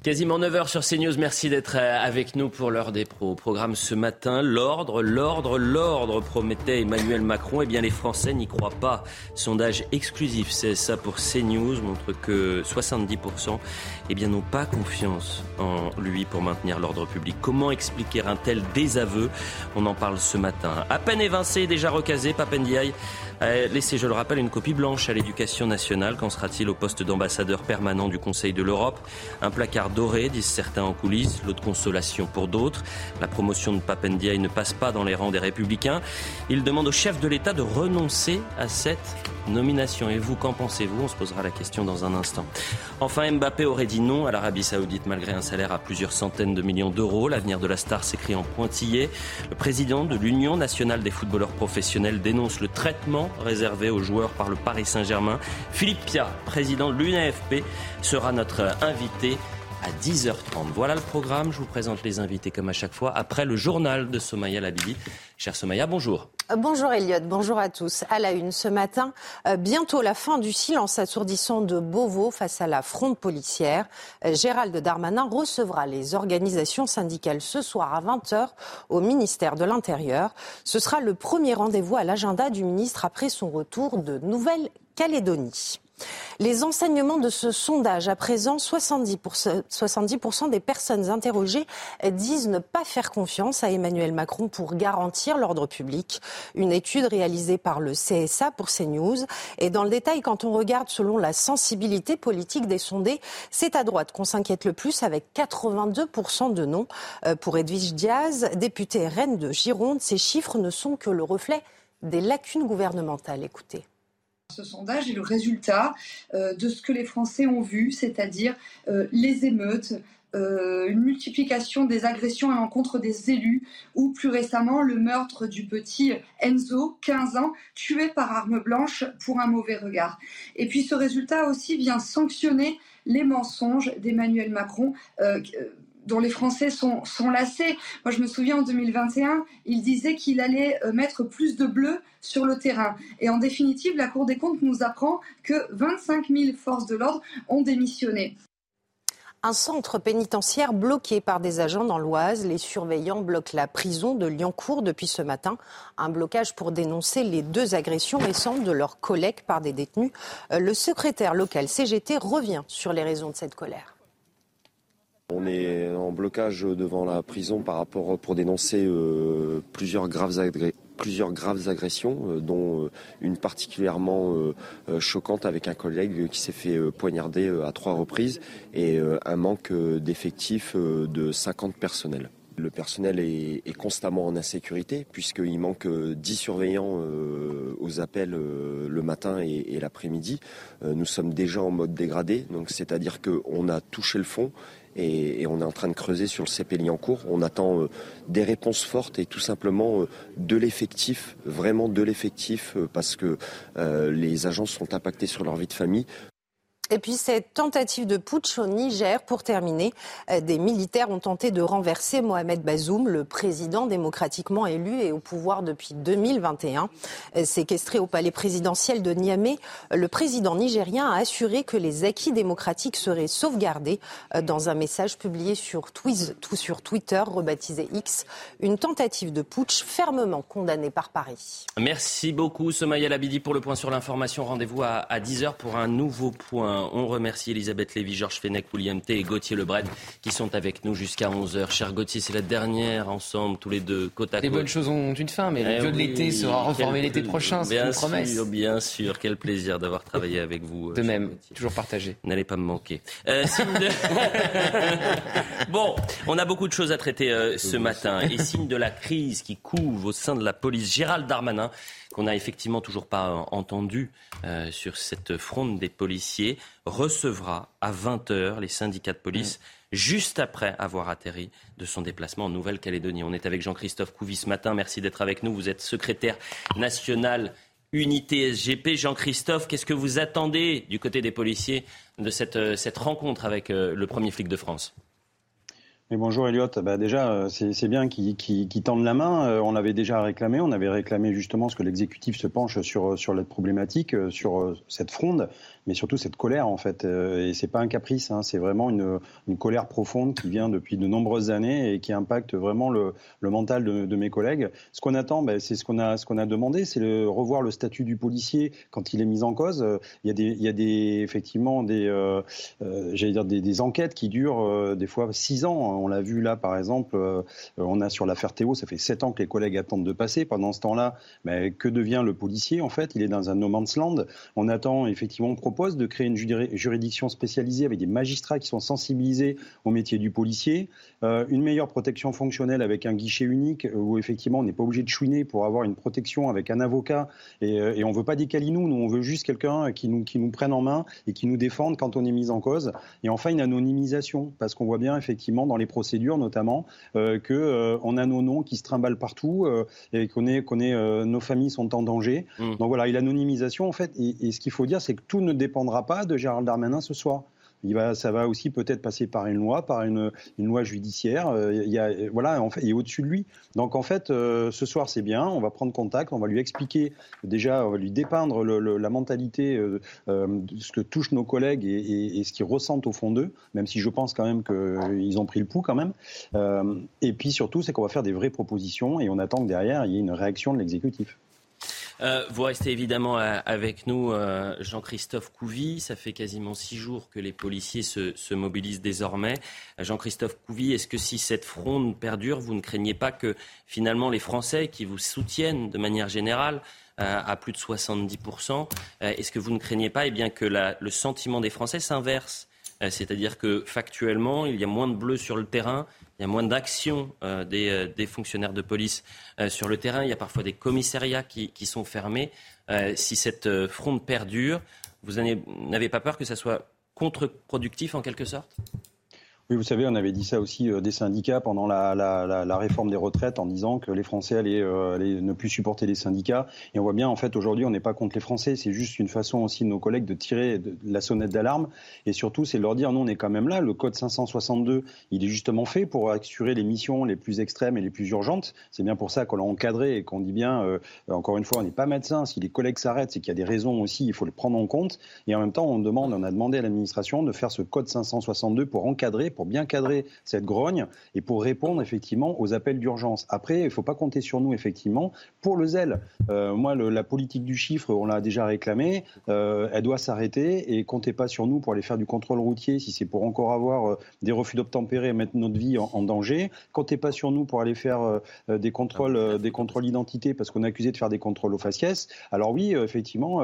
Quasiment 9h sur CNews. Merci d'être euh, avec nous pour l'heure des pros. Programme ce matin, l'ordre, l'ordre, l'ordre, promettait Emmanuel Macron. Eh bien, les Français n'y croient pas. Sondage exclusif, c'est ça pour CNews, montre que 70% eh bien, n'ont pas confiance en lui pour maintenir l'ordre public. Comment expliquer un tel désaveu? On en parle ce matin. À peine évincé, déjà recasé, Papendiaï a laissé, je le rappelle, une copie blanche à l'éducation nationale. Qu'en sera-t-il au poste d'ambassadeur permanent du Conseil de l'Europe? Un placard doré, disent certains en coulisses, l'eau de consolation pour d'autres. La promotion de Papendiaï ne passe pas dans les rangs des Républicains. Il demande au chef de l'État de renoncer à cette nomination. Et vous, qu'en pensez-vous? On se posera la question dans un instant. Enfin, Mbappé aurait dit non à l'Arabie Saoudite malgré un salaire à plusieurs centaines de millions d'euros. L'avenir de la star s'écrit en pointillé. Le président de l'Union nationale des footballeurs professionnels dénonce le traitement réservé aux joueurs par le Paris Saint-Germain. Philippe Pia, président de l'UNFP, sera notre invité à 10h30. Voilà le programme. Je vous présente les invités comme à chaque fois après le journal de Somaya Labidi. Cher Somaya, bonjour. Euh, bonjour Elliot, bonjour à tous. À la une ce matin, euh, bientôt la fin du silence assourdissant de Beauvau face à la fronde policière. Euh, Gérald Darmanin recevra les organisations syndicales ce soir à 20h au ministère de l'Intérieur. Ce sera le premier rendez-vous à l'agenda du ministre après son retour de Nouvelle-Calédonie. Les enseignements de ce sondage, à présent, 70%, des personnes interrogées disent ne pas faire confiance à Emmanuel Macron pour garantir l'ordre public. Une étude réalisée par le CSA pour CNews. Et dans le détail, quand on regarde selon la sensibilité politique des sondés, c'est à droite qu'on s'inquiète le plus avec 82% de non. Euh, pour Edwige Diaz, députée reine de Gironde, ces chiffres ne sont que le reflet des lacunes gouvernementales. Écoutez. Ce sondage est le résultat euh, de ce que les Français ont vu, c'est-à-dire euh, les émeutes, euh, une multiplication des agressions à l'encontre des élus ou plus récemment le meurtre du petit Enzo, 15 ans, tué par arme blanche pour un mauvais regard. Et puis ce résultat aussi vient sanctionner les mensonges d'Emmanuel Macron dont les Français sont, lassés. Moi, je me souviens en 2021, il disait qu'il allait euh, mettre plus de bleu sur le terrain. Et en définitive, la Cour des comptes nous apprend que 25 000 forces de l'ordre ont démissionné. Un centre pénitentiaire bloqué par des agents dans l'Oise. Les surveillants bloquent la prison de Liancourt depuis ce matin. Un blocage pour dénoncer les deux agressions récentes de leurs collègues par des détenus. Euh, le secrétaire local CGT revient sur les raisons de cette colère. On est en blocage devant la prison par rapport pour dénoncer euh, plusieurs graves agressions, euh, dont euh, une particulièrement choquante avec un collègue qui s'est fait poignarder à trois reprises et un manque d'effectifs de 50 personnels. Le personnel est, constamment en insécurité puisqu'il manque 10 surveillants aux appels le matin et, l'après-midi. nous sommes déjà en mode dégradé, donc c'est-à-dire qu'on a touché le fond et, on est en train de creuser sur le CPLI en cours. On attend euh, des réponses fortes et tout simplement euh, de l'effectif, vraiment de l'effectif, euh, parce que les agents sont impactés sur leur vie de famille. Et puis cette tentative de putsch au Niger, pour terminer, euh, des militaires ont tenté de renverser Mohamed Bazoum, le président démocratiquement élu et au pouvoir depuis 2021. Euh, séquestré au palais présidentiel de Niamey, le président nigérien a assuré que les acquis démocratiques seraient sauvegardés euh, dans un message publié sur, Twitter, rebaptisé X, une tentative de putsch fermement condamnée par Paris. Merci beaucoup Somaya Labidi pour le point sur l'information. Rendez-vous à 10h pour un nouveau point. On remercie Elisabeth Lévy, Georges Fenech, William T et Gauthier Lebret qui sont avec nous jusqu'à 11h. Cher Gauthier, c'est la dernière ensemble, tous les deux, côte à côte. Les bonnes choses ont une fin, mais le eh de l'été sera reformé l'été prochain, c'est une promesse. Sûr, bien sûr, quel plaisir d'avoir travaillé avec vous. De même, toujours partagé. N'allez pas me manquer. Euh, bon, on a beaucoup de choses à traiter euh, ce matin. Et signe de la crise qui couve au sein de la police, Gérald Darmanin qu'on n'a effectivement toujours pas euh, entendu euh, sur cette fronde des policiers, recevra à 20h les syndicats de police. juste après avoir atterri de son déplacement en Nouvelle-Calédonie. On est avec Jean-Christophe Couvi ce matin. Merci d'être avec nous. Vous êtes secrétaire national Unité SGP. Jean-Christophe, qu'est-ce que vous attendez du côté des policiers de cette, euh, rencontre avec le premier flic de France? Bonjour Elliot, bah déjà euh, c'est bien qu'ils tendent la main. Euh, on l'avait déjà réclamé, on avait réclamé justement ce que l'exécutif se penche sur, sur la problématique, euh, sur cette fronde. Mais surtout cette colère en fait. et c'est pas un caprice, hein, c'est vraiment une, une, colère profonde qui vient depuis de nombreuses années et qui impacte vraiment le, le mental de, mes collègues. Ce qu'on attend, ben, c'est ce qu'on a, ce qu'on a demandé, c'est le, revoir le statut du policier quand il est mis en cause. Il y a des, il y a des effectivement des, euh, j'allais dire des, des, enquêtes qui durent des fois six ans. On l'a vu là par exemple, on a sur l'affaire Théo, ça fait sept ans que les collègues attendent de passer. Pendant ce temps-là, ben, que devient le policier en fait? Il est dans un no man's land. On attend effectivement, propose de créer une juridiction spécialisée avec des magistrats qui sont sensibilisés au métier du policier, euh, une meilleure protection fonctionnelle avec un guichet unique où effectivement on n'est pas obligé de chouiner pour avoir une protection avec un avocat et, euh, et on veut pas des calinous, nous on veut juste quelqu'un qui nous, qui nous prenne en main et qui nous défende quand on est mis en cause. Et enfin une anonymisation parce qu'on voit bien effectivement dans les procédures notamment euh, que euh, on a nos noms qui se trimballent partout euh, et qu'on est, qu'on est nos familles sont en danger. Mmh. Donc voilà, et l'anonymisation en fait. Et, et ce qu'il faut dire, c'est que tout ne dépendra pas de Gérald Darmanin ce soir. Il va, ça va aussi peut-être passer par une loi, par une, une loi judiciaire. Euh, il y a, voilà, il est au-dessus de lui. Donc en fait, euh, ce soir c'est bien. On va prendre contact, on va lui expliquer déjà, on va lui dépeindre la mentalité, euh, de ce que touchent nos collègues et ce qu'ils ressentent au fond d'eux. Même si je pense quand même qu'ils ont pris le pouls quand même. et puis surtout, c'est qu'on va faire des vraies propositions et on attend que derrière il y ait une réaction de l'exécutif. Euh, vous restez évidemment euh, avec nous, euh, Jean-Christophe Couvi. Ça fait quasiment six jours que les policiers se, se mobilisent désormais. Jean-Christophe Couvi, est-ce que si cette fronde perdure, vous ne craignez pas que finalement les Français qui vous soutiennent de manière générale à plus de 70%, est-ce que vous ne craignez pas eh bien, que le sentiment des Français s'inverse? C'est-à-dire que factuellement, il y a moins de bleus sur le terrain, il y a moins d'action euh, des, euh, des, fonctionnaires de police euh, sur le terrain. Il y a parfois des commissariats qui, qui sont fermés. si cette fronde perdure, vous n'avez pas peur que ça soit contre-productif en quelque sorte? Oui, vous savez, on avait dit ça aussi euh, des syndicats pendant la, la, la, la, réforme des retraites en disant que les Français allaient, euh, allaient, ne plus supporter les syndicats. Et on voit bien, en fait, aujourd'hui, on n'est pas contre les Français. C'est juste une façon aussi de nos collègues de tirer de, la sonnette d'alarme. Et surtout, c'est de leur dire, non, on est quand même là. Le code 562, il est justement fait pour assurer les missions les plus extrêmes et les plus urgentes. C'est bien pour ça qu'on l'a encadré et qu'on dit bien, euh, encore une fois, on n'est pas médecin. Si les collègues s'arrêtent, c'est qu'il y a des raisons aussi, il faut le prendre en compte. Et en même temps, on demande, on a demandé à l'administration de faire ce code 562 pour encadrer, pour bien cadrer cette grogne et pour répondre effectivement aux appels d'urgence. Après, il ne faut pas compter sur nous effectivement pour le zèle. Euh, moi, la politique du chiffre, on l'a déjà réclamé, euh, elle doit s'arrêter et comptez pas sur nous pour aller faire du contrôle routier si c'est pour encore avoir euh, des refus d'obtempérer et mettre notre vie en, danger. Comptez pas sur nous pour aller faire des contrôles, des contrôles d'identité parce qu'on est accusé de faire des contrôles au faciès. Alors oui, effectivement,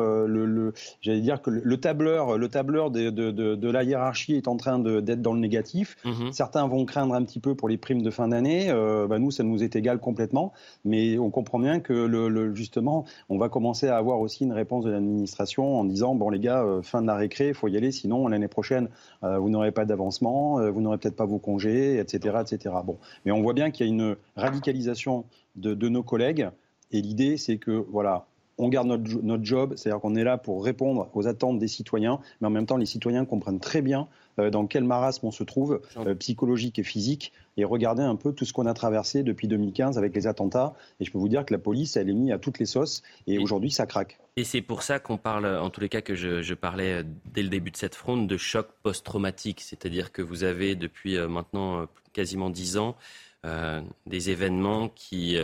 j'allais dire que le tableur, le tableur de, de la hiérarchie est en train d'être dans le négatif. Mmh. Mhm. Certains vont craindre un petit peu pour les primes de fin d'année. Euh, bah nous, ça nous est égal complètement. Mais on comprend bien que le, le, justement, on va commencer à avoir aussi une réponse de l'administration en disant bon les gars, euh, fin de la récré, il faut y aller, sinon l'année prochaine euh, vous n'aurez pas d'avancement, vous n'aurez peut-être pas vos congés, etc., etc. Bon, mais on voit bien qu'il y a une radicalisation de, de nos collègues. Et l'idée, c'est que voilà, on garde notre, notre job, c'est-à-dire qu'on est là pour répondre aux attentes des citoyens, mais en même temps, les citoyens comprennent très bien euh, dans quel marasme on se trouve, euh, psychologique et physique, et regarder un peu tout ce qu'on a traversé depuis 2015 avec les attentats. Et je peux vous dire que la police, elle est mise à toutes les sauces, et, aujourd'hui, ça craque. Et c'est pour ça qu'on parle, en tous les cas que je, je, parlais euh, dès le début de cette fronde, de choc post-traumatique. C'est-à-dire que vous avez depuis maintenant quasiment dix ans euh, des événements qui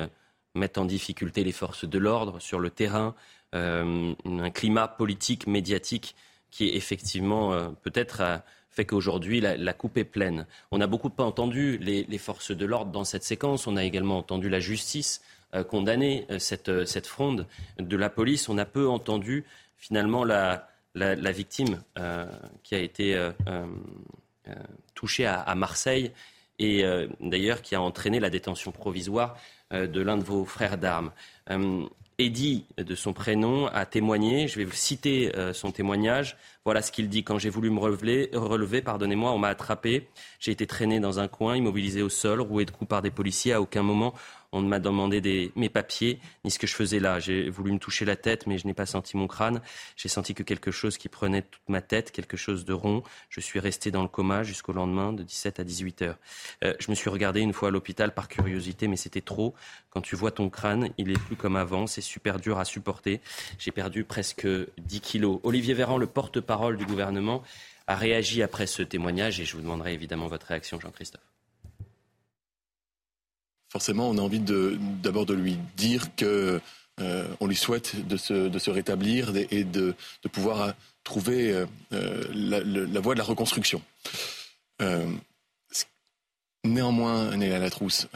mettent en difficulté les forces de l'ordre sur le terrain, euh, un climat politique, médiatique qui effectivement euh, peut-être euh, fait qu'aujourd'hui la, coupe est pleine. On n'a beaucoup pas entendu les, forces de l'ordre dans cette séquence. On a également entendu la justice condamner cette, fronde de la police. On a peu entendu finalement la, victime qui a été touchée à, à, Marseille et d'ailleurs qui a entraîné la détention provisoire de l'un de vos frères d'armes. Euh, Eddie, de son prénom, a témoigné. Je vais vous citer euh, son témoignage. Voilà ce qu'il dit. Quand j'ai voulu me relever, relever pardonnez-moi, on m'a attrapé. J'ai été traîné dans un coin, immobilisé au sol, roué de coups par des policiers. À aucun moment, on ne m'a demandé mes papiers ni ce que je faisais là. J'ai voulu me toucher la tête, mais je n'ai pas senti mon crâne. J'ai senti que quelque chose qui prenait toute ma tête, quelque chose de rond. Je suis resté dans le coma jusqu'au lendemain de 17 à 18 heures. Euh, je me suis regardé une fois à l'hôpital par curiosité, mais c'était trop. Quand tu vois ton crâne, il est plus comme avant. C'est super dur à supporter. J'ai perdu presque 10 kilos. Olivier Véran, le porte-parole porte-parole du gouvernement, a réagi après ce témoignage et je vous demanderai évidemment votre réaction, Jean-Christophe. Forcément, on a envie d'abord de, lui dire que euh, on lui souhaite de se, rétablir et de, pouvoir trouver euh, la, voie de la reconstruction. Euh, néanmoins, Néa Latrousse,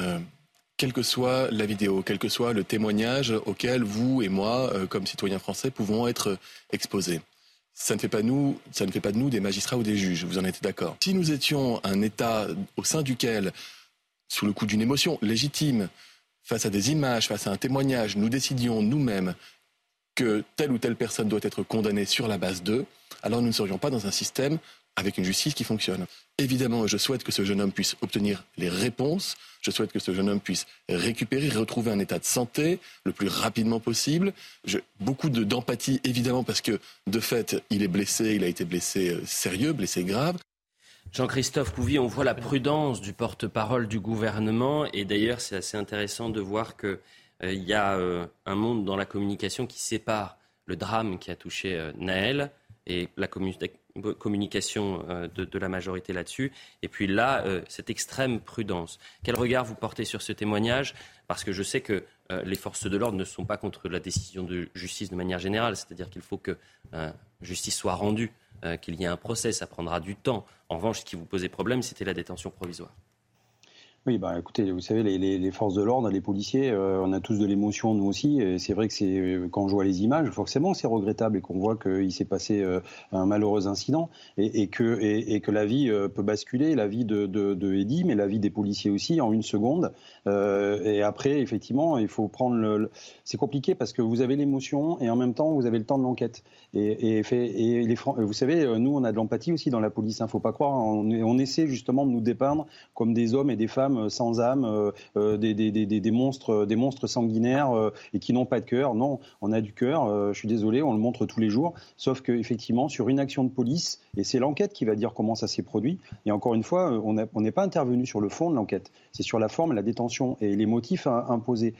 quelle que soit la vidéo, quel que soit le témoignage auquel vous et moi, comme citoyens français, pouvons être exposés, ça ne fait pas de nous des magistrats ou des juges. Vous en êtes d'accord Si nous étions un État au sein duquel, sous le coup d'une émotion légitime, face à des images, face à un témoignage, nous décidions nous-mêmes que telle ou telle personne doit être condamnée sur la base d'eux, alors nous ne serions pas dans un système avec une justice qui fonctionne. Évidemment, je souhaite que ce jeune homme puisse obtenir les réponses, je souhaite que ce jeune homme puisse récupérer, retrouver un état de santé le plus rapidement possible. beaucoup d'empathie, évidemment, parce que de fait, il est blessé, il a été blessé euh, sérieux, blessé grave. Jean-Christophe Couvi, on voit la prudence du porte-parole du gouvernement et d'ailleurs c'est assez intéressant de voir qu'il euh, y a euh, un monde dans la communication qui sépare le drame qui a touché euh, Naël et la communication de, la majorité là-dessus. Et puis là, cette extrême prudence. Quel regard vous portez sur ce témoignage? Parce que je sais que les forces de l'ordre ne sont pas contre la décision de justice de manière générale. C'est-à-dire qu'il faut que justice soit rendue. Euh, qu'il y ait un procès. Ça prendra du temps. En revanche, ce qui vous posait problème, c'était la détention provisoire. Oui, bah, écoutez, vous savez, les, forces de l'ordre, les policiers, euh, on a tous de l'émotion, nous aussi. C'est vrai que c'est euh, quand je vois les images, forcément, c'est regrettable et qu'on voit qu'il s'est passé euh, un malheureux incident et, que, la vie peut basculer, la vie de, de, mais la vie des policiers aussi, en une seconde. et après, effectivement, il faut prendre le. C'est compliqué parce que vous avez l'émotion et en même temps, vous avez le temps de l'enquête. Et, fait, et les, vous savez, nous, on a de l'empathie aussi dans la police. Il hein, ne faut pas croire. On, on essaie justement de nous dépeindre comme des hommes et des femmes euh, sans âme, euh, euh, des, monstres, des monstres sanguinaires et qui n'ont pas de cœur. Non, on a du cœur. je suis désolé, on le montre tous les jours. Sauf qu'effectivement, sur une action de police, et c'est l'enquête qui va dire comment ça s'est produit. Et encore une fois, on n'est pas intervenu sur le fond de l'enquête. C'est sur la forme, la détention et les motifs imposés.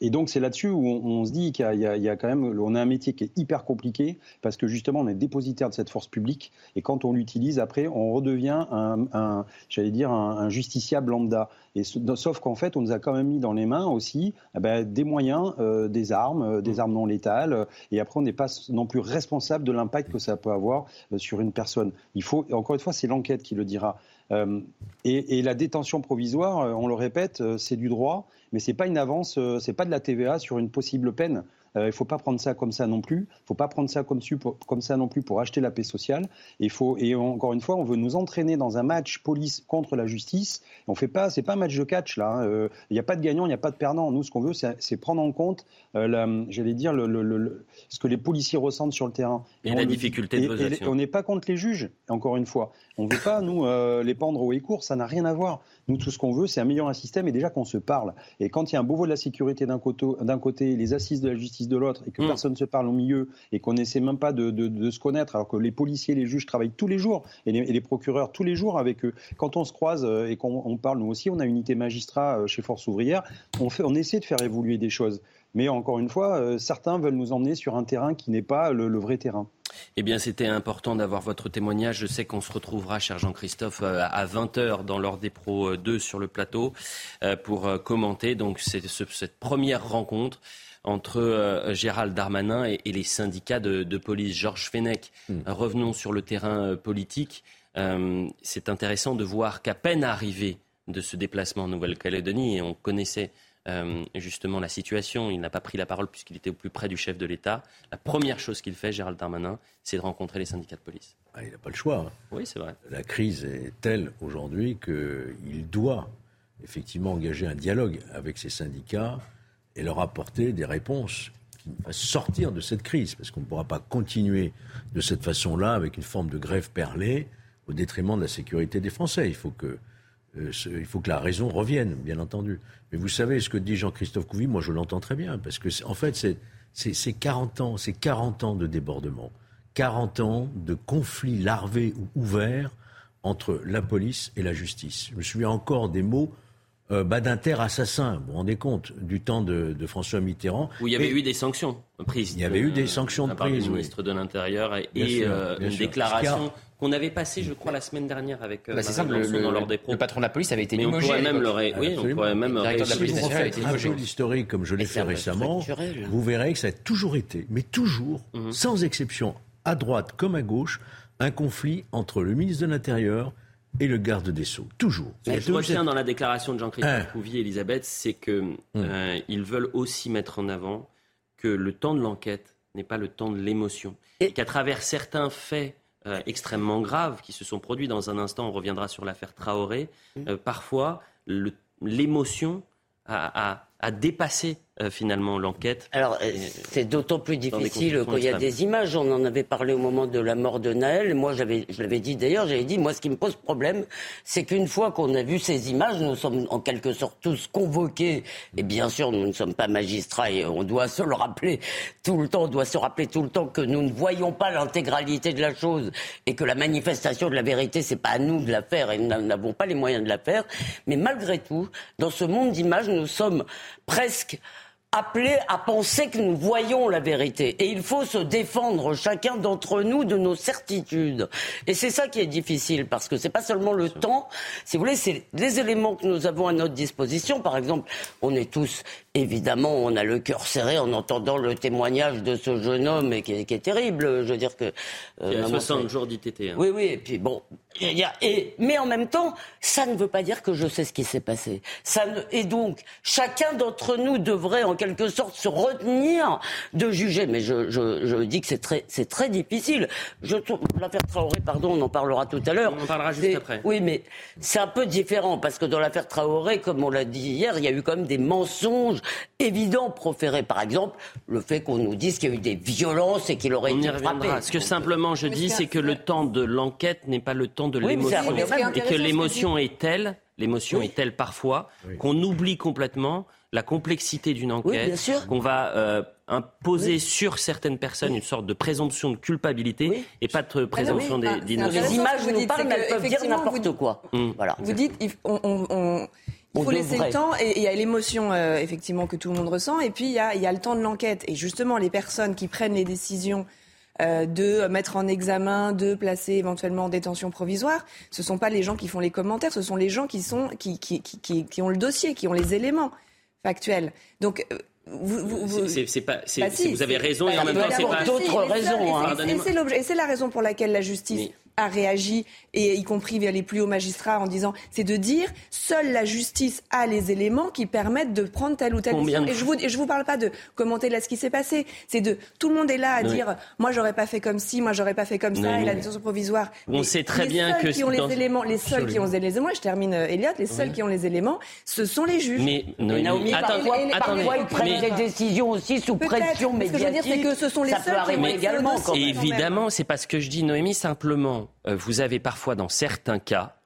Et donc c'est là-dessus où on, se dit qu'il y, a quand même, on a un métier qui est hyper compliqué parce que justement on est dépositaire de cette force publique et quand on l'utilise après, on redevient un, j'allais dire un, justiciable lambda. Et sauf qu'en fait, on nous a quand même mis dans les mains aussi eh ben, des moyens, euh, des armes, euh, des armes non létales. Et après, on n'est pas non plus responsable de l'impact que ça peut avoir euh, sur une personne. Il faut, encore une fois, c'est l'enquête qui le dira. Et, la détention provisoire, on le répète, c'est du droit mais c'est pas une avance, euh, c'est pas de la TVA sur une possible peine. Euh, il ne faut pas prendre ça comme ça non plus. Il ne faut pas prendre ça comme, comme, ça non plus pour acheter la paix sociale. Et, faut, et encore une fois, on veut nous entraîner dans un match police contre la justice. On fait pas, c'est pas un match de catch là. Hein. Euh, il n'y a pas de gagnant, il n'y a pas de perdant. Nous, ce qu'on veut, c'est prendre en compte, euh, j'allais dire, le, ce que les policiers ressentent sur le terrain. Et, la difficulté de vos on n'est pas contre les juges. Encore une fois, on ne veut pas nous les pendre au et court. Ça n'a rien à voir. Nous, tout ce qu'on veut, c'est améliorer un système et déjà qu'on se parle. Et quand il y a un beau de la sécurité d'un côté, les assises de la justice de l'autre et que mm. personne ne se parle au milieu et qu'on n'essaie même pas de, se connaître, alors que les policiers, les juges travaillent tous les jours et les, procureurs tous les jours avec eux. Quand on se croise euh, et qu'on parle, nous aussi, on a une unité magistrat euh, chez Force ouvrière, on, fait, on essaie de faire évoluer des choses. Mais encore une fois, euh, certains veulent nous emmener sur un terrain qui n'est pas le, vrai terrain. Eh bien, c'était important d'avoir votre témoignage. Je sais qu'on se retrouvera, cher Jean-Christophe, à 20h dans l'ordre des pros 2 sur le plateau pour commenter donc cette première rencontre entre euh, Gérald Darmanin et, les syndicats de, police. Georges Fenech, hmm. revenons sur le terrain euh, politique. Euh, c'est intéressant de voir qu'à peine arrivé de ce déplacement en Nouvelle-Calédonie, et on connaissait justement la situation, il n'a pas pris la parole puisqu'il était au plus près du chef de l'État, la première chose qu'il fait, Gérald Darmanin, c'est de rencontrer les syndicats de police. Ah, il n'a pas le choix. Hein. Oui, c'est vrai. La crise est telle aujourd'hui qu'il doit effectivement engager un dialogue avec ces syndicats et leur apporter des réponses qui nous fassent sortir de cette crise, parce qu'on ne pourra pas continuer de cette façon-là avec une forme de grève perlée au détriment de la sécurité des Français. Il faut que, euh, il faut que la raison revienne, bien entendu. Mais vous savez ce que dit Jean-Christophe Couvi, moi je l'entends très bien, parce que en fait c'est 40 ans, c'est 40 ans de débordement, 40 ans de conflits larvés ou ouverts entre la police et la justice. Je me souviens encore des mots euh, Badinter assassin, vous vous rendez compte, du temps de, François Mitterrand? Où il y avait eu des sanctions prises. Il y avait eu des sanctions prises. Du ministre de l'Intérieur et, euh, une déclaration qu'on avait passée, je crois, la semaine dernière avec euh, bah, simple, le, dans l'ordre des pros. le patron de la police avait été limogé. On pourrait même le oui, on pourrait même le un peu l'historique comme je l'ai fait récemment, vous verrez que ça a toujours été, mais toujours, mhm. sans exception, à droite comme à gauche, un conflit entre le ministre de l'Intérieur et le garde des Sceaux. Toujours. Ce que je retiens dans la déclaration de Jean-Christophe Couvier et Elisabeth, c'est qu'ils hum. euh, veulent aussi mettre en avant que le temps de l'enquête n'est pas le temps de l'émotion. Et, qu'à travers certains faits euh, extrêmement graves qui se sont produits, dans un instant on reviendra sur l'affaire Traoré, hum. euh, parfois l'émotion a, a dépassé euh, finalement l'enquête. Alors euh, c'est d'autant plus difficile quand il y a des images. On en avait parlé au moment de la mort de Naël. Moi, j'avais, je l'avais dit d'ailleurs, j'avais dit, moi, ce qui me pose problème, c'est qu'une fois qu'on a vu ces images, nous sommes en quelque sorte tous convoqués. Et bien sûr, nous ne sommes pas magistrats et on doit se le rappeler tout le temps. On doit se rappeler tout le temps que nous ne voyons pas l'intégralité de la chose et que la manifestation de la vérité, c'est pas à nous de la faire et nous n'avons pas les moyens de la faire. Mais malgré tout, dans ce monde d'images, nous sommes presque appelés à penser que nous voyons la vérité. Et il faut se défendre chacun d'entre nous de nos certitudes. Et c'est ça qui est difficile, parce que c'est pas seulement le temps, si vous voulez, c'est les éléments que nous avons à notre disposition. Par exemple, on est tous évidemment, on a le cœur serré en entendant le témoignage de ce jeune homme et qui, est, terrible. Je veux dire que. Euh, il y a 60 jours d'ITT. Hein. Oui, oui. Et puis bon, y a, et, mais en même temps, ça ne veut pas dire que je sais ce qui s'est passé. Ça et donc, chacun d'entre nous devrait en quelque sorte se retenir de juger. Mais je, je, je dis que c'est très, c'est très difficile. Je l'affaire Traoré, pardon, on en parlera tout à l'heure. On en parlera juste après. Oui, mais c'est un peu différent parce que dans l'affaire Traoré, comme on l'a dit hier, il y a eu quand même des mensonges évident proféré. Par exemple, le fait qu'on nous dise qu'il y a eu des violences et qu'il aurait été frappé. Ce que simplement je dis, c'est que le temps de l'enquête n'est pas le temps de l'émotion. Et que l'émotion est telle, l'émotion est telle parfois, qu'on oublie complètement la complexité d'une enquête, qu'on va euh, imposer sur certaines personnes une sorte de présomption de culpabilité et pas de présomption d'innocence. Les images nous parlent, elles peuvent dire n'importe quoi. Mmh. Voilà. Vous dites, on il faut laisser le temps et il y a l'émotion euh, effectivement que tout le monde ressent et puis il y a, y a le temps de l'enquête et justement les personnes qui prennent les décisions euh, de mettre en examen, de placer éventuellement en détention provisoire, ce sont pas les gens qui font les commentaires, ce sont les gens qui sont qui, qui, qui, qui ont le dossier, qui ont les éléments factuels. Donc euh, vous, vous, c'est pas, bah vous avez raison et en même temps c'est pas d'autres raisons. Hein. Et c'est la raison pour laquelle la justice a réagi, et y compris vers les plus hauts magistrats, en disant c'est de dire seule la justice a les éléments qui permettent de prendre telle ou telle décision. Et je vous, je vous parle pas de commenter là ce qui s'est passé. C'est de tout le monde est là à dire moi j'aurais pas fait comme ci, moi j'aurais pas fait comme ça, et la décision provisoire. On sait très bien que qui ont les éléments, les seuls qui ont les éléments. Je termine, euh, Elliot. Les seuls qui ont les éléments, ce sont les juges. Mais Naomi, parfois, parfois ils prennent des décisions aussi sous pression médiatique. Ce que je veux dire, c'est que ce sont les seuls qui ont également. Évidemment, c'est pas ce que je dis, Noémie. Simplement, euh, vous avez parfois dans certains cas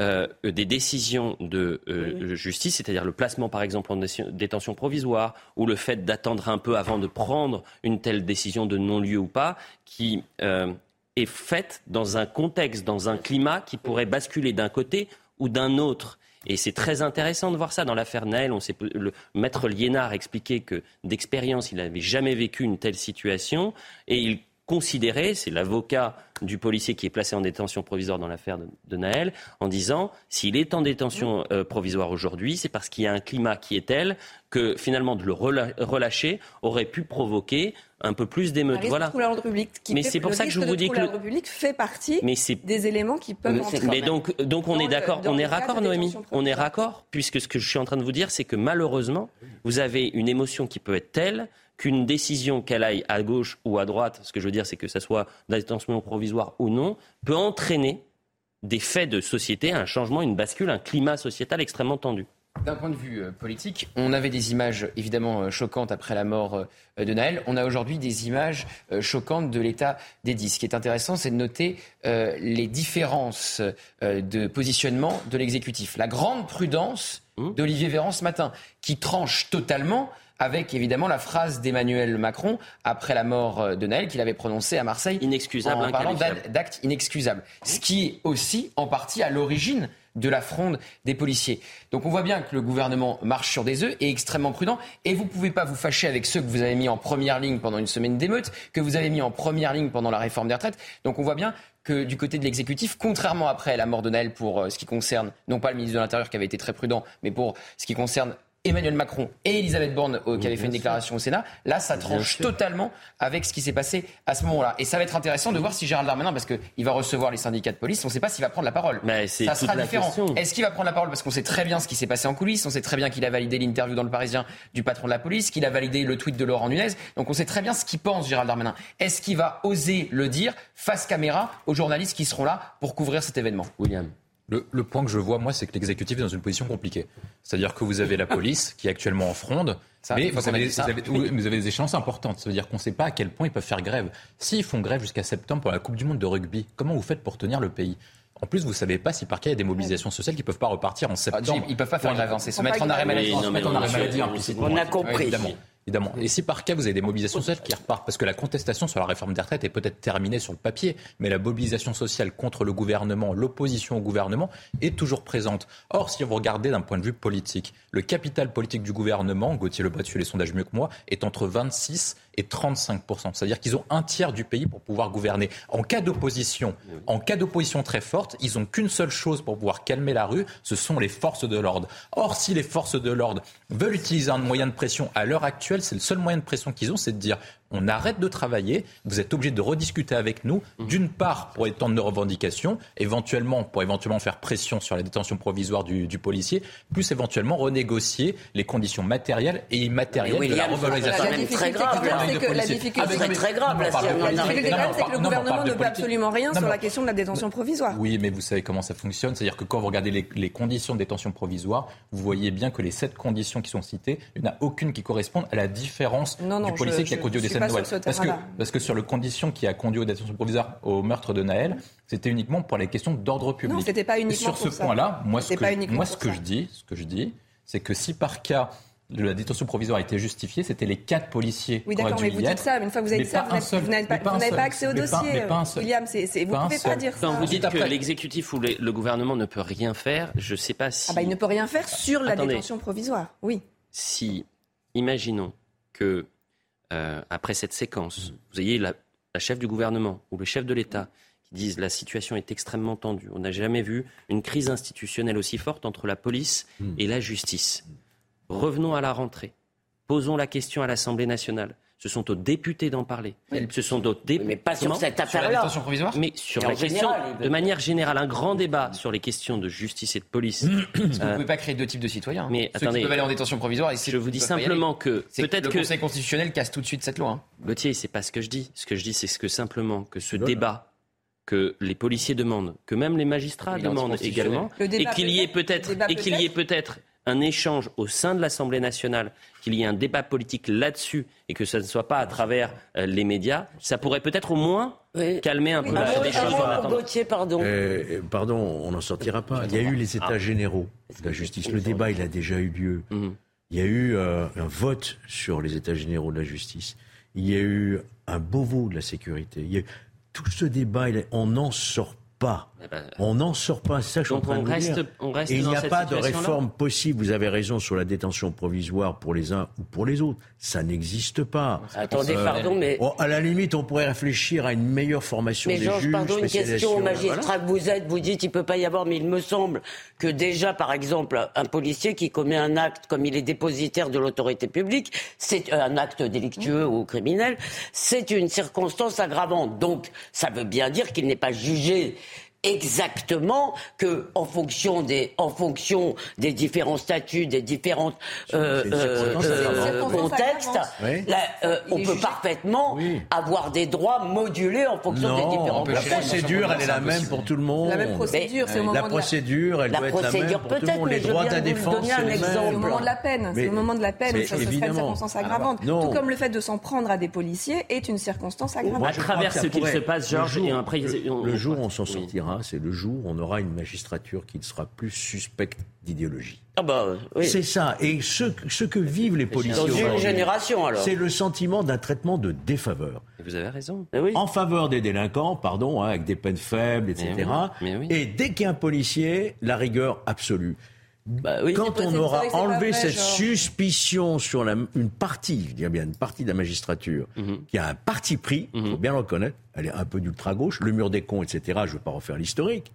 euh, des décisions de euh, justice, c'est-à-dire le placement par exemple en détention provisoire ou le fait d'attendre un peu avant de prendre une telle décision de non-lieu ou pas, qui euh, est faite dans un contexte, dans un climat qui pourrait basculer d'un côté ou d'un autre. Et c'est très intéressant de voir ça dans l'affaire Naël. On sait, le maître Liénard expliquait que d'expérience, il n'avait jamais vécu une telle situation et il considérait, c'est l'avocat du policier qui est placé en détention provisoire dans l'affaire de, Naël, en disant s'il est en détention euh, provisoire aujourd'hui, c'est parce qu'il y a un climat qui est tel que finalement de le relâcher aurait pu provoquer un peu plus d'émeutes. Voilà. mais c'est pour ça que je vous dis que le public fait partie des éléments qui peuvent. Mais, mais donc, donc on est d'accord, on est raccord, Noémie, on est raccord, puisque ce que je suis en train de vous dire, c'est que malheureusement, vous avez une émotion qui peut être telle qu'une décision, qu'elle aille à gauche ou à droite, ce que je veux dire, c'est que ce soit détention provisoire ou non, peut entraîner des faits de société, un changement, une bascule, un climat sociétal extrêmement tendu. D'un point de vue euh, politique, on avait des images évidemment euh, choquantes après la mort euh, de Naël. On a aujourd'hui des images choquantes de l'état des dix. Ce qui est intéressant, c'est de noter les différences de positionnement de l'exécutif. La grande prudence mmh. d'Olivier Véran ce matin, qui tranche totalement avec évidemment la phrase d'Emmanuel Macron après la mort euh, de Naël qu'il avait prononcée à Marseille. Inexcusable, en parlant d'actes inexcusables. Ce qui est aussi en partie à l'origine de la fronde des policiers. Donc on voit bien que le gouvernement marche sur des œufs et est extrêmement prudent. Et vous ne pouvez pas vous fâcher avec ceux que vous avez mis en première ligne pendant une semaine d'émeute, que vous avez mis en première ligne pendant la réforme des retraites. Donc on voit bien que du côté de l'exécutif, contrairement après la mort de Naël pour euh, ce qui concerne, non pas le ministre de l'Intérieur qui avait été très prudent, mais pour ce qui concerne Emmanuel Macron et Elisabeth Borne euh, qui avaient fait une déclaration au Sénat, là, ça tranche totalement avec ce qui s'est passé à ce moment-là. Et ça va être intéressant de voir si Gérald Darmanin, parce qu'il va recevoir les syndicats de police, on ne sait pas s'il va prendre la parole. Mais ça sera différent. Est-ce qu'il va prendre la parole? Parce qu'on sait très bien ce qui s'est passé en coulisses, on sait très bien qu'il a validé l'interview dans le Parisien du patron de la police, qu'il a validé le tweet de Laurent Nunez. Donc on sait très bien ce qu'il pense Gérald Darmanin. Est-ce qu'il va oser le dire face caméra aux journalistes qui seront là pour couvrir cet événement? William. Le, point que je vois, moi, c'est que l'exécutif est dans une position compliquée. C'est-à-dire que vous avez la police qui est actuellement en fronde, mais vous avez, des échéances importantes. Ça veut dire qu'on ne sait pas à quel point ils peuvent faire grève. S'ils font grève jusqu'à septembre pour la Coupe du Monde de rugby, comment vous faites pour tenir le pays? En plus, vous ne savez pas si par cas il y a des mobilisations sociales qui ne peuvent pas repartir en septembre. ils ne peuvent pas faire grève, c'est se mettre en arrêt maladie. On a compris. Évidemment. Et si par cas vous avez des mobilisations sociales qui repartent, parce que la contestation sur la réforme des retraites est peut-être terminée sur le papier, mais la mobilisation sociale contre le gouvernement, l'opposition au gouvernement est toujours présente. Or, si vous regardez d'un point de vue politique, le capital politique du gouvernement, Gauthier Lebret suit les sondages mieux que moi, est entre 26 et 35% C'est-à-dire qu'ils ont un tiers du pays pour pouvoir gouverner. En cas d'opposition, en cas d'opposition très forte, ils n'ont qu'une seule chose pour pouvoir calmer la rue, ce sont les forces de l'ordre. Or, si les forces de l'ordre veulent utiliser un moyen de pression à l'heure actuelle, c'est le seul moyen de pression qu'ils ont, c'est de dire on arrête de travailler, vous êtes obligé de rediscuter avec nous, mmh. d'une part pour étendre nos revendications, éventuellement pour éventuellement faire pression sur la détention provisoire du, policier, plus éventuellement renégocier les conditions matérielles et immatérielles de la revalorisation. La difficulté, la difficulté, c'est très grave. La difficulté, c'est que le gouvernement ne peut absolument rien sur la question de la détention provisoire. Oui, mais vous savez comment ça fonctionne, c'est-à-dire que quand vous regardez les, les conditions de détention provisoire, vous voyez bien que les sept conditions qui sont citées, il n'y en a aucune qui correspondent à la différence du policier qui a conduit parce que, parce que sur le condition qui a conduit aux détentions provisoires au meurtre de Naël, c'était uniquement pour les questions d'ordre public. Non, c'était pas uniquement sur ce point-là, moi, ce que, moi, ce que je dis, ce que je dis, c'est que si par cas la détention provisoire a été justifiée, c'était les quatre policiers. Oui, d'accord, mais vous dites ça, une fois que vous avez dit ça, vous n'avez pas, pas, accès au dossier. William, vous ne pouvez pas dire ça. Quand vous dites que l'exécutif ou le, gouvernement ne peut rien faire, je ne sais pas si. Ah bah, il ne peut rien faire sur la détention provisoire, oui. Si, imaginons que euh, après cette séquence, mm. vous ayez la, chef du gouvernement ou le chef de l'État qui disent la situation est extrêmement tendue. On n'a jamais vu une crise institutionnelle aussi forte entre la police mm. et la justice. Revenons à la rentrée. Posons la question à l'Assemblée nationale. Ce sont aux députés d'en parler. Ce sont aux députés. Mais pas sur cette affaire-là. Mais sur la question, de manière générale, un grand débat sur les questions de justice et de police. Parce vous ne pouvez pas créer deux types de citoyens. Mais Ceux attendez, qui peuvent aller en détention provisoire et je vous dis simplement que peut-être que le Conseil constitutionnel casse tout de suite cette loi. Hein. Gauthier, c'est pas ce que je dis. Ce que je dis, c'est que simplement que ce débat que les policiers demandent, que même les magistrats demandent également, et qu'il y ait peut-être, et qu'il y ait peut-être un échange au sein de l'Assemblée nationale, qu'il y ait un débat politique là-dessus et que ce ne soit pas à travers euh, les médias, ça pourrait peut-être au moins calmer un peu choses. pardon. Euh, pardon, on n'en sortira pas. Il y a eu les États généraux de la justice. Le débat, il a déjà eu lieu. Mhm. Il y a eu euh, un vote sur les États généraux de la justice. Il y a eu un Beauvau de la sécurité. Il y a Tout ce débat, on n'en sort pas. Eh ben, on n'en sort pas, c'est ça que je suis en train de reste, dire. Et il n'y a pas de réforme possible, vous avez raison, sur la détention provisoire pour les uns ou pour les autres. Ça n'existe pas. Attendez, euh, pardon, mais... Oh, à la limite, on pourrait réfléchir à une meilleure formation mais des Georges, juges. pardon, une question au magistrat que vous êtes. Vous dites qu'il ne peut pas y avoir, mais il me semble que déjà, par exemple, un policier qui commet un acte comme il est dépositaire de l'autorité publique, c'est euh, un acte délictueux ou criminel, c'est une circonstance aggravante. Donc, ça veut bien dire qu'il n'est pas jugé exactement que en fonction des en fonction des différents statuts, des différents euh, euh, euh contextes, on peut parfaitement avoir des droits modulés en fonction des différents. La procédure, elle est la même pour tout le monde. La même procédure, c'est au moment la procédure, elle doit être la même pour tout le monde. Les droits de la défense, c'est au moment de la peine. C'est au moment de la peine ça serait une circonstance aggravante. Tout comme le fait de s'en prendre à des policiers est une circonstance aggravante. À travers ce qu'il se passe, Georges, et après le jour où on s'en sortira c'est le jour où on aura une magistrature qui ne sera plus suspecte d'idéologie. Ah bah, oui. C'est ça. Et ce, ce, que vivent les policiers. Dans une génération alors. C'est le sentiment d'un traitement de défaveur. vous avez raison. oui. En faveur des délinquants, pardon, hein, avec des peines faibles, etc. Mais oui. Et dès qu'il y a un policier, la rigueur absolue. Bah oui. Quand on aura enlevé vrai, cette genre. suspicion sur la, une partie, je dis bien une partie de la magistrature, Mhm. qui a un parti pris, il faut bien le reconnaître, elle est un peu d'ultra-gauche, le mur des cons, etc., je ne veux pas refaire l'historique.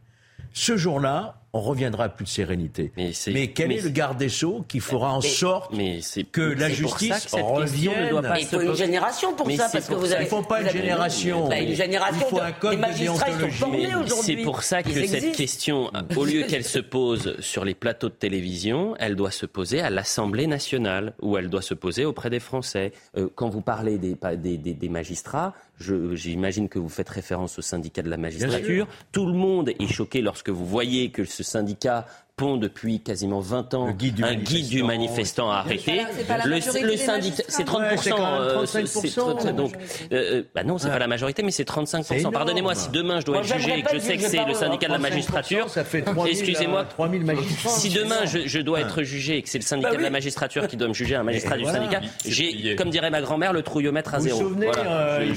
Ce jour-là, on reviendra à plus de sérénité. Mais c'est- Mais quel mais est le garde des Sceaux qui fera en Mais- sorte mais c'est que la justice que ne doit revienne pas il faut une génération pour Mais ça, parce que vous avez. Il faut pas une génération. Une génération. Il faut un code de déontologie. C'est pour ça que cette question, au lieu qu'elle se pose sur les plateaux de télévision, elle doit se poser à l'Assemblée nationale, ou elle doit se poser auprès des Français. Euh, quand vous parlez des, pas- des, des- des magistrats, je- j'imagine que vous faites référence au syndicat de la magistrature. Tout le monde est choqué lorsque vous voyez que ce syndicat pond depuis quasiment 20 ans guide un guide du manifestant arrêté. Le, syndicat, c'est 30%. Ouais, c'est quand même euh, 35%. c'est- c'est- donc, euh, euh, bah non, c'est Ouais. pas la majorité, mais c'est 35%. C'est énorme. Pardonnez-moi, si demain je dois être jugé et que je sais que c'est le syndicat de la 35%, magistrature, ça fait 3000, excusez-moi, 3000 magistrats. si demain je, je dois être jugé et que c'est le syndicat Bah de la magistrature qui doit me juger un magistrat Et du voilà. syndicat, j'ai, comme dirait ma grand-mère, le trouillomètre à Vous vous zéro. souvenez, euh,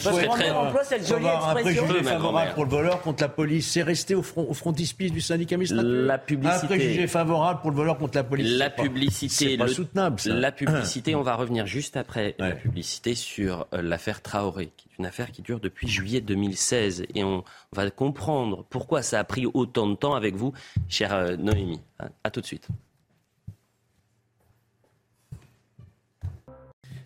grand-mère. pour le voleur contre la police. C'est resté au, front, au frontispice du syndicat. La publicité. Préjugé favorable pour le voleur contre la police. La pas- publicité, pas le- soutenable. Ça. La publicité, on va revenir juste après la publicité sur euh, l'affaire Traoré, qui est une affaire qui dure depuis juillet 2016. Et on va comprendre pourquoi ça a pris autant de temps avec vous, chère euh, Noémie. À, à tout de suite.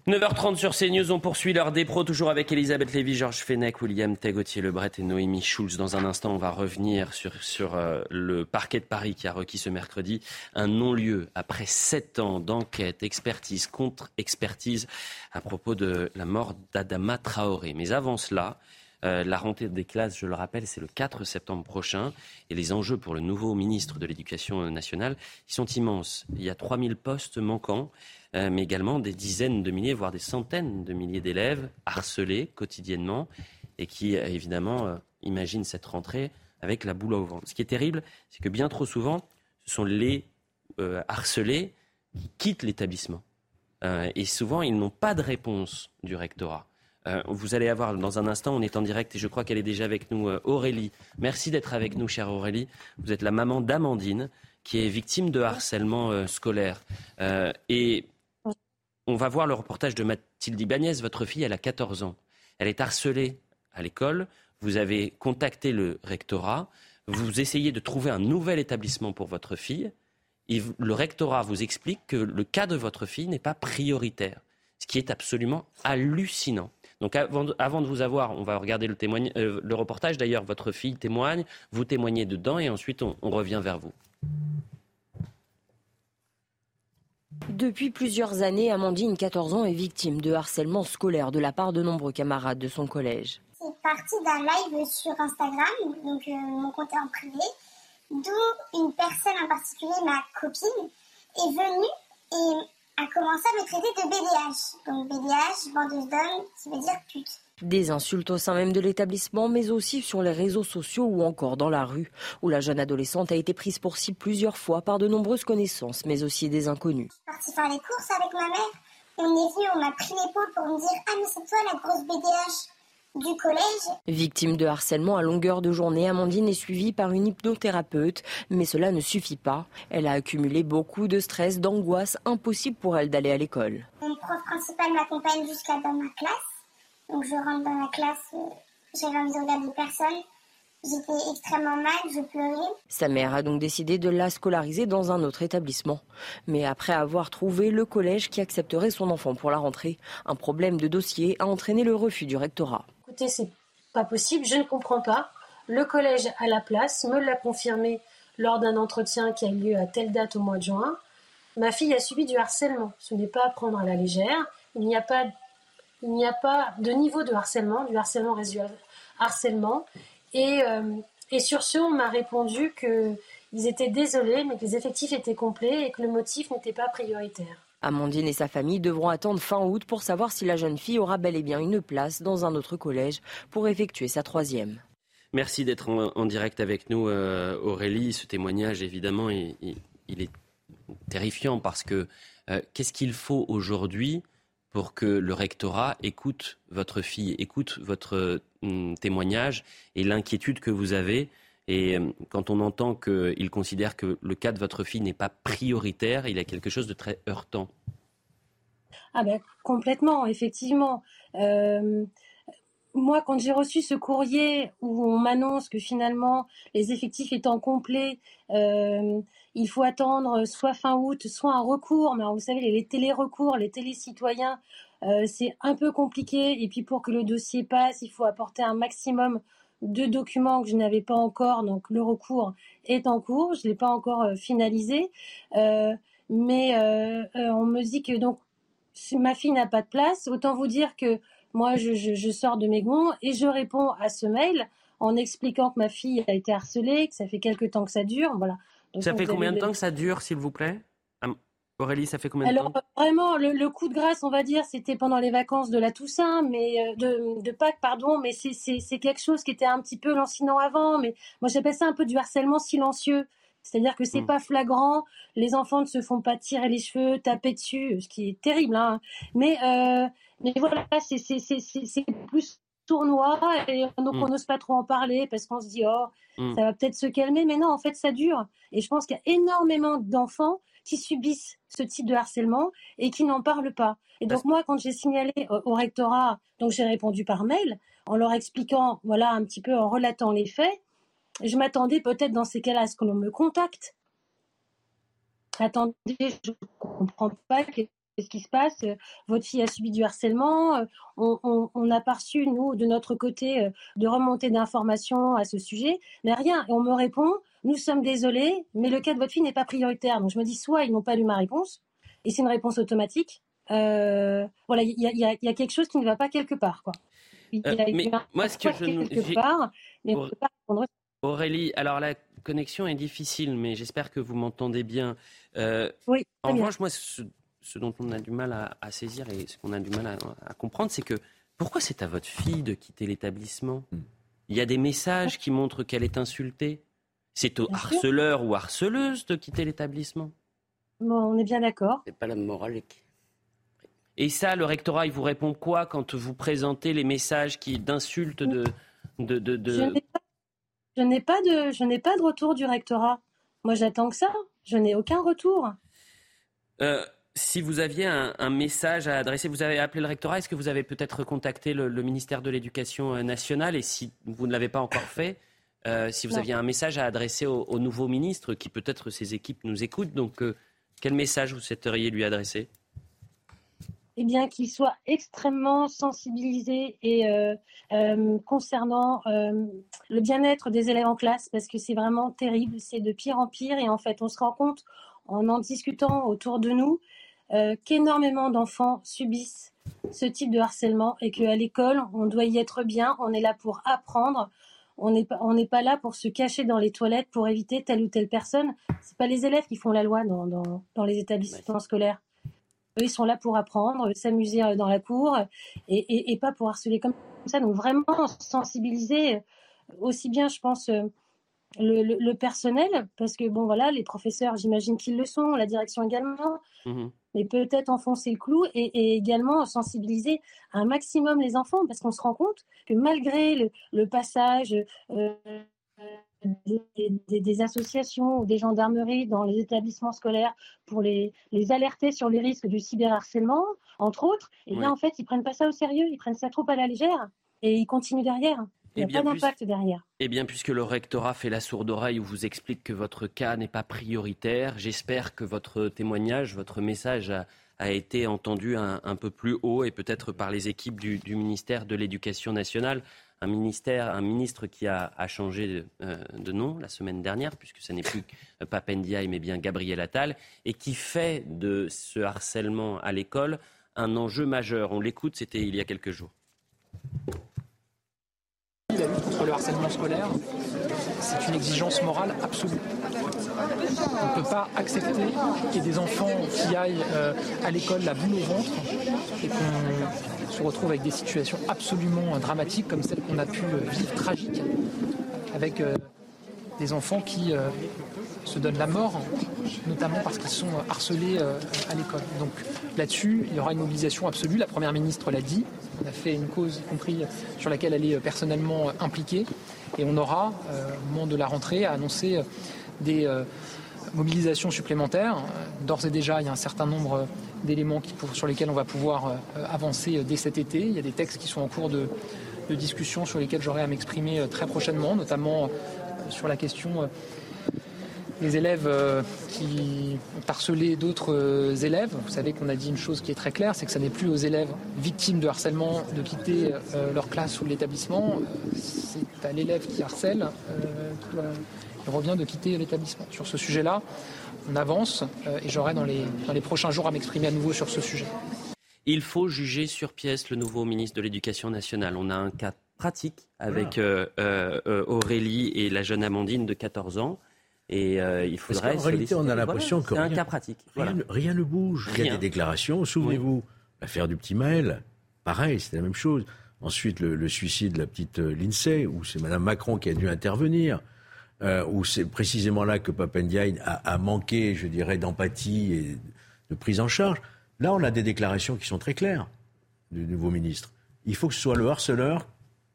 9h30 sur CNews, on poursuit l'heure des pros, toujours avec Elisabeth Lévy, Georges Fenech, William Tegotier Lebret et Noémie Schulz. Dans un instant, on va revenir sur, sur euh, le parquet de Paris qui a requis ce mercredi un non-lieu après sept ans d'enquête, expertise, contre-expertise à propos de la mort d'Adama Traoré. Mais avant cela, euh, la rentrée des classes, je le rappelle, c'est le 4 septembre prochain. Et les enjeux pour le nouveau ministre de l'Éducation nationale, sont immenses. Il y a 3000 postes manquants, euh, mais également des dizaines de milliers, voire des centaines de milliers d'élèves harcelés quotidiennement et qui, euh, évidemment, imaginent cette rentrée avec la boule au ventre. Ce qui est terrible, c'est que bien trop souvent, ce sont les harcelés qui quittent l'établissement. Et souvent, ils n'ont pas de réponse du rectorat. Euh, vous allez avoir dans un instant, on est en direct et je crois qu'elle est déjà avec nous, euh, Aurélie. Merci d'être avec nous, chère Aurélie. Vous êtes la maman d'Amandine, qui est victime de harcèlement euh, scolaire. Et on va voir le reportage de Mathilde Ibanez. Votre fille, elle a 14 ans. Elle est harcelée à l'école. Vous avez contacté le rectorat. Vous essayez de trouver un nouvel établissement pour votre fille. Et le rectorat vous explique que le cas de votre fille n'est pas prioritaire, ce qui est absolument hallucinant. Donc avant de, avant de vous avoir, on va regarder le, témoigne- euh, le reportage. D'ailleurs, votre fille témoigne, vous témoignez dedans et ensuite on, on revient vers vous. Depuis plusieurs années, Amandine, 14 ans, est victime de harcèlement scolaire de la part de nombreux camarades de son collège. C'est parti d'un live sur Instagram, donc euh, mon compte est en privé, d'où une personne en particulier, ma copine, est venue et a commencé à me traiter de BDH. Donc BDH, bandeuse d'hommes, qui veut dire pute. Des insultes au sein même de l'établissement, mais aussi sur les réseaux sociaux ou encore dans la rue, où la jeune adolescente a été prise pour cible plusieurs fois par de nombreuses connaissances, mais aussi des inconnus. Je suis partie faire les courses avec ma mère. On est venu, on m'a pris l'épaule pour me dire Ah, mais c'est toi la grosse BDH du collège. Victime de harcèlement à longueur de journée, Amandine est suivie par une hypnothérapeute, mais cela ne suffit pas. Elle a accumulé beaucoup de stress, d'angoisse, impossible pour elle d'aller à l'école. Mon prof principal m'accompagne jusqu'à dans ma classe. Donc je rentre dans la classe, euh, j'avais envie de regarder personne. J'étais extrêmement mal, je pleurais. Sa mère a donc décidé de la scolariser dans un autre établissement. Mais après avoir trouvé le collège qui accepterait son enfant pour la rentrée, un problème de dossier a entraîné le refus du rectorat. Écoutez, c'est pas possible, je ne comprends pas. Le collège à la place me l'a confirmé lors d'un entretien qui a eu lieu à telle date au mois de juin. Ma fille a subi du harcèlement. Ce n'est pas à prendre à la légère. Il n'y a pas, il n'y a pas de niveau de harcèlement, du harcèlement résiduel harcèlement. Et, euh, et sur ce, on m'a répondu qu'ils étaient désolés, mais que les effectifs étaient complets et que le motif n'était pas prioritaire. Amandine et sa famille devront attendre fin août pour savoir si la jeune fille aura bel et bien une place dans un autre collège pour effectuer sa troisième. Merci d'être en, direct avec nous, euh, Aurélie. Ce témoignage, évidemment, il, est terrifiant parce que euh, qu'est-ce qu'il faut aujourd'hui pour que le rectorat écoute votre fille, écoute votre hum, témoignage et l'inquiétude que vous avez et hum, quand on entend qu'il considère que le cas de votre fille n'est pas prioritaire, il y a quelque chose de très heurtant. Ah ben complètement, effectivement. Euh, moi, quand j'ai reçu ce courrier où on m'annonce que finalement les effectifs étant complets, euh, il faut attendre soit fin août, soit un recours. Mais vous savez, les télé-recours, les télé-citoyens, euh, c'est un peu compliqué. Et puis pour que le dossier passe, il faut apporter un maximum de documents que je n'avais pas encore. Donc le recours est en cours. Je ne l'ai pas encore euh, finalisé. mais on me dit que donc ma fille n'a pas de place, autant vous dire que moi, je, sors de mes gonds et je réponds à ce mail en expliquant que ma fille a été harcelée, que ça fait quelques temps que ça dure. Voilà. Ça fait combien de temps que ça dure, s'il vous plaît Aurélie, ça fait combien de temps Alors vraiment, le, coup de grâce, on va dire, c'était pendant les vacances de la Toussaint, mais euh, de, de Pâques, pardon, mais c'est quelque chose qui était un petit peu lancinant avant. Mais moi, j'appelle ça un peu du harcèlement silencieux. C'est-à-dire que c'est n'est hmm. pas flagrant, les enfants ne se font pas tirer les cheveux, taper dessus, ce qui est terrible. Hein. Mais euh, mais voilà, c'est plus tournoi et donc mm. on n'ose pas trop en parler parce qu'on se dit oh mm. ça va peut-être se calmer mais non en fait ça dure et je pense qu'il y a énormément d'enfants qui subissent ce type de harcèlement et qui n'en parlent pas et donc moi quand j'ai signalé au, rectorat donc j'ai répondu par mail en leur expliquant voilà un petit peu en relatant les faits je m'attendais peut-être dans ces cas-là à ce que l'on me contacte attendez je comprends pas qu'est-ce qui se passe Votre fille a subi du harcèlement. On, n'a pas reçu, nous, de notre côté, euh, de remontée d'informations à ce sujet, mais rien. Et on me répond, nous sommes désolés, mais le cas de votre fille n'est pas prioritaire. Donc je me dis, soit ils n'ont pas lu ma réponse, et c'est une réponse automatique. Euh, voilà, il y, a, quelque chose qui ne va pas quelque part, quoi. Euh, mais moi, ce que je quelque part, mais on peut pas répondre. Aurélie, alors la connexion est difficile, mais j'espère que vous m'entendez bien. oui. En revanche, moi, ce ce dont on a du mal à, saisir et ce qu'on a du mal à, comprendre, c'est que pourquoi c'est à votre fille de quitter l'établissement? Hmm. Il y a des messages qui montrent qu'elle est insultée. C'est au harceleur ou harceleuse de quitter l'établissement? on est bien d'accord. C'est pas la morale. Et ça, le rectorat, il vous répond quoi quand vous présentez les messages qui d'insultes de, de, de, Je n'ai pas, de, je n'ai pas de retour du rectorat. Moi, j'attends que ça. Je n'ai aucun retour. Euh, si vous aviez un, message à adresser, vous avez appelé le rectorat, est-ce que vous avez peut-être contacté le, ministère de l'Éducation euh, nationale Et si vous ne l'avez pas encore fait, euh, si vous aviez un message à adresser au, nouveau ministre, qui peut-être ses équipes nous écoutent, donc euh, quel message vous souhaiteriez lui adresser? Eh bien, qu'il soit extrêmement sensibilisé et concernant le bien-être des élèves en classe, parce que c'est vraiment terrible, c'est de pire en pire, et en fait, on se rend compte en en discutant autour de nous euh, qu'énormément d'enfants subissent ce type de harcèlement et qu'à l'école, on doit y être bien, on est là pour apprendre, on n'est pas, pas là pour se cacher dans les toilettes pour éviter telle ou telle personne. C'est pas les élèves qui font la loi dans, dans, les établissements scolaires. Eux, ils sont là pour apprendre, s'amuser euh, dans la cour et, et, pas pour harceler comme ça. Donc vraiment sensibiliser aussi bien, je pense, euh, le, personnel, parce que bon voilà, les professeurs, j'imagine qu'ils le sont, la direction également, mmh mais peut-être enfoncer le clou et, également sensibiliser un maximum les enfants, parce qu'on se rend compte que malgré le, passage euh, des, associations ou des gendarmeries dans les établissements scolaires pour les, les alerter sur les risques du cyberharcèlement, entre autres, et eh bien en fait ils prennent pas ça au sérieux, ils prennent ça trop à la légère et ils continuent derrière. Il n'y a pas d'impact derrière. Eh bien, puisque le rectorat fait la sourde oreille ou vous explique que votre cas n'est pas prioritaire, j'espère que votre témoignage, votre message a, été entendu un, peu plus haut et peut-être par les équipes du, ministère de l'Éducation nationale. Un ministère, un ministre qui a, changé euh, de, nom la semaine dernière, puisque ce n'est plus Papendiaï, mais bien Gabriel Attal, et qui fait de ce harcèlement à l'école un enjeu majeur. On l'écoute, c'était il y a quelques jours. La lutte contre le harcèlement scolaire, c'est une exigence morale absolue. On ne peut pas accepter qu'il y ait des enfants qui aillent euh, à l'école la boule au ventre et qu'on se retrouvent avec des situations absolument dramatiques comme celle qu'on a pu vivre tragique avec des enfants qui se donnent la mort, notamment parce qu'ils sont harcelés à l'école. Donc là-dessus, il y aura une mobilisation absolue. La Première ministre l'a dit. On a fait une cause, y compris sur laquelle elle est personnellement impliquée. Et on aura, au moment de la rentrée, à annoncer des mobilisations supplémentaires. D'ores et déjà, il y a un certain nombre d'éléments sur lesquels on va pouvoir euh, avancer euh, dès cet été. Il y a des textes qui sont en cours de, discussion sur lesquels j'aurai à m'exprimer euh, très prochainement, notamment sur la question des élèves qui ont harcelé d'autres élèves. Vous savez qu'on a dit une chose qui est très claire, c'est que ce n'est plus aux élèves victimes de harcèlement de quitter leur classe ou l'établissement. C'est à l'élève qui harcèle qui revient de quitter l'établissement. Sur ce sujet-là, on avance euh, et j'aurai dans les, dans les prochains jours à m'exprimer à nouveau sur ce sujet. Il faut juger sur pièce le nouveau ministre de l'Éducation nationale. On a un cas pratique avec euh, euh, Aurélie et la jeune Amandine de 14 ans. Et il faudrait. En réalité, on a l'impression que rien, un cas pratique. Rien, ne bouge. Il y a des déclarations. Souvenez-vous, l'affaire du petit Maël, pareil, c'était la même chose. Ensuite, le, suicide de la petite Lindsay, où c'est Mme Macron qui a dû intervenir euh, où c'est précisément là que Papendiaï a, a manqué, je dirais, d'empathie et de prise en charge. Là, on a des déclarations qui sont très claires du nouveau ministre. Il faut que ce soit le harceleur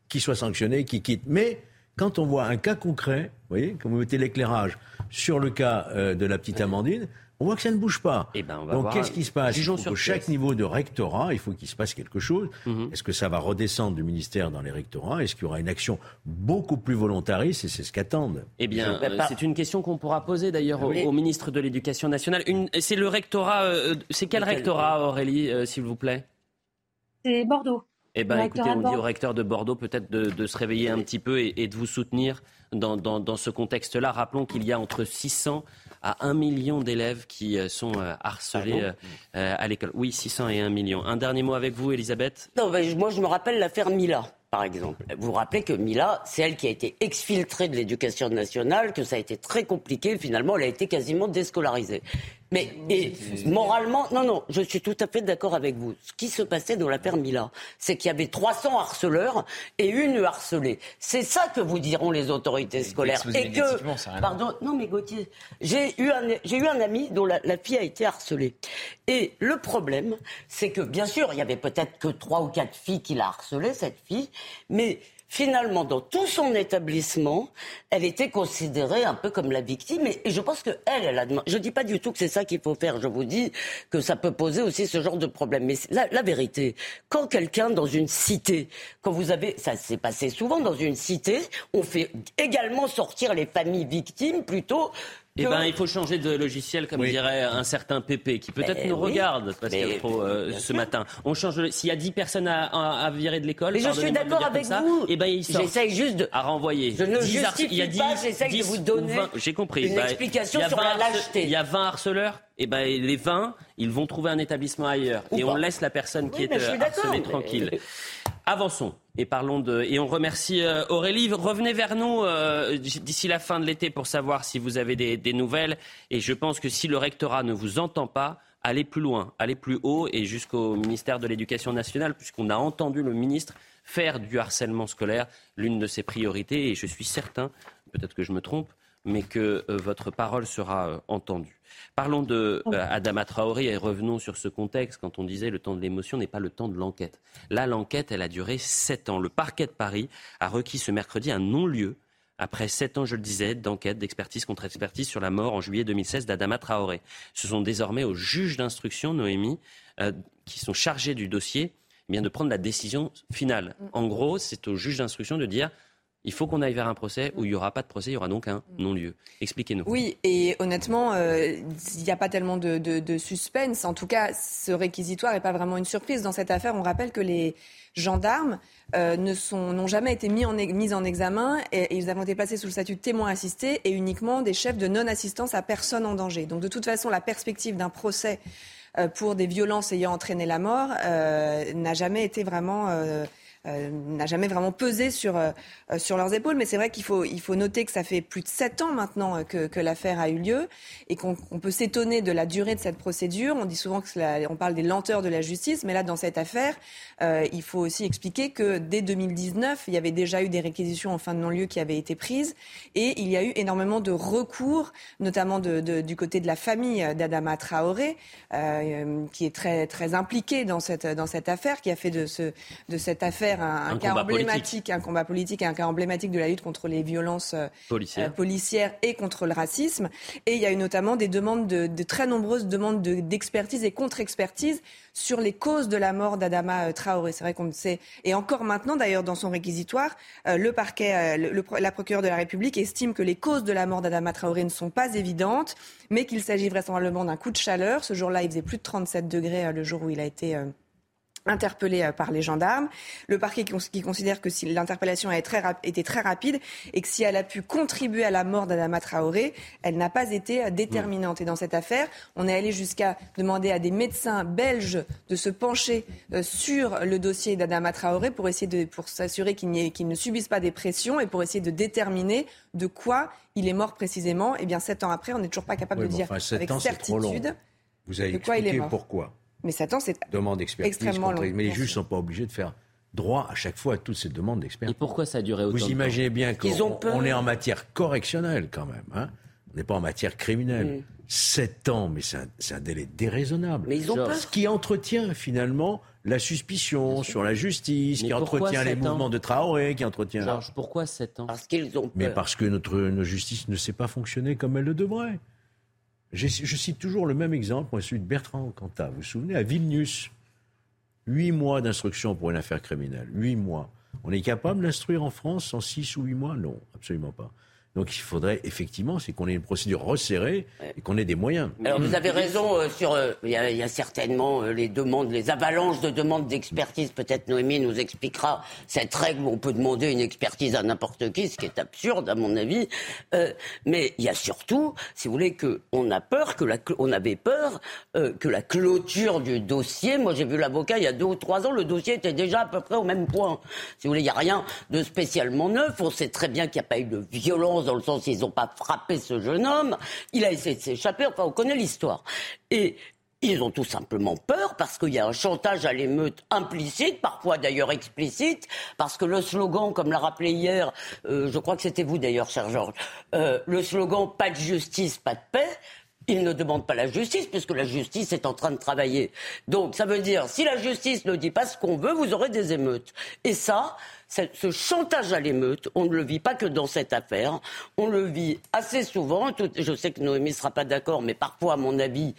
qui soit sanctionné, qui quitte. Mais quand on voit un cas concret, vous voyez, comme vous mettez l'éclairage sur le cas euh, de la petite Amandine, on voit que ça ne bouge pas. Eh ben, Donc qu'est-ce qui se passe? Sur chaque niveau de rectorat, il faut qu'il se passe quelque chose. Mhm. Est-ce que ça va redescendre du ministère dans les rectorats? Est-ce qu'il y aura une action beaucoup plus volontariste? Et c'est ce qu'attendent. Eh bien, euh, c'est une question qu'on pourra poser d'ailleurs au, ministre de l'Éducation nationale. C'est le rectorat. Euh, c'est quel rectorat, Aurélie, euh, s'il vous plaît? C'est Bordeaux. Eh bien, écoutez, on dit au recteur de Bordeaux peut-être de, se réveiller un petit peu et, de vous soutenir dans, dans ce contexte-là. Rappelons qu'il y a entre 600 à un million d'élèves qui euh, sont euh, harcelés ah euh, à l'école. Oui, 600 et 1 million. Un dernier mot avec vous, Elisabeth? Non, moi je me rappelle l'affaire Mila par exemple. Vous vous rappelez que Mila, c'est elle qui a été exfiltrée de l'éducation nationale, que ça a été très compliqué, finalement elle a été quasiment déscolarisée. Mais moralement, non, non, je suis tout à fait d'accord avec vous. Ce qui se passait dans l'affaire Mila, c'est qu'il y avait 300 harceleurs et une harcelée. C'est ça que vous diront les autorités scolaires. Et que, pardon, non mais Gauthier, j'ai eu un, j'ai eu un ami dont la, la, fille a été harcelée. Et le problème, c'est que bien sûr, il y avait peut-être que trois ou quatre filles qui l'a harcelée, cette fille, mais finalement, dans tout son établissement, elle était considérée un peu comme la victime. Et, je pense que elle, elle a demandé. Je dis pas du tout que c'est ça qu'il faut faire. Je vous dis que ça peut poser aussi ce genre de problème. Mais la, la vérité, quand quelqu'un dans une cité, quand vous avez, ça s'est passé souvent dans une cité, on fait également sortir les familles victimes plutôt eh ben, il faut changer de logiciel, comme dirait un certain Pépé, qui peut-être nous regarde, parce qu'il trop euh, ce matin. On change. S'il y a 10 personnes à, virer de l'école, mais je suis d'accord avec vous. Et eh ben, il J'essaye juste de à renvoyer. Je ne justifie il y a 10, pas. J'essaye de vous donner. J'ai compris. Une bah, explication sur la lâcheté. Il y a 20 harceleurs. Et eh ben, les 20, ils vont trouver un établissement ailleurs. et on laisse la personne qui est euh, harcelée tranquille. Avançons et parlons de et on remercie euh, Aurélie. Revenez vers nous euh, d'ici la fin de l'été pour savoir si vous avez des, nouvelles. Et je pense que si le rectorat ne vous entend pas, allez plus loin, allez plus haut et jusqu'au ministère de l'Éducation nationale, puisqu'on a entendu le ministre faire du harcèlement scolaire l'une de ses priorités. Et je suis certain, peut-être que je me trompe, mais que euh, votre parole sera euh, entendue. Parlons de euh, Adama Traoré et revenons sur ce contexte quand on disait le temps de l'émotion n'est pas le temps de l'enquête. Là, l'enquête, elle a duré sept ans. Le parquet de Paris a requis ce mercredi un non-lieu après sept ans, je le disais, d'enquête, d'expertise contre expertise sur la mort en juillet 2016 d'Adama Traoré. Ce sont désormais aux juges d'instruction, Noémie, qui sont chargés du dossier, eh bien de prendre la décision finale. Mm. En gros, c'est aux juges d'instruction de dire il faut qu'on aille vers un procès où il n'y aura pas de procès, il y aura donc un non-lieu. Expliquez-nous. Oui, et honnêtement, euh, il n'y a pas tellement de, suspense. En tout cas, ce réquisitoire n'est pas vraiment une surprise. Dans cette affaire, on rappelle que les gendarmes euh, n'ont jamais été mis en, examen et, ils ont été placés sous le statut de témoin assisté et uniquement des chefs de non-assistance à personne en danger. Donc de toute façon, la perspective d'un procès euh, pour des violences ayant entraîné la mort n'a jamais été vraiment n'a jamais vraiment pesé sur, sur leurs épaules. Mais c'est vrai qu'il faut, il faut noter que ça fait plus de sept ans maintenant que, l'affaire a eu lieu et qu'on peut s'étonner de la durée de cette procédure. On dit souvent que parle des lenteurs de la justice, mais là, dans cette affaire, il faut aussi expliquer que dès 2019, il y avait déjà eu des réquisitions en fin de non-lieu qui avaient été prises et il y a eu énormément de recours, notamment du côté de la famille d'Adama Traoré, qui est très, très impliquée dans cette, dans cette affaire, qui a fait de, ce, de cette affaire un, cas emblématique, un combat politique et un cas emblématique de la lutte contre les violences euh, policières, et contre le racisme. Et il y a eu notamment des demandes de, de très nombreuses demandes d'expertise et contre-expertise sur les causes de la mort d'Adama euh, Traoré. C'est vrai qu'on le sait. Et encore maintenant, d'ailleurs, dans son réquisitoire, euh, le parquet, le, la procureure de la République estime que les causes de la mort d'Adama Traoré ne sont pas évidentes, mais qu'il s'agit vraisemblablement d'un coup de chaleur. Ce jour-là, il faisait plus de 37 degrés le jour où il a été interpellé euh, par les gendarmes. Le parquet qui considère que si l'interpellation a été très rapide et que si elle a pu contribuer à la mort d'Adama Traoré, elle n'a pas été euh, déterminante. Et dans cette affaire, on est allé jusqu'à demander à des médecins belges de se pencher euh, sur le dossier d'Adama Traoré pour essayer de, pour s'assurer qu'il ne subisse pas des pressions et pour essayer de déterminer de quoi il est mort précisément. Et eh bien, sept ans après, on n'est toujours pas capable de dire avec certitude. Vous avez expliqué pourquoi mais Satan, c'est demande extrêmement long. Mais les juges ne sont pas obligés de faire droit à chaque fois à toutes ces demandes d'expertise. Et pourquoi ça a duré autant Vous imaginez bien qu'on on est en matière correctionnelle quand même. Hein on n'est pas en matière criminelle. Sept ans, mais c'est un, délai déraisonnable. Mais ils ont peur. Ce qui entretient finalement la suspicion sur la justice, qui entretient les mouvements de Traoré, qui entretient. Georges, pourquoi sept ans? Parce qu'ils ont peur. Mais parce que notre, notre justice ne sait pas fonctionner comme elle le devrait. Je, cite toujours le même exemple, celui de Bertrand Cantat. Vous vous souvenez, à Vilnius, huit mois d'instruction pour une affaire criminelle. Huit mois. On est capable d'instruire en France en six ou huit mois? Non, absolument pas. Donc il faudrait effectivement, c'est qu'on ait une procédure resserrée et qu'on ait des moyens. Alors vous avez raison euh, sur, euh, il, y a, certainement euh, les demandes, les avalanches de demandes d'expertise. Peut-être Noémie nous expliquera cette règle où on peut demander une expertise à n'importe qui, ce qui est absurde à mon avis. mais il y a surtout, si vous voulez, que on a peur, que la, on avait peur que la clôture du dossier. Moi j'ai vu l'avocat il y a deux ou trois ans, le dossier était déjà à peu près au même point. Si vous voulez, il n'y a rien de spécialement neuf. On sait très bien qu'il n'y a pas eu de violence dans le sens ils n'ont pas frappé ce jeune homme. Il a essayé de s'échapper. Enfin, on connaît l'histoire. Et ils ont tout simplement peur parce qu'il y a un chantage à l'émeute implicite, parfois d'ailleurs explicite, parce que le slogan, comme l'a rappelé hier, euh, je crois que c'était vous d'ailleurs, cher Georges, euh, le slogan pas de justice, pas de paix, ils ne demandent pas la justice puisque la justice est en train de travailler. Donc ça veut dire, si la justice ne dit pas ce qu'on veut, vous aurez des émeutes. Et ça, ce chantage à l'émeute, on ne le vit pas que dans cette affaire, on le vit assez souvent. je sais que Noémie ne sera pas d'accord, mais parfois, à mon avis,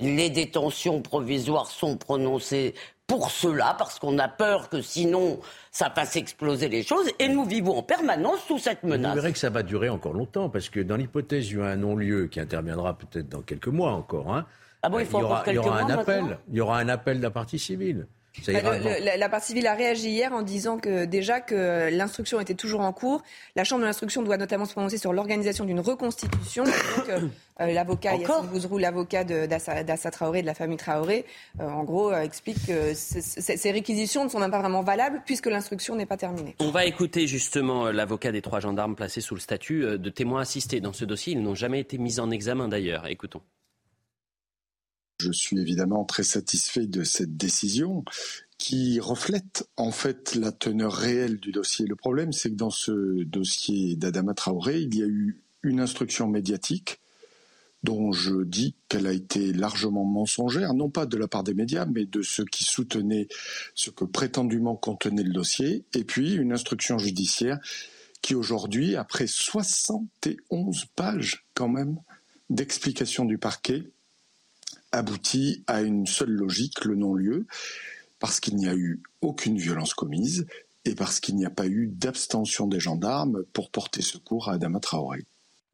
les détentions provisoires sont prononcées pour cela, parce qu'on a peur que sinon ça fasse exploser les choses, et nous vivons en permanence sous cette menace. Vous verrez que ça va durer encore longtemps, parce que dans l'hypothèse, il y a un non-lieu qui interviendra peut-être dans quelques mois encore. Hein, ah bon, il, faut y aura, un appel. Il y aura un appel de la partie civile. Bah, la partie civile a réagi hier en disant que déjà que l'instruction était toujours en cours. La Chambre de l'instruction doit notamment se prononcer sur l'organisation d'une reconstitution. Donc, euh, euh, l'avocat Yassine Bouzrou, l'avocat d'Assa Traoré, de la famille Traoré, euh, en gros, explique que ces réquisitions ne sont même pas vraiment valables puisque l'instruction n'est pas terminée. On va écouter justement l'avocat des trois gendarmes placés sous le statut de témoin assisté dans ce dossier. Ils n'ont jamais été mis en examen d'ailleurs. Écoutons. Je suis évidemment très satisfait de cette décision qui reflète en fait la teneur réelle du dossier. Le problème, c'est que dans ce dossier d'Adama Traoré, il y a eu une instruction médiatique dont je dis qu'elle a été largement mensongère, non pas de la part des médias, mais de ceux qui soutenaient ce que prétendument contenait le dossier, et puis une instruction judiciaire qui aujourd'hui, après 71 pages quand même d'explication du parquet, aboutit à une seule logique, le non-lieu, parce qu'il n'y a eu aucune violence commise et parce qu'il n'y a pas eu d'abstention des gendarmes pour porter secours à Adama Traoré.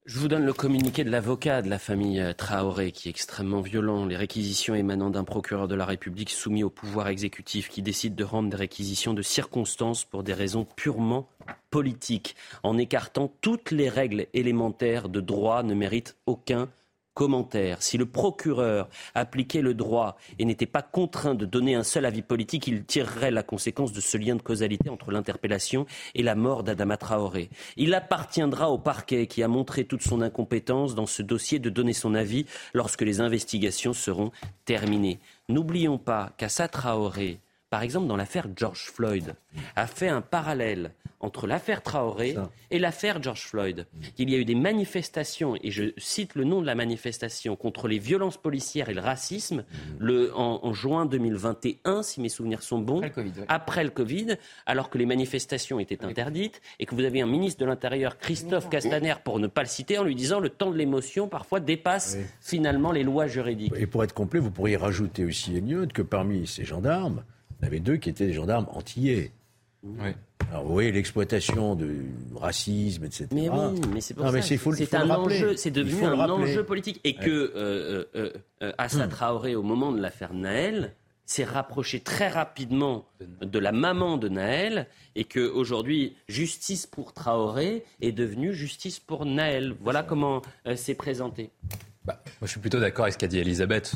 Je vous donne le communiqué de l'avocat de la famille euh, Traoré qui est extrêmement violent. Les réquisitions émanant d'un procureur de la République soumis au pouvoir exécutif qui décide de rendre des réquisitions de circonstances pour des raisons purement politiques, en écartant toutes les règles élémentaires de droit, ne méritent aucun Commentaire. Si le procureur appliquait le droit et n'était pas contraint de donner un seul avis politique, il tirerait la conséquence de ce lien de causalité entre l'interpellation et la mort d'Adama Traoré. Il appartiendra au parquet qui a montré toute son incompétence dans ce dossier de donner son avis lorsque les investigations seront terminées. N'oublions pas qu'Assa Traoré, par exemple dans l'affaire George Floyd, a fait un parallèle entre l'affaire Traoré et l'affaire George Floyd. Il y a eu des manifestations, et je cite le nom de la manifestation, contre les violences policières et le racisme le, en, juin 2021, si mes souvenirs sont bons, après le Covid, alors que les manifestations étaient interdites et que vous avez un ministre de l'Intérieur, Christophe Castaner, pour ne pas le citer, en lui disant le temps de l'émotion parfois dépasse finalement les lois juridiques. Et pour être complet, vous pourriez rajouter aussi, Elliot, que parmi ces gendarmes, il y en avait deux qui étaient des gendarmes antillais. Oui. Alors vous voyez l'exploitation du racisme, etc. Mais oui, mais c'est pour ça. C'est un enjeu, c'est devenu un enjeu politique et que euh, euh, euh, Assa hmm. Traoré, au moment de l'affaire Naël, s'est rapproché très rapidement de la maman de Naël et que aujourd'hui justice pour Traoré est devenue justice pour Naël. Voilà comment c'est présenté. Bah, je suis plutôt d'accord avec ce qu'a dit Elisabeth.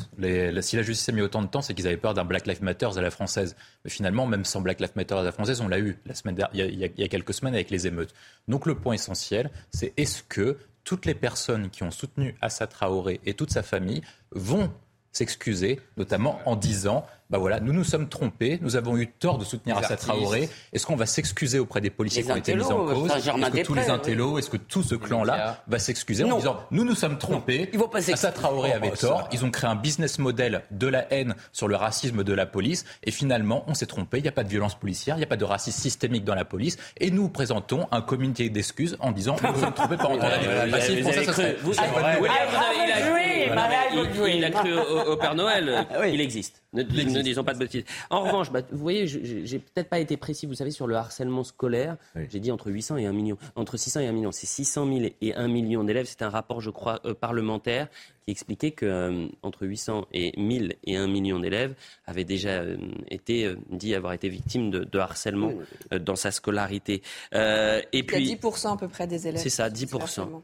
si la justice a mis autant de temps, c'est qu'ils avaient peur d'un Black Lives Matter à la française. Mais finalement, même sans Black Lives Matter à la française, on l'a eu la semaine il, y a, il y a quelques semaines avec les émeutes. Donc le point essentiel, c'est est-ce que toutes les personnes qui ont soutenu Assa Traoré et toute sa famille vont s'excuser, notamment en disant bah voilà, nous nous sommes trompés, nous avons eu tort de soutenir Assa Traoré. Est-ce qu'on va s'excuser auprès des policiers qui ont été mis en cause Est-ce que tous les intellos, est-ce que tout ce clan-là va s'excuser en disant nous nous sommes trompés, Assa Traoré avait tort, ils ont créé un business model de la haine sur le racisme de la police et finalement on s'est trompé, il n'y a pas de violence policière, il n'y a pas de racisme systémique dans la police et nous présentons un comité d'excuses en disant nous nous sommes trompés par entendre Il a cru au Père Noël, il existe. Ne, disons pas de bêtises. En revanche, bah, vous voyez, j'ai peut-être pas été précis, vous savez, sur le harcèlement scolaire. J'ai dit entre 800 et 1 million. Entre 600 et 1 million. C'est 600 000 et 1 million d'élèves. C'est un rapport, je crois, euh, parlementaire qui expliquait que euh, entre 800 et 1000 et 1 million d'élèves avaient déjà euh, été dit avoir été victimes de, harcèlement dans sa scolarité. et puis, Il y a 10% à peu près des élèves. C'est ça, 10%.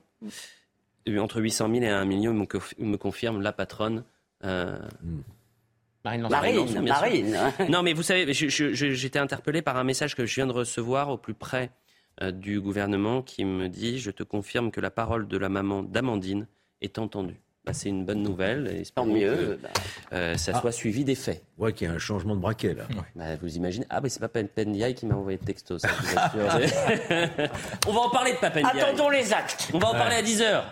Entre 800 000 et 1 million, me confirme la patronne. Hmm. Marine, Marine, Non, mais vous savez, j'étais interpellé par un message que je viens de recevoir au plus près euh, du gouvernement qui me dit Je te confirme que la parole de la maman d'Amandine est entendue. Bah, c'est une bonne nouvelle. Et Tant mieux. Euh, ça ah. soit suivi des faits. Ouais, qu'il y a un changement de braquet là. Bah, vous imaginez Ah, mais c'est pas Papendiaï qui m'a envoyé le texto, ça, On va en parler de Papendiaï. Attendons les actes. On va en parler à 10h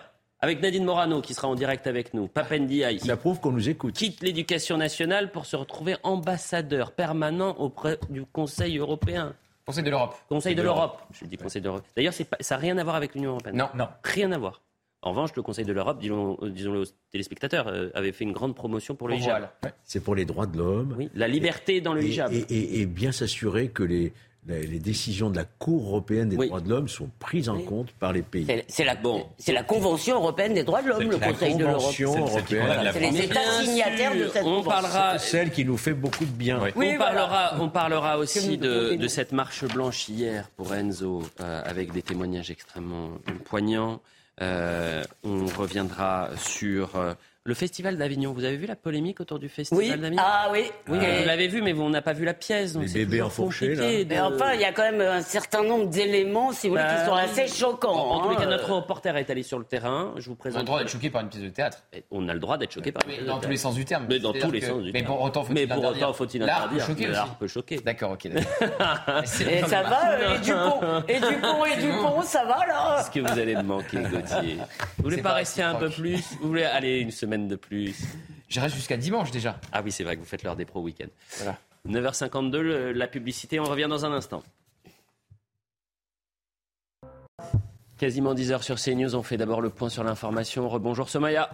avec Nadine Morano qui sera en direct avec nous. Papendiaï. Ça prouve qu'on nous écoute. Quitte l'éducation nationale pour se retrouver ambassadeur permanent auprès du Conseil européen. Conseil de l'Europe. Conseil de l'Europe. Je dis Conseil de l'Europe. D'ailleurs, ça n'a rien à voir avec l'Union européenne. Non, non. Rien à voir. En revanche, le Conseil de l'Europe, disons-le disons aux téléspectateurs, euh, avait fait une grande promotion pour le hijab. C'est pour les droits de l'homme. Oui, la liberté dans le hijab. et bien s'assurer que les, les décisions de la Cour européenne des droits de l'homme sont prises en compte par les pays. C'est la, bon. la Convention européenne des droits de l'homme, le Conseil de l'Europe. C'est les États signataires de cette on parlera, celle qui nous fait beaucoup de bien. on, parlera, on parlera aussi de, de, cette marche blanche hier pour Enzo, euh, avec des témoignages extrêmement poignants. Euh, on reviendra sur euh, le Festival d'Avignon, vous avez vu la polémique autour du Festival d'Avignon? Ah oui. oui Vous l'avez vu, mais on n'a pas vu la pièce. Donc Les bébés enfourchés, là. Mais enfin, il y a quand même un certain nombre d'éléments, si vous voulez, qui bah sont assez choquants. En, tous les cas, hein. notre reporter est allé sur le terrain. Je vous présente. On a le droit d'être choqué par une pièce de théâtre. On a le droit d'être choqué par une pièce de théâtre. Dans tous les sens du terme. Mais dans tous les sens du terme. Mais pour autant, faut-il interdire. Mais pour autant, faut-il interdire. L'art peut choquer. D'accord, ok. Et ça va, et Dupont, et Dupont, et Dupont, ça va là Est-ce que vous allez me manquer, Gauthier? Vous voulez pas rester un peu plus? Vous voulez aller une semaine de plus je reste jusqu'à dimanche déjà. Ah oui, c'est vrai que vous faites l'heure des pro week-end. Voilà. 9h52, la publicité, on revient dans un instant. Quasiment 10 h sur CNews, on fait d'abord le point sur l'information. Rebonjour Somaya.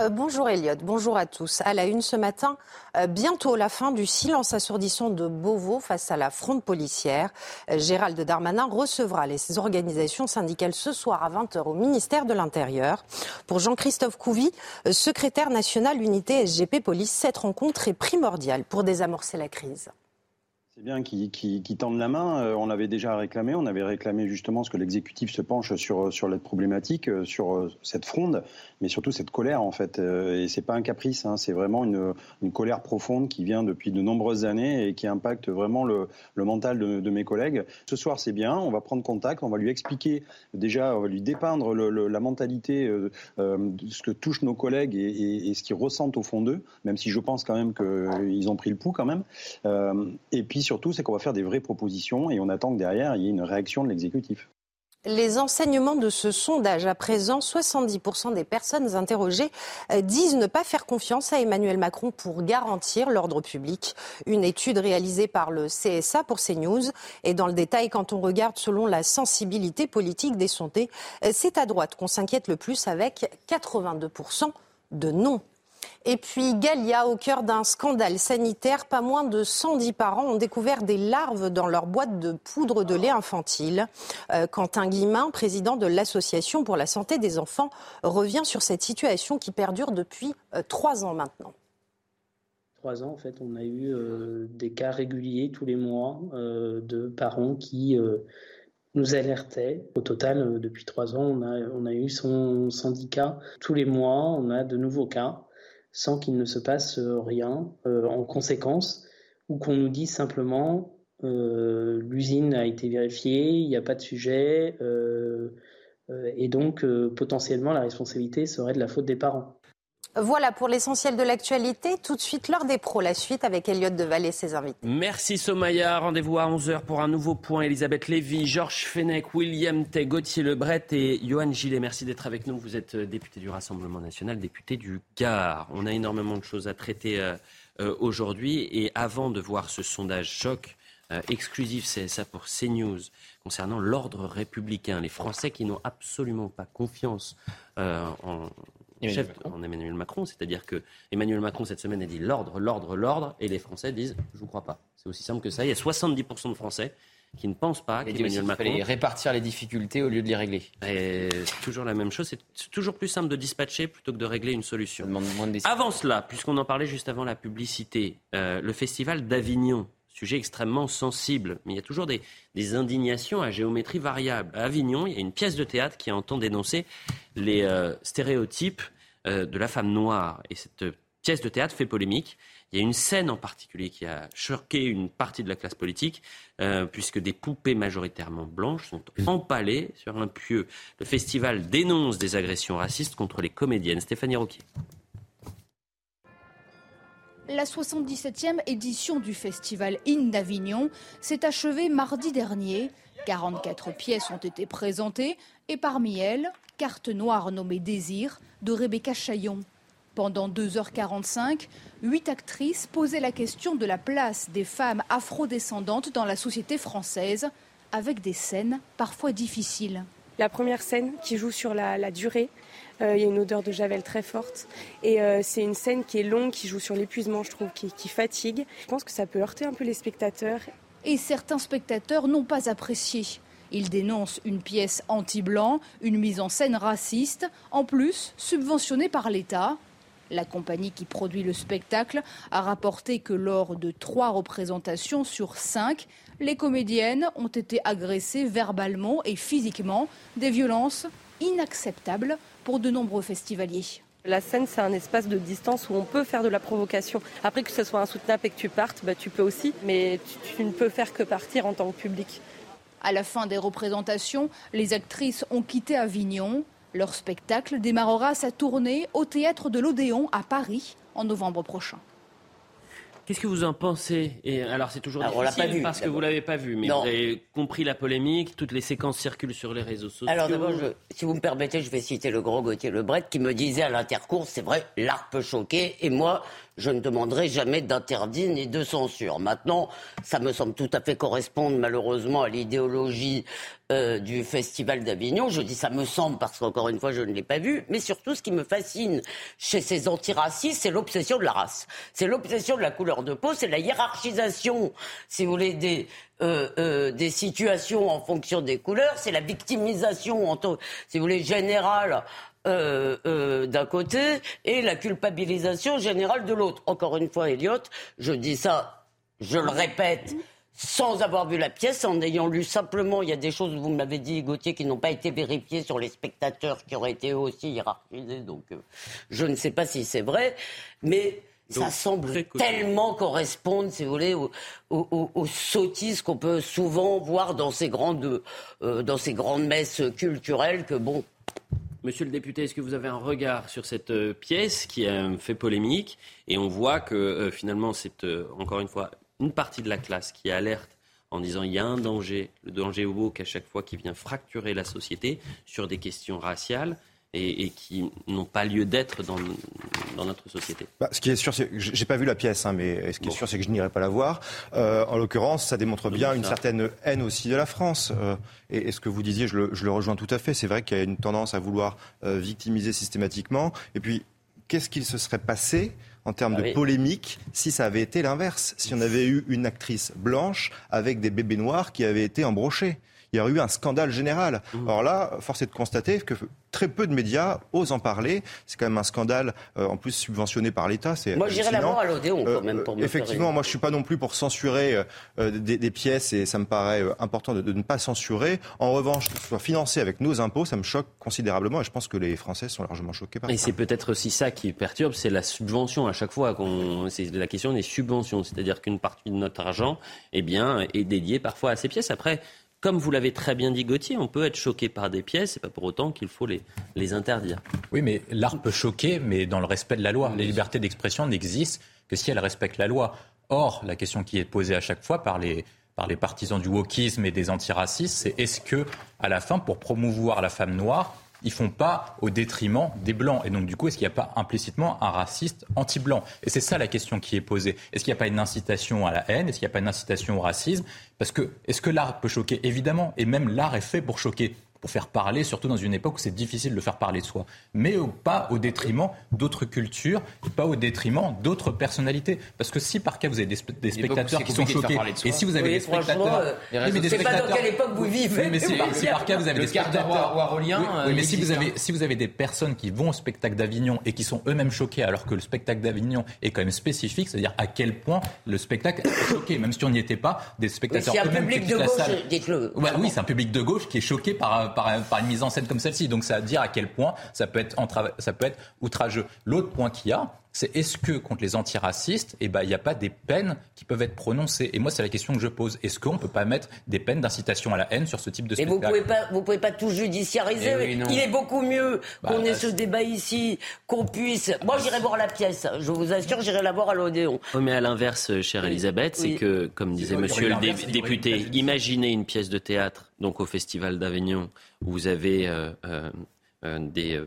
Euh, bonjour Elliot, bonjour à tous. À la une ce matin, euh, bientôt la fin du silence assourdissant de Beauvau face à la fronde policière. Euh, Gérald Darmanin recevra les organisations syndicales ce soir à 20h au ministère de l'Intérieur. Pour Jean-Christophe Couvi, secrétaire national unité SGP Police, cette rencontre est primordiale pour désamorcer la crise. C'est bien qu'ils qui, tendent la main. Euh, on l'avait déjà réclamé. On avait réclamé justement ce que l'exécutif se penche sur sur la problématique, euh, sur euh, cette fronde, mais surtout cette colère en fait. Et c'est pas un caprice. Hein, c'est vraiment une, colère profonde qui vient depuis de nombreuses années et qui impacte vraiment le, mental de, mes collègues. Ce soir, c'est bien. On va prendre contact. On va lui expliquer déjà, on va lui dépeindre la mentalité, euh, ce que touchent nos collègues et, ce qu'ils ressentent au fond d'eux. Même si je pense quand même qu'ils ont pris le pouls quand même. Euh, et puis surtout, c'est qu'on va faire des vraies propositions et on attend que derrière, il y ait une réaction de l'exécutif. Les enseignements de ce sondage, à présent, 70% des personnes interrogées euh, disent ne pas faire confiance à Emmanuel Macron pour garantir l'ordre public. Une étude réalisée par le CSA pour CNews. Et dans le détail, quand on regarde selon la sensibilité politique des sondés, euh, c'est à droite qu'on s'inquiète le plus avec 82% de non. Et puis Galia, au cœur d'un scandale sanitaire, pas moins de 110 parents ont découvert des larves dans leur boîte de poudre de lait infantile. Euh, Quentin Guimain, président de l'Association pour la santé des enfants, revient sur cette situation qui perdure depuis euh, trois ans maintenant. Trois ans, en fait, on a eu euh, des cas réguliers tous les mois de parents qui nous alertaient. Au total, depuis trois ans, on a, on a eu son syndicat. Tous les mois, on a de nouveaux cas sans qu'il ne se passe euh, rien euh, en conséquence, ou qu'on nous dise simplement euh, l'usine a été vérifiée, il n'y a pas de sujet, et donc potentiellement la responsabilité serait de la faute des parents. Voilà pour l'essentiel de l'actualité. Tout de suite, l'heure des pros, la suite avec Elliot Deval et ses invités. Merci Somaya. Rendez-vous à 11h pour un nouveau point. Elisabeth Lévy, Georges Fenech, William Tay, Gauthier Lebret et Johan Gillet. Merci d'être avec nous. Vous êtes euh, député du Rassemblement national, député du Gard. On a énormément de choses à traiter euh, euh, aujourd'hui. Et avant de voir ce sondage choc, exclusif, c'est ça pour CNews, concernant l'ordre républicain. Les Français qui n'ont absolument pas confiance en, chef en Emmanuel Macron. C'est-à-dire que Emmanuel Macron, cette semaine, a dit l'ordre, l'ordre, l'ordre, et les Français disent je ne vous crois pas. C'est aussi simple que ça. Il y a 70% de Français qui ne pensent pas qu'Emmanuel Macron. Il répartir les difficultés au lieu de les régler. c'est toujours la même chose. C'est toujours plus simple de dispatcher plutôt que de régler une solution. Avant cela, puisqu'on en parlait juste avant la publicité, euh, le festival d'Avignon sujet extrêmement sensible. Mais il y a toujours des, des, indignations à géométrie variable. À Avignon, il y a une pièce de théâtre qui entend dénoncer les euh, stéréotypes euh, de la femme noire. Et cette pièce de théâtre fait polémique. Il y a une scène en particulier qui a choqué une partie de la classe politique, euh, puisque des poupées majoritairement blanches sont empalées sur un pieu. Le festival dénonce des agressions racistes contre les comédiennes. Stéphanie Roquier. La 77e édition du festival In d'Avignon s'est achevée mardi dernier. 44 pièces ont été présentées et parmi elles, Carte noire nommée Désir de Rebecca Chaillon. Pendant 2h45, huit actrices posaient la question de la place des femmes afrodescendantes dans la société française, avec des scènes parfois difficiles. La première scène qui joue sur la, durée, euh, il y a une odeur de javel très forte. Et euh, c'est une scène qui est longue, qui joue sur l'épuisement, je trouve, qui fatigue. Je pense que ça peut heurter un peu les spectateurs. Et certains spectateurs n'ont pas apprécié. Ils dénoncent une pièce anti-blanc, une mise en scène raciste, en plus subventionnée par l'État. La compagnie qui produit le spectacle a rapporté que lors de trois représentations sur cinq, les comédiennes ont été agressées verbalement et physiquement, des violences inacceptables pour de nombreux festivaliers. La scène, c'est un espace de distance où on peut faire de la provocation. Après que ce soit insoutenable et que tu partes, bah, tu peux aussi, mais tu, tu ne peux faire que partir en tant que public. À la fin des représentations, les actrices ont quitté Avignon. Leur spectacle démarrera sa tournée au théâtre de l'Odéon à Paris en novembre prochain. Qu'est-ce que vous en pensez Et alors c'est toujours alors, difficile on l'a pas vu, parce que vous l'avez pas vu, mais Non. vous avez compris la polémique, toutes les séquences circulent sur les réseaux sociaux. Alors d'abord, je- si vous me permettez, je vais citer le grand Gauthier Lebret qui me disait à l'intercours, c'est vrai, l'art peut choquer, et moi, je ne demanderai jamais d'interdit ni de censure. Maintenant, ça me semble tout à fait correspondre malheureusement à l'idéologie euh, du Festival d'Avignon. Je dis ça me semble parce qu'encore une fois, je ne l'ai pas vu. Mais surtout, ce qui me fascine chez ces antiracistes, c'est l'obsession de la race. C'est l'obsession de la couleur de peau, c'est la hiérarchisation, si vous voulez, des, euh, euh, des situations en fonction des couleurs, c'est la victimisation, si vous voulez, générale euh, euh, d'un côté et la culpabilisation générale de l'autre. Encore une fois, Elliot, je dis ça, je le répète, sans avoir vu la pièce, en ayant lu simplement, il y a des choses, vous me l'avez dit, Gauthier, qui n'ont pas été vérifiées sur les spectateurs qui auraient été aussi hiérarchisés. Donc, euh, je ne sais pas si c'est vrai, mais ça semble tellement correspondre, si vous voulez, aux, sottises qu'on peut souvent voir dans ces grandes, euh, dans ces grandes messes culturelles que bon. Monsieur le député, est-ce que vous avez un regard sur cette euh, pièce qui a fait polémique et on voit que finalement c'est encore une fois une partie de la classe qui alerte en disant il y a un danger, le danger au qu'à chaque fois qui vient fracturer la société sur des questions raciales et, qui n'ont pas lieu d'être dans, dans, notre société. Bah, ce qui est sûr, c'est j'ai pas vu la pièce, hein, mais ce qui est sûr, c'est que je n'irai pas la voir. Euh, en l'occurrence, ça démontre bien une certaine haine aussi de la France. Euh, et, ce que vous disiez, je le, je le rejoins tout à fait. C'est vrai qu'il y a une tendance à vouloir euh, victimiser systématiquement. Et puis, qu'est-ce qu'il se serait passé en termes ah de polémique si ça avait été l'inverse, si on avait eu une actrice blanche avec des bébés noirs qui avaient été embrochés? Il y aurait eu un scandale général. Mmh. Alors là, force est de constater que très peu de médias osent en parler. C'est quand même un scandale, euh, en plus subventionné par l'État. Moi, j'irais d'abord à l'Odéon, quand même, pour me Effectivement, moi, je suis pas non plus pour censurer euh, des, pièces, et ça me paraît euh, important de, ne pas censurer. En revanche, que ce soit financé avec nos impôts, ça me choque considérablement, et je pense que les Français sont largement choqués par ça. Et c'est peut-être aussi ça qui perturbe, c'est la subvention. À chaque fois, c'est la question des subventions, c'est-à-dire qu'une partie de notre argent, eh bien, est dédiée parfois à ces pièces. Après, comme vous l'avez très bien dit Gauthier, on peut être choqué par des pièces, et pas pour autant qu'il faut les, les interdire. Oui, mais l'art peut choquer, mais dans le respect de la loi. Les libertés d'expression n'existent que si elles respectent la loi. Or, la question qui est posée à chaque fois par les, par les partisans du wokisme et des antiracistes, c'est est-ce que, à la fin, pour promouvoir la femme noire, ils font pas au détriment des blancs. Et donc, du coup, est-ce qu'il n'y a pas implicitement un raciste anti-blanc? Et c'est ça la question qui est posée. Est-ce qu'il n'y a pas une incitation à la haine? Est-ce qu'il n'y a pas une incitation au racisme? Parce que, est-ce que l'art peut choquer? Évidemment. Et même l'art est fait pour choquer pour faire parler, surtout dans une époque où c'est difficile de faire parler de soi, mais pas au détriment d'autres cultures, pas au détriment d'autres personnalités. Parce que si par cas vous avez des, spectateurs qui sont choqués, et si vous avez des spectateurs, euh, mais des pas dans quelle époque vous vivez. mais si, par, cas vous avez des spectateurs, oui, mais si vous avez si vous avez des personnes qui vont au spectacle d'Avignon et qui sont eux-mêmes choqués, alors que le spectacle d'Avignon est quand même spécifique, c'est-à-dire à quel point le spectacle est choqué, même si on n'y était pas, des spectateurs eux-mêmes qui la salle. Oui, c'est un public de gauche qui est choqué par par, une mise en scène comme celle-ci. Donc ça veut dire à quel point ça peut être, ça peut être outrageux. L'autre point qu'il y a, c'est est-ce que contre les antiracistes, eh ben, il n'y a pas des peines qui peuvent être prononcées? Et moi, c'est la question que je pose. Est-ce qu'on ne peut pas mettre des peines d'incitation à la haine sur ce type de spectacle Mais vous ne pouvez, pas, vous pouvez pas tout judiciariser. Eh il est beaucoup mieux bah, qu'on ait ce débat ici, qu'on puisse... Moi, j'irai voir la pièce. Je vous assure, j'irai la voir à l'Odéon. mais à l'inverse, chère Elisabeth, c'est que, comme disait monsieur le député, imaginez une pièce de théâtre, donc au Festival d'Avignon, où vous avez euh, euh, euh, des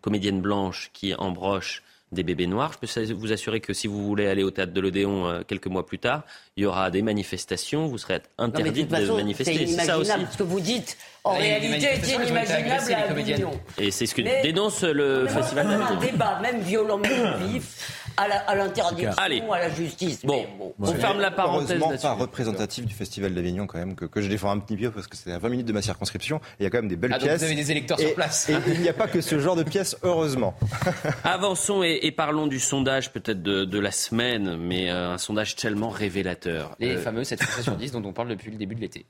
comédiennes blanches qui embrochent des bébés noirs. Je peux vous assurer que si vous voulez aller au théâtre de l'Odéon euh, quelques mois plus tard, il y aura des manifestations, vous serez interdit de, de, manifester. C'est ça aussi. Ce que vous dites, en réalité, est inimaginable à. Et c'est ce que dénonce le festival un débat, même violent, vif, à l'interdiction, à, à, la justice. Bon, on ferme la parenthèse. Heureusement pas représentatif du festival d'Avignon quand même, que, que, je défends un petit peu parce que c'est à 20 minutes de ma circonscription. il y a quand même des belles ah, pièces. vous avez des électeurs sur place. Et il n'y a pas que ce genre de pièces, heureusement. Avançons et, parlons du sondage peut-être de, la semaine, mais euh, un sondage tellement révélateur. Les euh, fameux 7 sur 10 dont on parle depuis le début de l'été.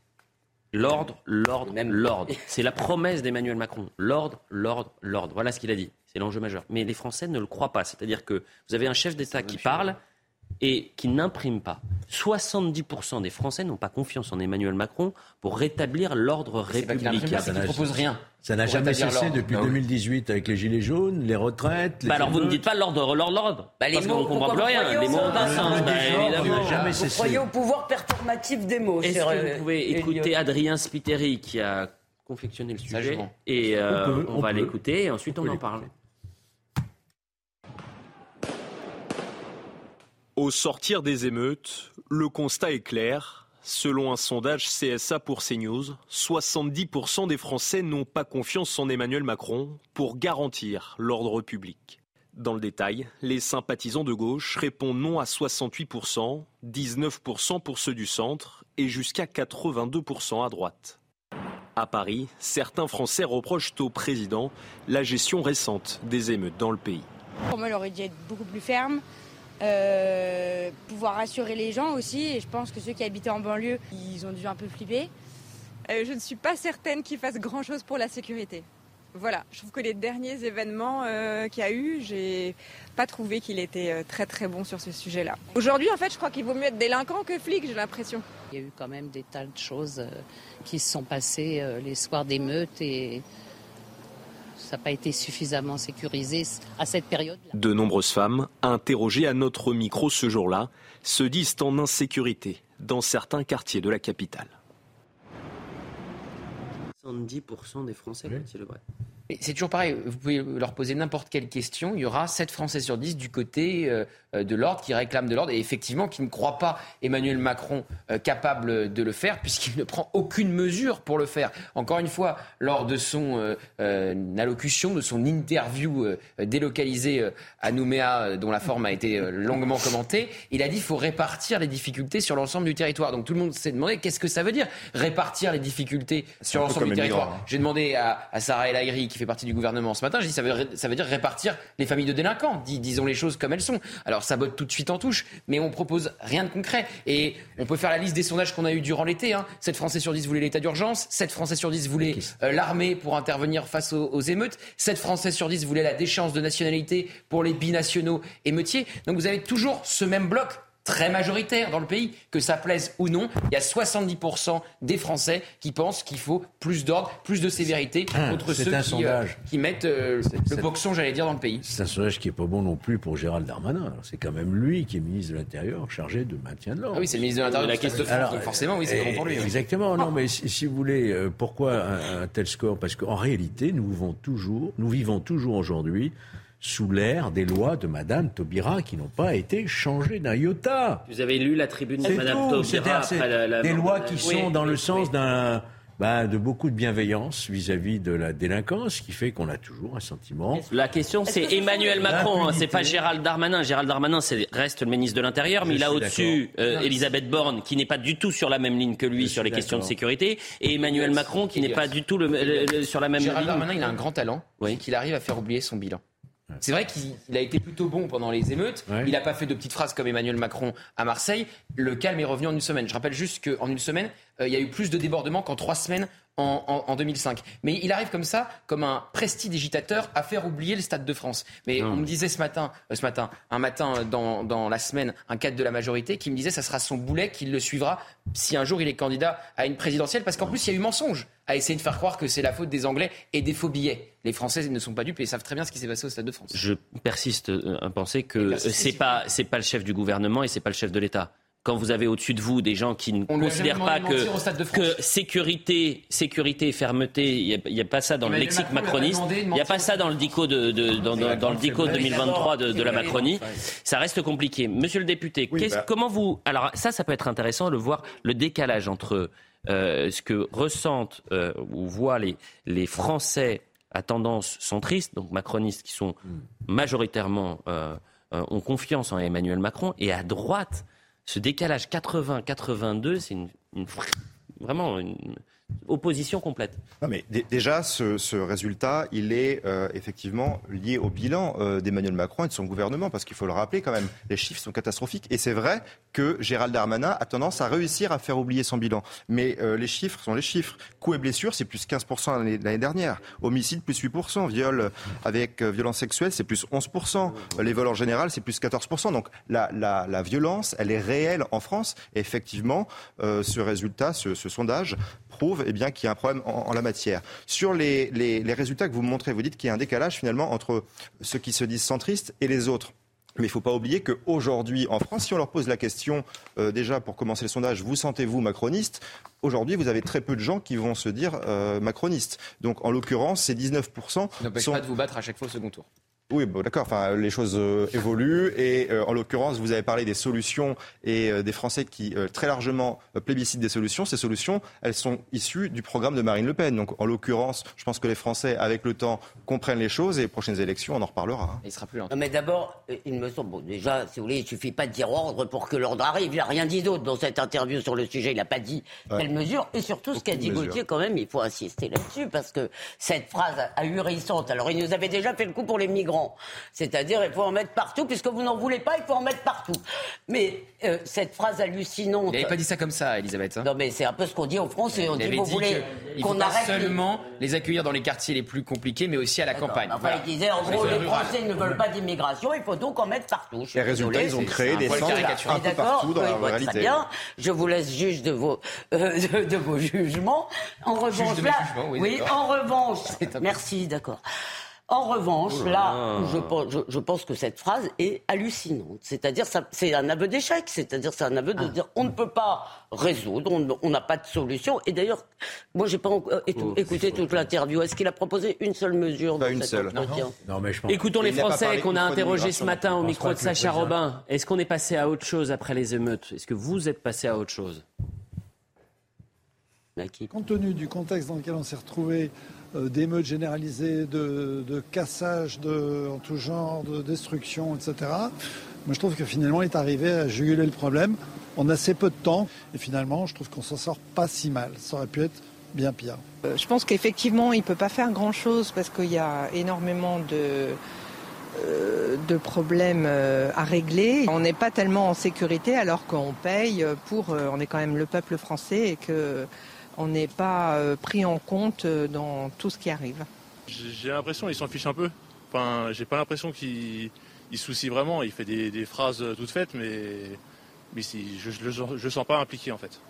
L'ordre, l'ordre, même l'ordre. C'est la promesse d'Emmanuel Macron. L'ordre, l'ordre, l'ordre. Voilà ce qu'il a dit. C'est l'enjeu majeur. Mais les Français ne le croient pas. C'est-à-dire que vous avez un chef d'État qui parle et qui n'imprime pas. 70% des Français n'ont pas confiance en Emmanuel Macron pour rétablir l'ordre républicain. Ça ne propose rien. Ça n'a jamais cessé depuis 2018 avec les gilets jaunes, les retraites. Les bah alors vous ne dites pas l'ordre, l'ordre, l'ordre. Bah les mots, ne comprend plus rien. Les mots bah, jamais cessé. Vous croyez au pouvoir performatif des mots. Est-ce que vous pouvez écouter Adrien Spiteri qui a confectionné le sujet et euh, on, va l'écouter et ensuite on en parle. Au sortir des émeutes, le constat est clair. Selon un sondage CSA pour CNews, 70% des Français n'ont pas confiance en Emmanuel Macron pour garantir l'ordre public. Dans le détail, les sympathisants de gauche répondent non à 68%, 19% pour ceux du centre et jusqu'à 82% à droite. À Paris, certains Français reprochent au président la gestion récente des émeutes dans le pays. Aurait dû être beaucoup plus ferme, pouvoir rassurer les gens aussi. Et je pense que ceux qui habitaient en banlieue, ils ont dû un peu flipper. je ne suis pas certaine qu'ils fassent grand-chose pour la sécurité. Voilà, je trouve que les derniers événements qu'il y a eu, j'ai pas trouvé qu'il était très très bon sur ce sujet-là. Aujourd'hui, en fait, je crois qu'il vaut mieux être délinquant que flic, j'ai l'impression. Il y a eu quand même des tas de choses qui se sont passées les soirs d'émeutes et ça n'a pas été suffisamment sécurisé à cette période. -là. De nombreuses femmes, interrogées à notre micro ce jour-là, se disent en insécurité dans certains quartiers de la capitale. 70% des Français, c'est le vrai. C'est toujours pareil, vous pouvez leur poser n'importe quelle question, il y aura 7 Français sur 10 du côté euh, de l'ordre qui réclament de l'ordre et effectivement qui ne croient pas Emmanuel Macron euh, capable de le faire puisqu'il ne prend aucune mesure pour le faire. Encore une fois, lors de son euh, allocution, de son interview délocalisée à Nouméa, dont la forme a été longuement commentée, il a dit qu'il faut répartir les difficultés sur l'ensemble du territoire. Donc tout le monde s'est demandé qu'est-ce que ça veut dire répartir les difficultés sur l'ensemble du territoire? Hein. J'ai demandé à, à Sarah El qui fait partie du gouvernement ce matin, j'ai dit ça veut, ça veut dire répartir les familles de délinquants, disons les choses comme elles sont. Alors ça botte tout de suite en touche, mais on propose rien de concret. Et on peut faire la liste des sondages qu'on a eu durant l'été. Hein. 7 Français sur 10 voulaient l'état d'urgence, 7 Français sur 10 voulaient euh, l'armée pour intervenir face aux, aux, émeutes, 7 Français sur 10 voulaient la déchéance de nationalité pour les binationaux émeutiers. Donc vous avez toujours ce même bloc très majoritaire dans le pays, que ça plaise ou non. Il y a 70% des Français qui pensent qu'il faut plus d'ordre, plus de sévérité ah, contre ceux qui, euh, qui, mettent euh, le boxon, j'allais dire, dans le pays. C'est un sondage qui n'est pas bon non plus pour Gérald Darmanin. C'est quand même lui qui est ministre de l'Intérieur, chargé de maintien de l'ordre. Ah oui, c'est le ministre de l'Intérieur de la question de France, donc forcément, oui, c'est bon pour lui. Exactement, non, mais si, si vous voulez, euh, pourquoi un, un, tel score? Parce qu'en réalité, nous vivons toujours, nous vivons toujours aujourd'hui sous l'ère des lois de Madame Taubira qui n'ont pas été changées d'un iota. Vous avez lu la tribune de Madame Taubira après la, la... Des lois qui oui, sont dans oui, le sens d'un bah, de beaucoup de bienveillance vis-à-vis -vis de la délinquance, qui fait qu'on a toujours un sentiment. La question, c'est Emmanuel Macron, hein, c'est pas Gérald Darmanin. Gérald Darmanin reste le ministre de l'Intérieur, mais il a au-dessus euh, Elisabeth Borne, qui n'est pas du tout sur la même ligne que lui Je sur les questions de sécurité, et Emmanuel Macron, qui n'est pas du tout le, le, le, sur la même Gérald ligne. Gérald Darmanin, il a un grand talent, oui. qu'il arrive à faire oublier son bilan. C'est vrai qu'il a été plutôt bon pendant les émeutes. Ouais. Il n'a pas fait de petites phrases comme Emmanuel Macron à Marseille. Le calme est revenu en une semaine. Je rappelle juste qu'en une semaine, euh, il y a eu plus de débordements qu'en trois semaines en, en, en, 2005. Mais il arrive comme ça, comme un prestidigitateur, à faire oublier le Stade de France. Mais non. on me disait ce matin, euh, ce matin, un matin dans, dans, la semaine, un cadre de la majorité qui me disait ça sera son boulet qui le suivra si un jour il est candidat à une présidentielle, parce qu'en plus il y a eu mensonge à essayer de faire croire que c'est la faute des Anglais et des faux billets. Les Français ne sont pas dupes et savent très bien ce qui s'est passé au Stade de France. Je persiste à penser que c'est pas c'est pas le chef du gouvernement et c'est pas le chef de l'État quand vous avez au-dessus de vous des gens qui ne On considèrent pas que, que sécurité, sécurité et fermeté, il n'y a, a, pas ça dans le lexique macroniste, il n'y a pas ça dans le DICO, de, de dans, dans, dans, le DICO 2023 de, de, la Macronie. Ça reste compliqué. Monsieur le député, oui, bah... comment vous... Alors ça, ça peut être intéressant de voir le décalage entre euh, ce que ressentent euh, ou voient les, les Français à tendance centriste, donc macronistes, qui sont majoritairement... Euh, ont confiance en Emmanuel Macron, et à droite ce décalage 80-82, c'est une, une, vraiment une opposition complète. Non mais déjà, ce, résultat, il est euh, effectivement lié au bilan euh, d'Emmanuel Macron et de son gouvernement, parce qu'il faut le rappeler quand même, les chiffres sont catastrophiques. Et c'est vrai que Gérald Darmanin a tendance à réussir à faire oublier son bilan. Mais euh, les chiffres sont les chiffres. Coups et blessures, c'est plus 15% l'année dernière. Homicide, plus 8%. Viol avec violence sexuelle, c'est plus 11%. Les vols en général, c'est plus 14%. Donc la, violence, elle est réelle en France. Et effectivement, ce résultat, ce sondage prouve eh bien, qu'il y a un problème en, en la matière. Sur les, les, les, résultats que vous montrez, vous dites qu'il y a un décalage finalement entre ceux qui se disent centristes et les autres. Mais il ne faut pas oublier qu'aujourd'hui, en France, si on leur pose la question, euh, déjà pour commencer le sondage, vous sentez-vous macroniste? Aujourd'hui, vous avez très peu de gens qui vont se dire euh, macronistes. Donc, en l'occurrence, ces 19%. N'empêche sont... pas de vous battre à chaque fois au second tour. Oui, bon, d'accord. Enfin, les choses euh, évoluent et euh, en l'occurrence, vous avez parlé des solutions et euh, des Français qui euh, très largement plébiscitent des solutions. Ces solutions, elles sont issues du programme de Marine Le Pen. Donc, en l'occurrence, je pense que les Français, avec le temps, comprennent les choses et les prochaines élections, on en reparlera. Hein. Il sera plus lent. Non, mais d'abord, il me semble, bon, déjà, si vous voulez, il suffit pas de dire ordre pour que l'ordre arrive. Il n'a rien dit d'autre dans cette interview sur le sujet. Il n'a pas dit ouais. quelle mesure. Et surtout, ce qu'a dit Gauthier, quand même, il faut insister là-dessus parce que cette phrase ahurissante. Alors, il nous avait déjà fait le coup pour les migrants. Courant. C'est-à-dire, il faut en mettre partout, puisque vous n'en voulez pas, il faut en mettre partout. Mais euh, cette phrase hallucinante. Vous n'avez pas dit ça comme ça, Elisabeth. Hein. non, mais c'est un peu ce qu'on dit en France. Et on dit, vous voulez qu'on arrête. seulement les... accueillir dans les quartiers les plus compliqués, mais aussi à la campagne. Enfin, ils disaient, en gros, les Français ne veulent pas d'immigration, il faut donc en mettre partout. Les résultats, ils ont créé des centres un peu partout dans la réalité. Très bien, je vous laisse juge de vos, euh, de, vos jugements. En revanche, là, oui, en revanche, merci, d'accord. En revanche, oh là, je, je, pense que cette phrase est hallucinante. C'est-à-dire, c'est un aveu d'échec. C'est-à-dire, c'est un aveu de ah. dire on ne peut pas résoudre, on n'a pas de solution. Et d'ailleurs, moi, j'ai pas euh, oh, écouté toute l'interview. Est-ce qu'il a proposé une seule mesure Pas une seule. Non, mais je pense... Écoutons les Français qu'on a interrogés ce matin au micro de Sacha Robin. Est-ce qu'on est passé à autre chose après les émeutes? Est-ce que vous êtes passé à autre chose? Compte tenu du contexte dans lequel on s'est retrouvé, d'émeutes généralisées, de, de cassage de, en tout genre, de destruction, etc., moi je trouve que finalement il est arrivé à juguler le problème en assez peu de temps. Et finalement, je trouve qu'on s'en sort pas si mal. Ça aurait pu être bien pire. Euh, je pense qu'effectivement, il ne peut pas faire grand-chose parce qu'il y a énormément de euh, de problèmes euh, à régler. On n'est pas tellement en sécurité alors qu'on paye pour, on est quand même le peuple français et que on n'est pas pris en compte dans tout ce qui arrive. J'ai l'impression qu'il s'en fiche un peu. Enfin, j'ai pas l'impression qu'il soucie vraiment. Il fait des, des, phrases toutes faites, mais, mais si, je ne le sens pas impliqué en fait.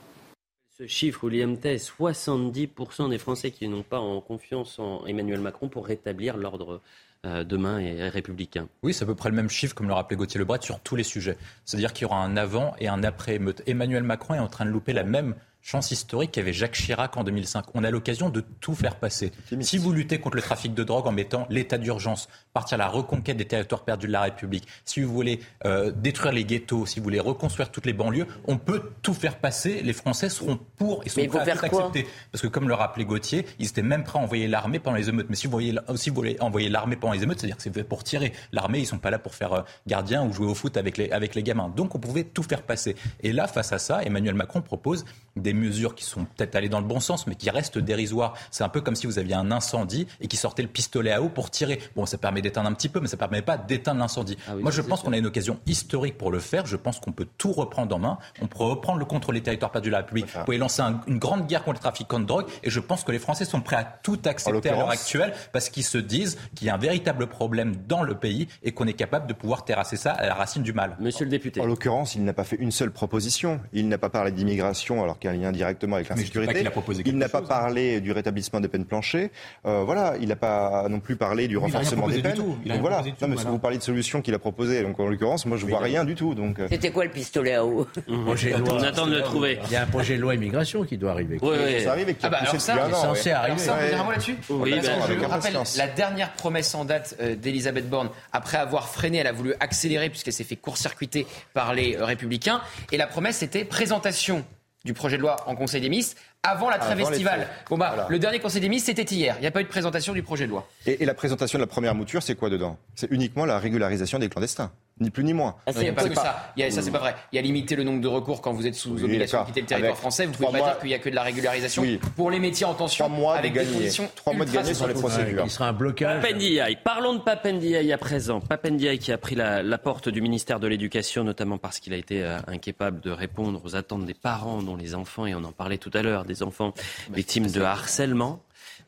Ce chiffre, William Tay, 70% des Français qui n'ont pas en confiance en Emmanuel Macron pour rétablir l'ordre euh, demain et républicain. Oui, c'est à peu près le même chiffre, comme le rappelait Gauthier Lebret, sur tous les sujets. C'est-à-dire qu'il y aura un avant et un après Emmanuel Macron est en train de louper la même chance historique qu'avait Jacques Chirac en 2005. On a l'occasion de tout faire passer. Si vous luttez contre le trafic de drogue en mettant l'état d'urgence, partir à la reconquête des territoires perdus de la République, si vous voulez euh, détruire les ghettos, si vous voulez reconstruire toutes les banlieues, on peut tout faire passer. Les Français seront pour et sont prêts à tout accepter. Parce que comme le rappelait Gauthier, ils étaient même prêts à envoyer l'armée pendant les émeutes. Mais si vous, voyez, si vous voulez envoyer l'armée pendant les émeutes, c'est-à-dire que c'est fait pour tirer. L'armée, ils sont pas là pour faire euh, gardien ou jouer au foot avec les, avec les gamins. Donc on pouvait tout faire passer. Et là, face à ça, Emmanuel Macron propose des mesures qui sont peut-être allées dans le bon sens, mais qui restent dérisoires. C'est un peu comme si vous aviez un incendie et qui sortait le pistolet à eau pour tirer. Bon, ça permet d'éteindre un petit peu, mais ça ne permet pas d'éteindre l'incendie. Ah Moi, je pense qu'on a une occasion historique pour le faire. Je pense qu'on peut tout reprendre en main. On peut reprendre le contrôle des territoires perdus de la République. Vous pouvez lancer une grande guerre contre le trafic de drogue. Et je pense que les Français sont prêts à tout accepter à l'heure actuelle parce qu'ils se disent qu'il y a un véritable problème dans le pays et qu'on est capable de pouvoir terrasser ça à la racine du mal. Monsieur le député. En l'occurrence, il n'a pas fait une seule proposition. Il n'a pas parlé d'immigration alors qu'il un lien directement avec l'insécurité. Il n'a pas parlé du rétablissement des peines planchées. Euh, voilà, il n'a pas non plus parlé du renforcement des peines. Donc voilà. Non, mais vous parlez de solutions qu'il a proposées, donc en l'occurrence, moi je vois rien du tout. Donc. Euh. C'était quoi le pistolet à eau? On attend de le trouver. Il y a un projet de loi immigration qui doit arriver. Oui, oui. Ça arrive et qui ah bah, alors ça, est censé arriver. Ça, on un mot là-dessus Oui, ben, je rappelle la dernière promesse en date euh, d'Elisabeth Borne, après avoir freiné, elle a voulu accélérer puisqu'elle s'est fait court-circuiter par les Républicains. Et la promesse, c'était présentation du projet de loi en Conseil des ministres avant la trêve estivale. Bon bah, le dernier Conseil des ministres, c'était hier. Il n'y a pas eu de présentation du projet de loi. Et, et la présentation de la première mouture, c'est quoi dedans? C'est uniquement la régularisation des clandestins ni plus ni moins. Ah, c'est pas que ça. Il y a, ça, c'est pas vrai. Il y a limité le nombre de recours quand vous êtes sous obligation de quitter le territoire français. Vous pouvez pas dire qu'il y a que de la régularisation pour les métiers en tension. Trois mois avec de gagner. Trois mois de gagner sur les procédures. Il sera un blocage. Papendiaï. Parlons de Papendiaï à présent. Papendiaï qui a pris la, la porte du ministère de l'Éducation, notamment parce qu'il a été euh, incapable de répondre aux attentes des parents, dont les enfants, et on en parlait tout à l'heure, des enfants victimes de harcèlement.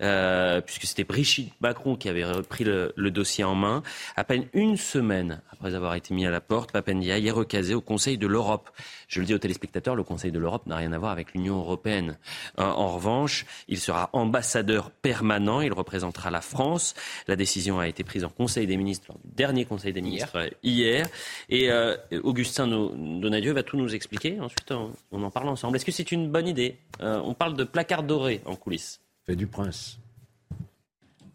Euh, puisque c'était Brigitte Macron qui avait repris le, dossier en main. À peine une semaine après avoir été mis à la porte, Papendia est recasé au Conseil de l'Europe. Je le dis aux téléspectateurs, le Conseil de l'Europe n'a rien à voir avec l'Union européenne. Euh, en revanche, il sera ambassadeur permanent, il représentera la France. La décision a été prise en Conseil des ministres, lors du dernier Conseil des ministres hier. Et euh, Augustin Donadieu va tout nous expliquer. Ensuite, on, en parle ensemble. Est-ce que c'est une bonne idée? On parle de placard doré en coulisses du prince.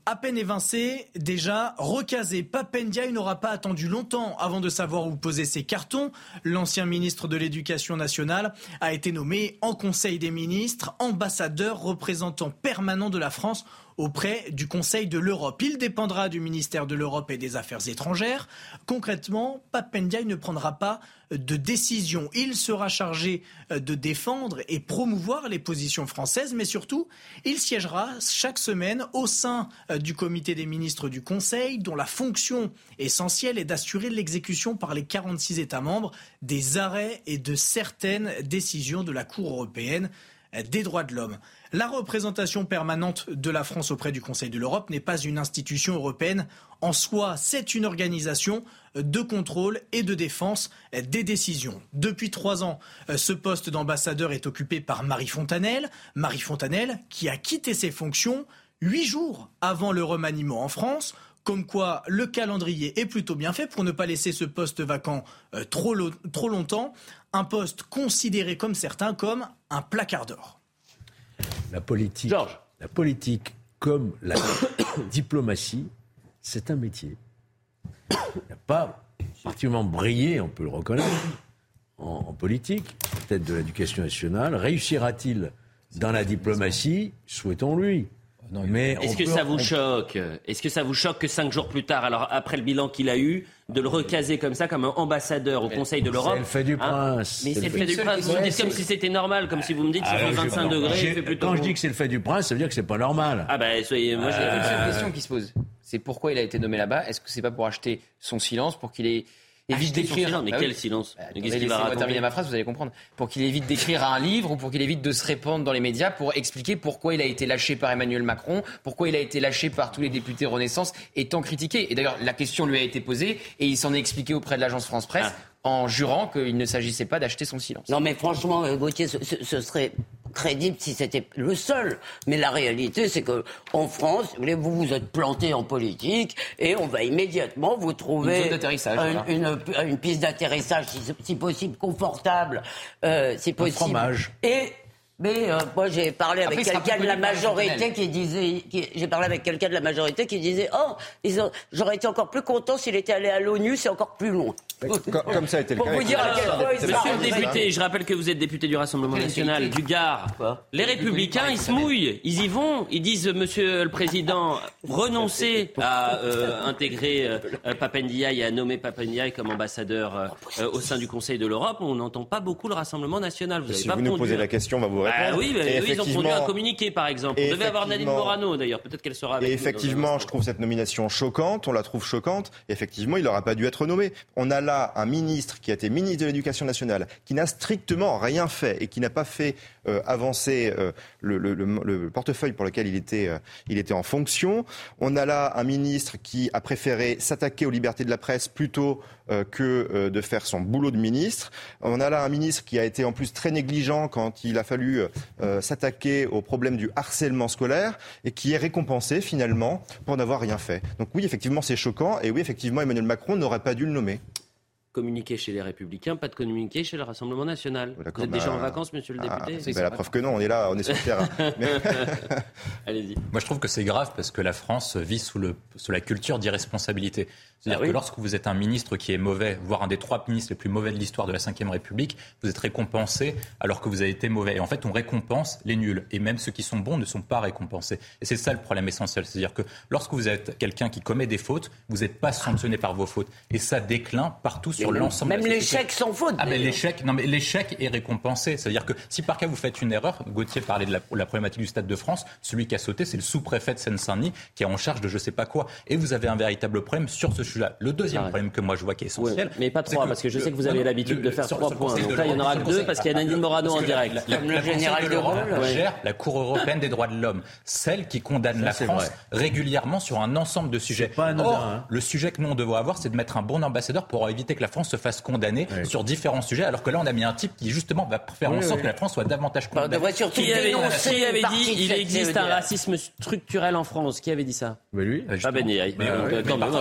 À peine évincé, déjà recasé, Papendia n'aura pas attendu longtemps avant de savoir où poser ses cartons. L'ancien ministre de l'Éducation nationale a été nommé en Conseil des ministres, ambassadeur représentant permanent de la France auprès du Conseil de l'Europe. Il dépendra du ministère de l'Europe et des Affaires étrangères. Concrètement, Papendiaï ne prendra pas de décision. Il sera chargé euh, de défendre et promouvoir les positions françaises, mais surtout, il siégera chaque semaine au sein euh, du comité des ministres du Conseil, dont la fonction essentielle est d'assurer l'exécution par les 46 États membres des arrêts et de certaines décisions de la Cour européenne euh, des droits de l'homme. La représentation permanente de la France auprès du Conseil de l'Europe n'est pas une institution européenne en soi, c'est une organisation de contrôle et de défense des décisions. Depuis trois ans, ce poste d'ambassadeur est occupé par Marie Fontanelle. Marie Fontanelle qui a quitté ses fonctions huit jours avant le remaniement en France. Comme quoi, le calendrier est plutôt bien fait pour ne pas laisser ce poste vacant euh, trop, trop longtemps. Un poste considéré comme certains comme un placard d'or. La politique, la politique comme la diplomatie c'est un métier. Il n'a pas particulièrement brillé, on peut le reconnaître, en, politique, peut-être de l'éducation nationale. Réussira-t-il dans la diplomatie? Souhaitons-lui. Est-ce que ça vous choque Est-ce que ça vous choque que cinq jours plus tard, alors après le bilan qu'il a eu, de le recaser comme ça, comme un ambassadeur au Conseil de l'Europe C'est le fait du hein prince. mais c'est le fait du prince. Vous dites comme si c'était normal, comme si vous me dites que c'est 25 degrés. Quand je dis que c'est le fait du prince, ça veut dire que c'est pas normal. Ah ben, soyez, moi, j'ai une question qui se pose c'est pourquoi il a été nommé là-bas? Est-ce que c'est pas pour acheter son silence, pour qu'il ait évite d'écrire. Mais bah quel silence bah, Laissez-moi terminer ma phrase, vous allez comprendre. Pour qu'il évite d'écrire un livre ou pour qu'il évite de se répandre dans les médias pour expliquer pourquoi il a été lâché par Emmanuel Macron, pourquoi il a été lâché par tous les députés Renaissance et tant critiqué. Et d'ailleurs, la question lui a été posée et il s'en est expliqué auprès de l'agence France Presse. Ah en jurant qu'il ne s'agissait pas d'acheter son silence. Non, mais franchement, euh, Gauthier, ce, serait crédible si c'était le seul. Mais la réalité, c'est que en France, vous vous êtes planté en politique et on va immédiatement vous trouver une, une, piste d'atterrissage, si, possible confortable, euh, si possible. fromage. Et mais euh, moi j'ai parlé avec quelqu'un de la majorité qui disait, j'ai parlé avec quelqu'un de la majorité qui disait, oh, j'aurais été encore plus content s'il était allé à l'ONU, c'est encore plus loin. Comme ça a été le cas. Monsieur le député, je rappelle que vous êtes député du Rassemblement national du Gard. Les Républicains, ils se mouillent, ils y vont, ils disent, Monsieur le Président, renoncez à euh, intégrer euh, Papendiaï et à nommer Papendiaï comme ambassadeur euh, au sein du Conseil de l'Europe. On n'entend pas beaucoup le Rassemblement national. Vous si vous nous posez la question, on va vous répondre. Ah oui, ils ont produit un communiqué, par exemple. On devait avoir Nadine Morano, d'ailleurs. Peut-être qu'elle sera avec Et effectivement, je trouve cette nomination choquante. On la trouve choquante. effectivement, il n'aurait pas dû être nommé. On a là un ministre qui a été ministre de l'Éducation nationale, qui n'a strictement rien fait et qui n'a pas fait euh, avancer euh, le, portefeuille pour lequel il était, euh, il était en fonction. On a là un ministre qui a préféré s'attaquer aux libertés de la presse plutôt que de faire son boulot de ministre. On a là un ministre qui a été en plus très négligent quand il a fallu s'attaquer au problème du harcèlement scolaire et qui est récompensé finalement pour n'avoir rien fait. Donc oui, effectivement, c'est choquant et oui, effectivement, Emmanuel Macron n'aurait pas dû le nommer communiqué chez les Républicains, pas de communiqué chez le Rassemblement national. Vous êtes déjà en vacances, monsieur le ah, député C'est La preuve que non, on est là, on est sur le terrain. Allez-y. Moi, je trouve que c'est grave parce que la France vit sous, le, sous la culture d'irresponsabilité. C'est-à-dire ah que lorsque vous êtes un ministre qui est mauvais, voire un des trois ministres les plus mauvais de l'histoire de la Ve République, vous êtes récompensé alors que vous avez été mauvais. Et en fait, on récompense les nuls. Et même ceux qui sont bons ne sont pas récompensés. Et c'est ça le problème essentiel. C'est-à-dire que lorsque vous êtes quelqu'un qui commet des fautes, vous n'êtes pas sanctionné par vos fautes. Et ça déclin partout sur l'ensemble Même l'échec sans faute. Ah, mais l'échec, non, mais l'échec est récompensé. C'est-à-dire que si par cas vous faites une erreur, Gauthier parlait de la, la problématique du Stade de France, celui qui a sauté, c'est le sous-préfet de Seine-Saint-Denis qui est en charge de je sais pas quoi. Et vous avez un véritable problème sur ce sujet-là. Le deuxième problème que moi je vois qui est essentiel. mais pas trois, parce que je sais que vous avez l'habitude de faire trois points. Donc là, il y en aura que deux parce qu'il y a Nadine Morano en direct. le général de l'Europe gère la Cour européenne des droits de l'homme, celle qui condamne la France régulièrement sur un ensemble de sujets. Or, hein. le sujet que nous on devrait avoir, c'est de mettre un bon ambassadeur pour éviter que la France se fasse condamner sur différents sujets, alors que là on a mis un type qui justement va faire en sorte que la France soit davantage condamnée. Qui avait, qui avait dit il existe un racisme structurel en France Qui avait dit ça? Lui. Pas Ben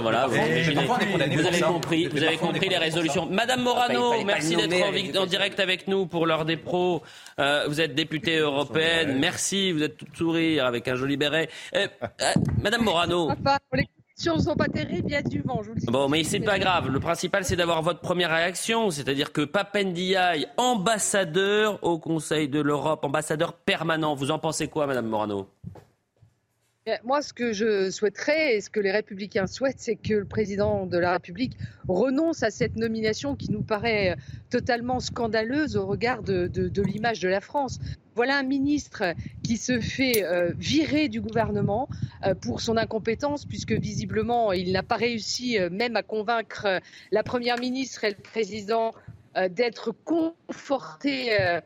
Voilà. Vous avez compris, vous avez compris les résolutions. Madame Morano, merci d'être en, direct avec nous pour l'heure des pros. Euh, vous êtes députée européenne. Merci, vous êtes tout sourire avec un joli béret. Euh, euh, Madame Morano. Les questions ne sont pas terribles, il y a du vent, je vous le dis. Bon, mais c'est pas grave. Le principal, c'est d'avoir votre première réaction. C'est-à-dire que Papendiaï, ambassadeur au Conseil de l'Europe, ambassadeur permanent. Vous en pensez quoi, Madame Morano? Moi, ce que je souhaiterais et ce que les républicains souhaitent, c'est que le président de la République renonce à cette nomination qui nous paraît totalement scandaleuse au regard de, l'image de la France. Voilà un ministre qui se fait euh, virer du gouvernement euh, pour son incompétence, puisque visiblement, il n'a pas réussi euh, même à convaincre la Première ministre et le président d'être confortés euh,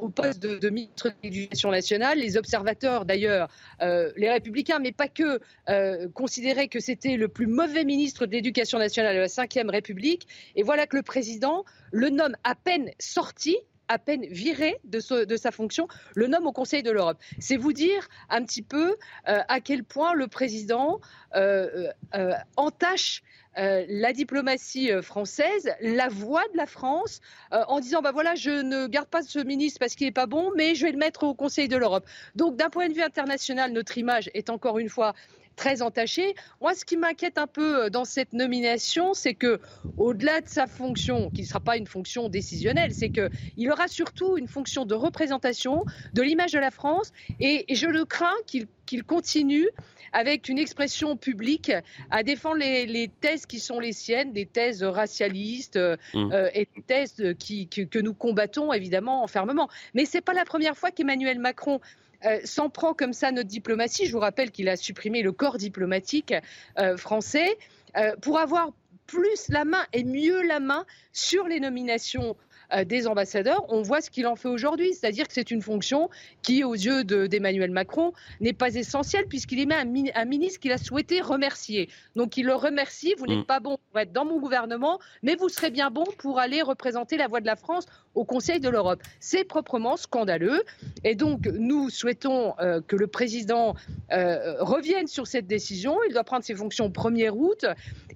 au poste de, ministre de l'Éducation nationale. Les observateurs, d'ailleurs, euh, les républicains, mais pas que, euh, considéraient que c'était le plus mauvais ministre de l'Éducation nationale de la Ve République. Et voilà que le président le nomme à peine sorti à peine viré de, sa fonction, le nomme au Conseil de l'Europe. C'est vous dire un petit peu à quel point le président entache euh, la diplomatie euh, française, la voix de la France, euh, en disant bah voilà, je ne garde pas ce ministre parce qu'il n'est pas bon, mais je vais le mettre au Conseil de l'Europe. Donc d'un point de vue international, notre image est encore une fois très entachée. Moi, ce qui m'inquiète un peu dans cette nomination, c'est que, au-delà de sa fonction, qui ne sera pas une fonction décisionnelle, c'est qu'il aura surtout une fonction de représentation de l'image de la France, et, je le crains qu'il continue avec une expression publique à défendre les, thèses qui sont les siennes, des thèses racialistes euh, mmh. euh, et des thèses que nous combattons évidemment fermement. Mais ce n'est pas la première fois qu'Emmanuel Macron euh, s'en prend comme ça notre diplomatie. Je vous rappelle qu'il a supprimé le corps diplomatique français pour avoir plus la main et mieux la main sur les nominations euh, des ambassadeurs, on voit ce qu'il en fait aujourd'hui. C'est-à-dire que c'est une fonction qui, aux yeux d'Emmanuel Macron, n'est pas essentielle puisqu'il y met un, ministre qu'il a souhaité remercier. Donc il le remercie, vous n'êtes mm. pas bon pour être dans mon gouvernement, mais vous serez bien bon pour aller représenter la voix de la France au Conseil de l'Europe. C'est proprement scandaleux. Et donc nous souhaitons euh, que le président euh, revienne sur cette décision. Il doit prendre ses fonctions au 1er août.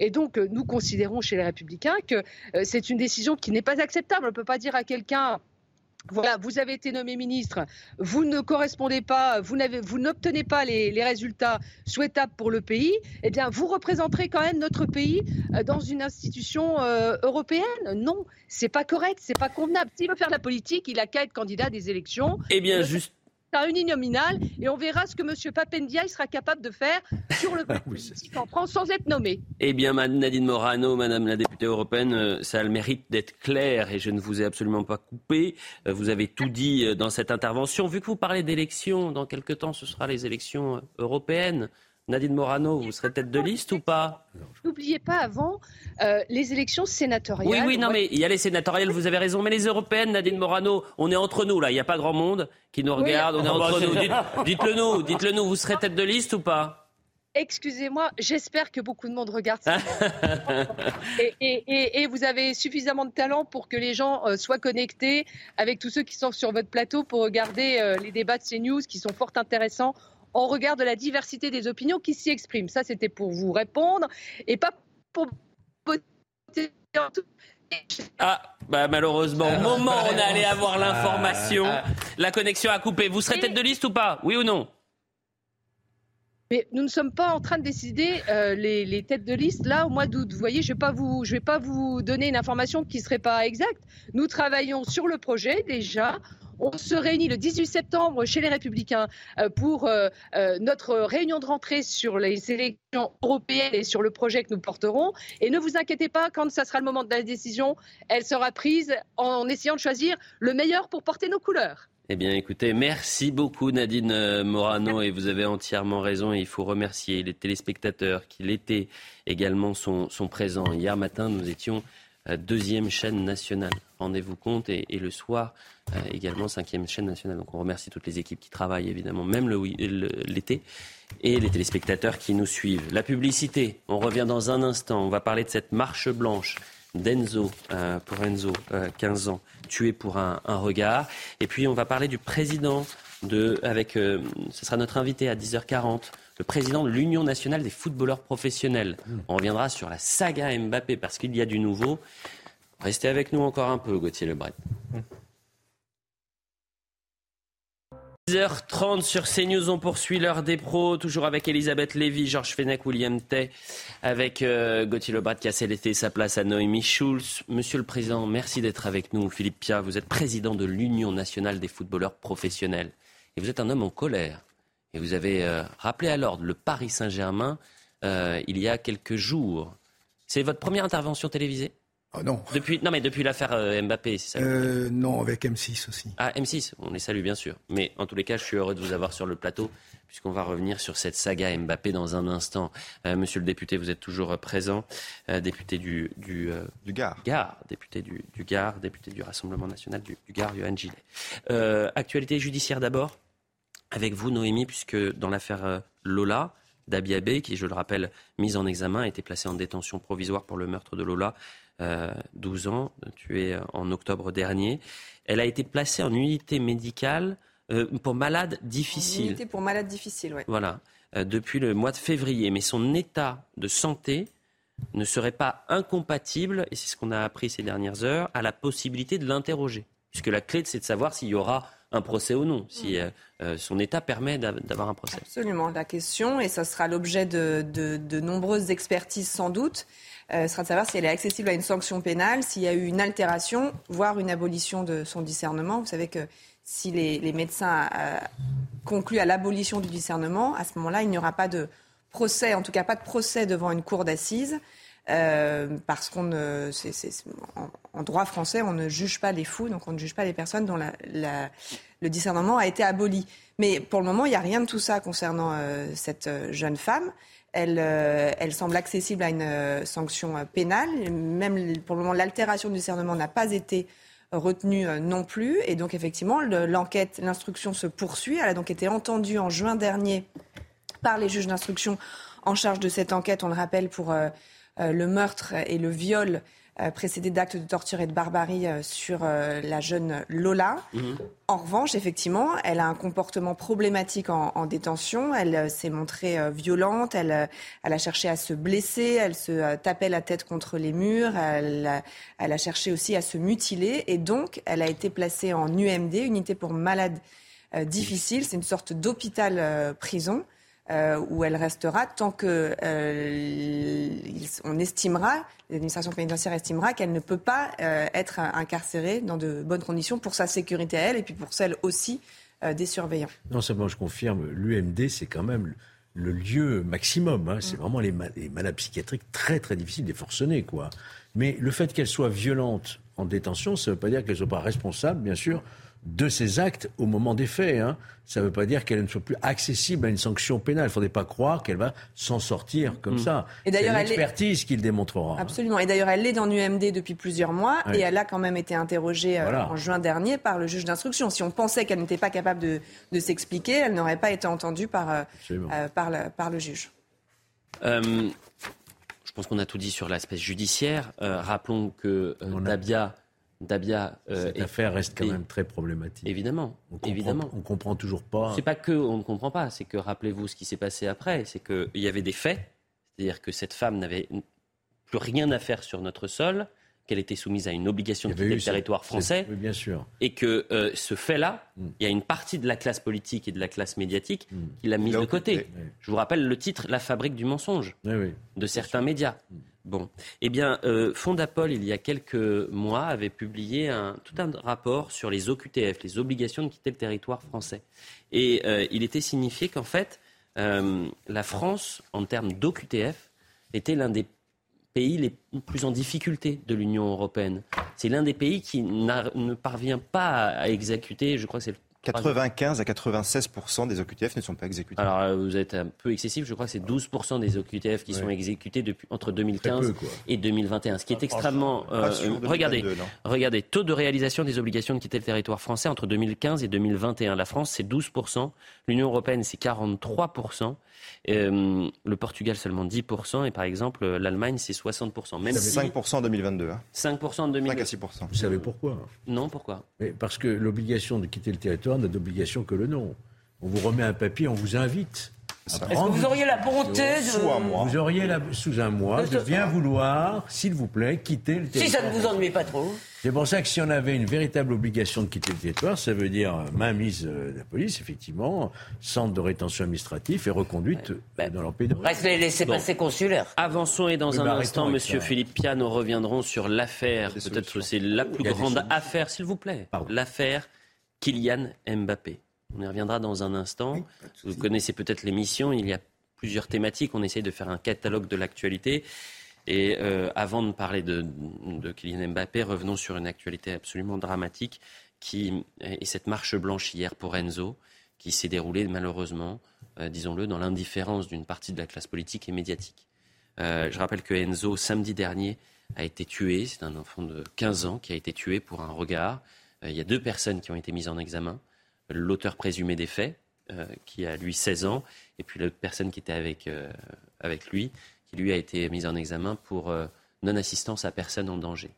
Et donc nous considérons chez les Républicains que c'est une décision qui n'est pas acceptable pas dire à quelqu'un voilà, vous avez été nommé ministre, vous ne correspondez pas, vous n'obtenez pas les, résultats souhaitables pour le pays, eh bien, vous représenterez quand même notre pays euh, dans une institution euh, européenne. Non, c'est pas correct, c'est pas convenable. S'il veut faire de la politique, il a qu'à être candidat des élections. Eh bien, juste à et on verra ce que M. Papendia sera capable de faire sur le en France sans être nommé. Eh bien, Nadine Morano, Madame la députée européenne, euh, ça a le mérite d'être clair et je ne vous ai absolument pas coupé. Euh, vous avez tout dit euh, dans cette intervention. Vu que vous parlez d'élections, dans quelques temps, ce sera les élections européennes. Nadine Morano, vous serez tête de liste ou pas? N'oubliez pas avant euh, les élections sénatoriales. Oui, oui, non, mais il y a les sénatoriales, vous avez raison, mais les européennes, Nadine Morano, on est entre nous là, il n'y a pas grand monde qui nous regarde, on est entre nous. Dites-le nous, dites-le nous, vous serez tête de liste ou pas? Excusez-moi, j'espère que beaucoup de monde regarde ça. et, vous avez suffisamment de talent pour que les gens euh, soient connectés avec tous ceux qui sont sur votre plateau pour regarder euh, les débats de CNews qui sont fort intéressants en regard de la diversité des opinions qui s'y expriment. Ça, c'était pour vous répondre. Et pas pour ah, bah malheureusement, au moment où on allé avoir l'information, la connexion a coupé. Vous serez tête de liste ou pas? Oui ou non? Mais nous ne sommes pas en train de décider euh, les, têtes de liste là au mois d'août. Vous voyez, je ne vais pas vous donner une information qui ne serait pas exacte. Nous travaillons sur le projet déjà. On se réunit le 18 septembre chez les Républicains euh, pour euh, notre réunion de rentrée sur les élections européennes et sur le projet que nous porterons. Et ne vous inquiétez pas, quand ça sera le moment de la décision, elle sera prise en essayant de choisir le meilleur pour porter nos couleurs. Eh bien, écoutez, merci beaucoup Nadine Morano et vous avez entièrement raison. Et il faut remercier les téléspectateurs qui l'étaient également sont, sont présents. Hier matin, nous étions deuxième chaîne nationale. Rendez-vous compte. Et, le soir, euh, également cinquième chaîne nationale. Donc on remercie toutes les équipes qui travaillent, évidemment, même l'été. Et les téléspectateurs qui nous suivent. La publicité, on revient dans un instant. On va parler de cette marche blanche d'Enzo, euh, pour Enzo, 15 euh, ans, tué pour un, regard. Et puis on va parler du président de, avec, ce sera notre invité à 10h40 le président de l'Union nationale des footballeurs professionnels. Hmm. On reviendra sur la saga Mbappé parce qu'il y a du nouveau. Restez avec nous encore un peu, Gauthier Lebret. 10h30 sur CNews, on poursuit l'heure des pros, toujours avec Elisabeth Lévy, Georges Fenech, William Tay, avec euh, Gauthier Lebret qui a célété sa place à Noémie Schulz. Monsieur le Président, merci d'être avec nous. Philippe Pia, vous êtes président de l'Union nationale des footballeurs professionnels. Et vous êtes un homme en colère Et vous avez euh, rappelé à l'ordre le Paris Saint-Germain euh, il y a quelques jours. C'est votre première intervention télévisée? Oh non. Depuis, non, mais depuis l'affaire euh, Mbappé, c'est ça euh, Non, avec M6 aussi. Ah, M6, on les salue bien sûr. Mais en tous les cas, je suis heureux de vous avoir sur le plateau, puisqu'on va revenir sur cette saga Mbappé dans un instant. Euh, monsieur le député, vous êtes toujours présent, député du, du, du Gard. Gard, député du, du Gard, député du Rassemblement national du, du Gard, Yohann Gillet. actualité judiciaire d'abord, avec vous, Noémie, puisque dans l'affaire Lola, Dabiabé, qui, je le rappelle, mise en examen, a été placée en détention provisoire pour le meurtre de Lola. 12 euh, ans, tuée en octobre dernier. Elle a été placée en unité médicale euh, pour malade difficile. unité pour malade difficile, oui. Voilà, euh, depuis le mois de février. Mais son état de santé ne serait pas incompatible, et c'est ce qu'on a appris ces dernières heures, à la possibilité de l'interroger. Puisque la clé, c'est de savoir s'il y aura un procès ou non, si mm. son état permet d'avoir un procès. Absolument, la question, et ça sera l'objet de, de, nombreuses expertises sans doute, euh, sera de savoir si elle est accessible à une sanction pénale, s'il y a eu une altération, voire une abolition de son discernement. Vous savez que si les, médecins euh, concluent à l'abolition du discernement, à ce moment-là, il n'y aura pas de procès, en tout cas pas de procès devant une cour d'assises. Euh, parce qu'on droit français, on ne juge pas les fous, donc on ne juge pas les personnes dont le discernement a été aboli. Mais pour le moment, il n'y a rien de tout ça concernant cette jeune femme. Euh, elle, semble accessible à une euh, sanction euh, pénale. Même pour le moment, l'altération du discernement n'a pas été retenue non plus. Et donc, effectivement, l'enquête, l'instruction se poursuit. Elle a donc été entendue en juin dernier par les juges d'instruction en charge de cette enquête, on le rappelle, pour le meurtre et le viol euh, précédé d'actes de torture et de barbarie euh, sur euh, la jeune Lola. Mhm. En revanche, effectivement, elle a un comportement problématique en, détention. Elle s'est montrée violente. Elle, elle, a cherché à se blesser. Elle se tapait la tête contre les murs. Elle, elle, a cherché aussi à se mutiler. Et donc, elle a été placée en UMD, unité pour malades difficiles. C'est une sorte d'hôpital prison. Euh, où elle restera tant que euh, on estimera, l'administration pénitentiaire estimera qu'elle ne peut pas euh, être incarcérée dans de bonnes conditions pour sa sécurité à elle et puis pour celle aussi des surveillants. Non seulement je confirme, l'UMD c'est quand même le lieu maximum. Hein. C'est mm. vraiment les, malades psychiatriques très très difficiles, des forcenés quoi. Mais le fait qu'elle soit violente en détention, ça ne veut pas dire qu'elle ne soit pas responsable, bien sûr, de ces actes au moment des faits. Hein. Ça ne veut pas dire qu'elle ne soit plus accessible à une sanction pénale. Il ne faudrait pas croire qu'elle va s'en sortir comme mm. ça. Et d'ailleurs, l'expertise qui le démontrera. Absolument. Et d'ailleurs, elle est dans l'UMD depuis plusieurs mois et elle a quand même été interrogée euh, en juin dernier par le juge d'instruction. Si on pensait qu'elle n'était pas capable de, s'expliquer, elle n'aurait pas été entendue par, euh, euh, par, le, par, le, juge. je pense qu'on a tout dit sur l'aspect judiciaire. rappelons que Dabia Dabia. Euh, Cette affaire reste quand même très problématique. Évidemment, on comprend, évidemment. On comprend toujours pas. C'est pas que on ne comprend pas, c'est que rappelez-vous ce qui s'est passé après, c'est qu'il y avait des faits, c'est-à-dire que cette femme n'avait plus rien à faire sur notre sol, qu'elle était soumise à une obligation de quitter le territoire français. Oui, bien sûr. Et que euh, ce fait-là, mm. il y a une partie de la classe politique et de la classe médiatique mm. qui l'a mise de côté. Je vous rappelle le titre La fabrique du mensonge de certains médias. Mm. Bon, eh bien, euh, Fondapol, il y a quelques mois, avait publié un, tout un rapport sur les OQTF, les obligations de quitter le territoire français. Et euh, il était signifié qu'en fait, euh, la France, en termes d'OQTF, était l'un des pays les plus en difficulté de l'Union européenne. C'est l'un des pays qui ne parvient pas à exécuter, je crois que c'est 95 à 96 des OQTF ne sont pas exécutés. Alors euh, vous êtes un peu excessif, je crois que c'est 12% des OQTF qui sont exécutés depuis entre 2015 et 2021, ce qui est ah, extrêmement. Euh, regardez, regardez, taux de réalisation des obligations de quitter le territoire français entre 2015 et 2021. La France c'est 12% l'Union européenne c'est 43 euh, le Portugal seulement 10%, et par exemple l'Allemagne c'est 60%. Même 5% en 2022. 5% en 2022. 5 à 6%. Vous savez pourquoi Non, pourquoi? Parce que l'obligation de quitter le territoire n'a d'obligation que le nom. On vous remet un papier, on vous invite. Est-ce que vous auriez la bonté de... Sous un mois. Vous auriez la... sous un mois de bien vouloir, s'il vous plaît, quitter le territoire. Si ça ne vous ennuie pas trop. C'est pour ça que si on avait une véritable obligation de quitter le territoire, ça veut dire mainmise euh, de la police, effectivement, centre de rétention administratif et reconduite euh, dans leur pays de Reste les laissés-passer consulaires. Avançons et dans un instant, Monsieur Philippe Piano reviendront sur l'affaire. Peut-être que c'est la plus grande affaire, s'il vous plaît. L'affaire Kylian Mbappé. On y reviendra dans un instant. Vous connaissez peut-être l'émission. Il y a plusieurs thématiques. On essaye de faire un catalogue de l'actualité. Et euh, avant de parler de, de, Kylian Mbappé, revenons sur une actualité absolument dramatique qui est cette marche blanche hier pour Enzo, qui s'est déroulée malheureusement, euh, disons-le, dans l'indifférence d'une partie de la classe politique et médiatique. Euh, je rappelle que Enzo, samedi dernier, a été tué. C'est un enfant de 15 ans qui a été tué pour un regard. Il y a deux personnes qui ont été mises en examen. L'auteur présumé des faits, qui a lui 16 ans, et puis la personne qui était avec, avec lui, lui a été mise en examen pour euh, non-assistance à personne en danger.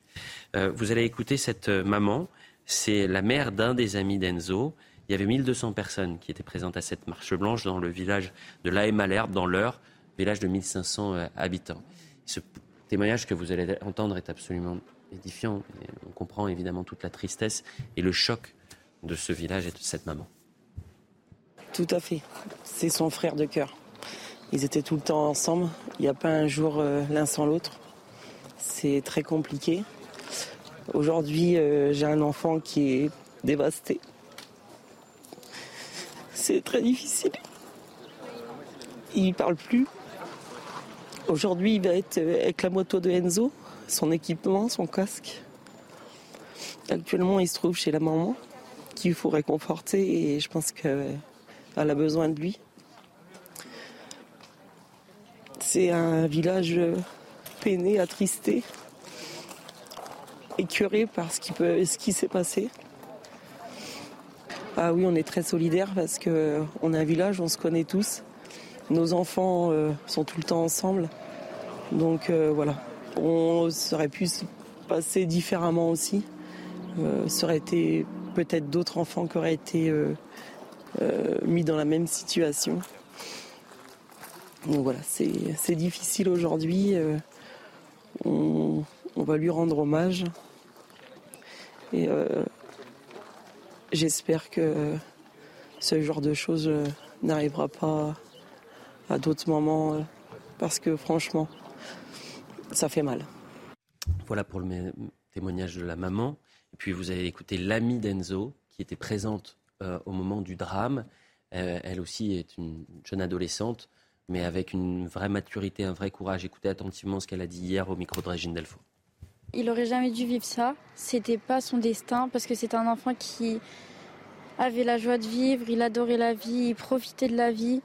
Euh, vous allez écouter cette euh, maman, c'est la mère d'un des amis d'Enzo. Il y avait 1200 personnes qui étaient présentes à cette marche blanche dans le village de La Malherbe, dans l'Eure, village de 1500 habitants. Ce témoignage que vous allez entendre est absolument on comprend évidemment toute la tristesse et le choc de ce village et de cette maman. Tout à fait. C'est son frère de cœur. Ils étaient tout le temps ensemble. Il n'y a pas un jour euh, l'un sans l'autre. C'est très compliqué. Aujourd'hui, euh, j'ai un enfant qui est dévasté. C'est très difficile. Il ne parle plus. Aujourd'hui, il va être euh, avec la moto de Enzo, son équipement, son casque. Actuellement, il se trouve chez la maman, qu'il faut réconforter et je pense qu'elle a besoin de lui. C'est un village peiné, attristé, écœuré par ce qui, s'est passé. Ah oui, on est très solidaires parce qu'on est un village, on se connaît tous. Nos enfants euh, sont tout le temps ensemble. Donc euh, voilà, on aurait pu se passer différemment aussi. Euh, ça aurait été peut-être d'autres enfants qui auraient été mis dans la même situation. Donc voilà, c'est difficile aujourd'hui. Euh, on, va lui rendre hommage. Et euh, j'espère que ce genre de choses euh, n'arrivera pas à d'autres moments parce que franchement, ça fait mal. Voilà pour le témoignage de la maman. Et puis vous avez écouté l'amie d'Enzo qui était présente au moment du drame. elle aussi est une jeune adolescente mais avec une vraie maturité, un vrai courage. Écoutez attentivement ce qu'elle a dit hier au micro de Régine Delfaux. Il aurait jamais dû vivre ça. C'était pas son destin parce que c'est un enfant qui avait la joie de vivre, il adorait la vie, il profitait de la vie.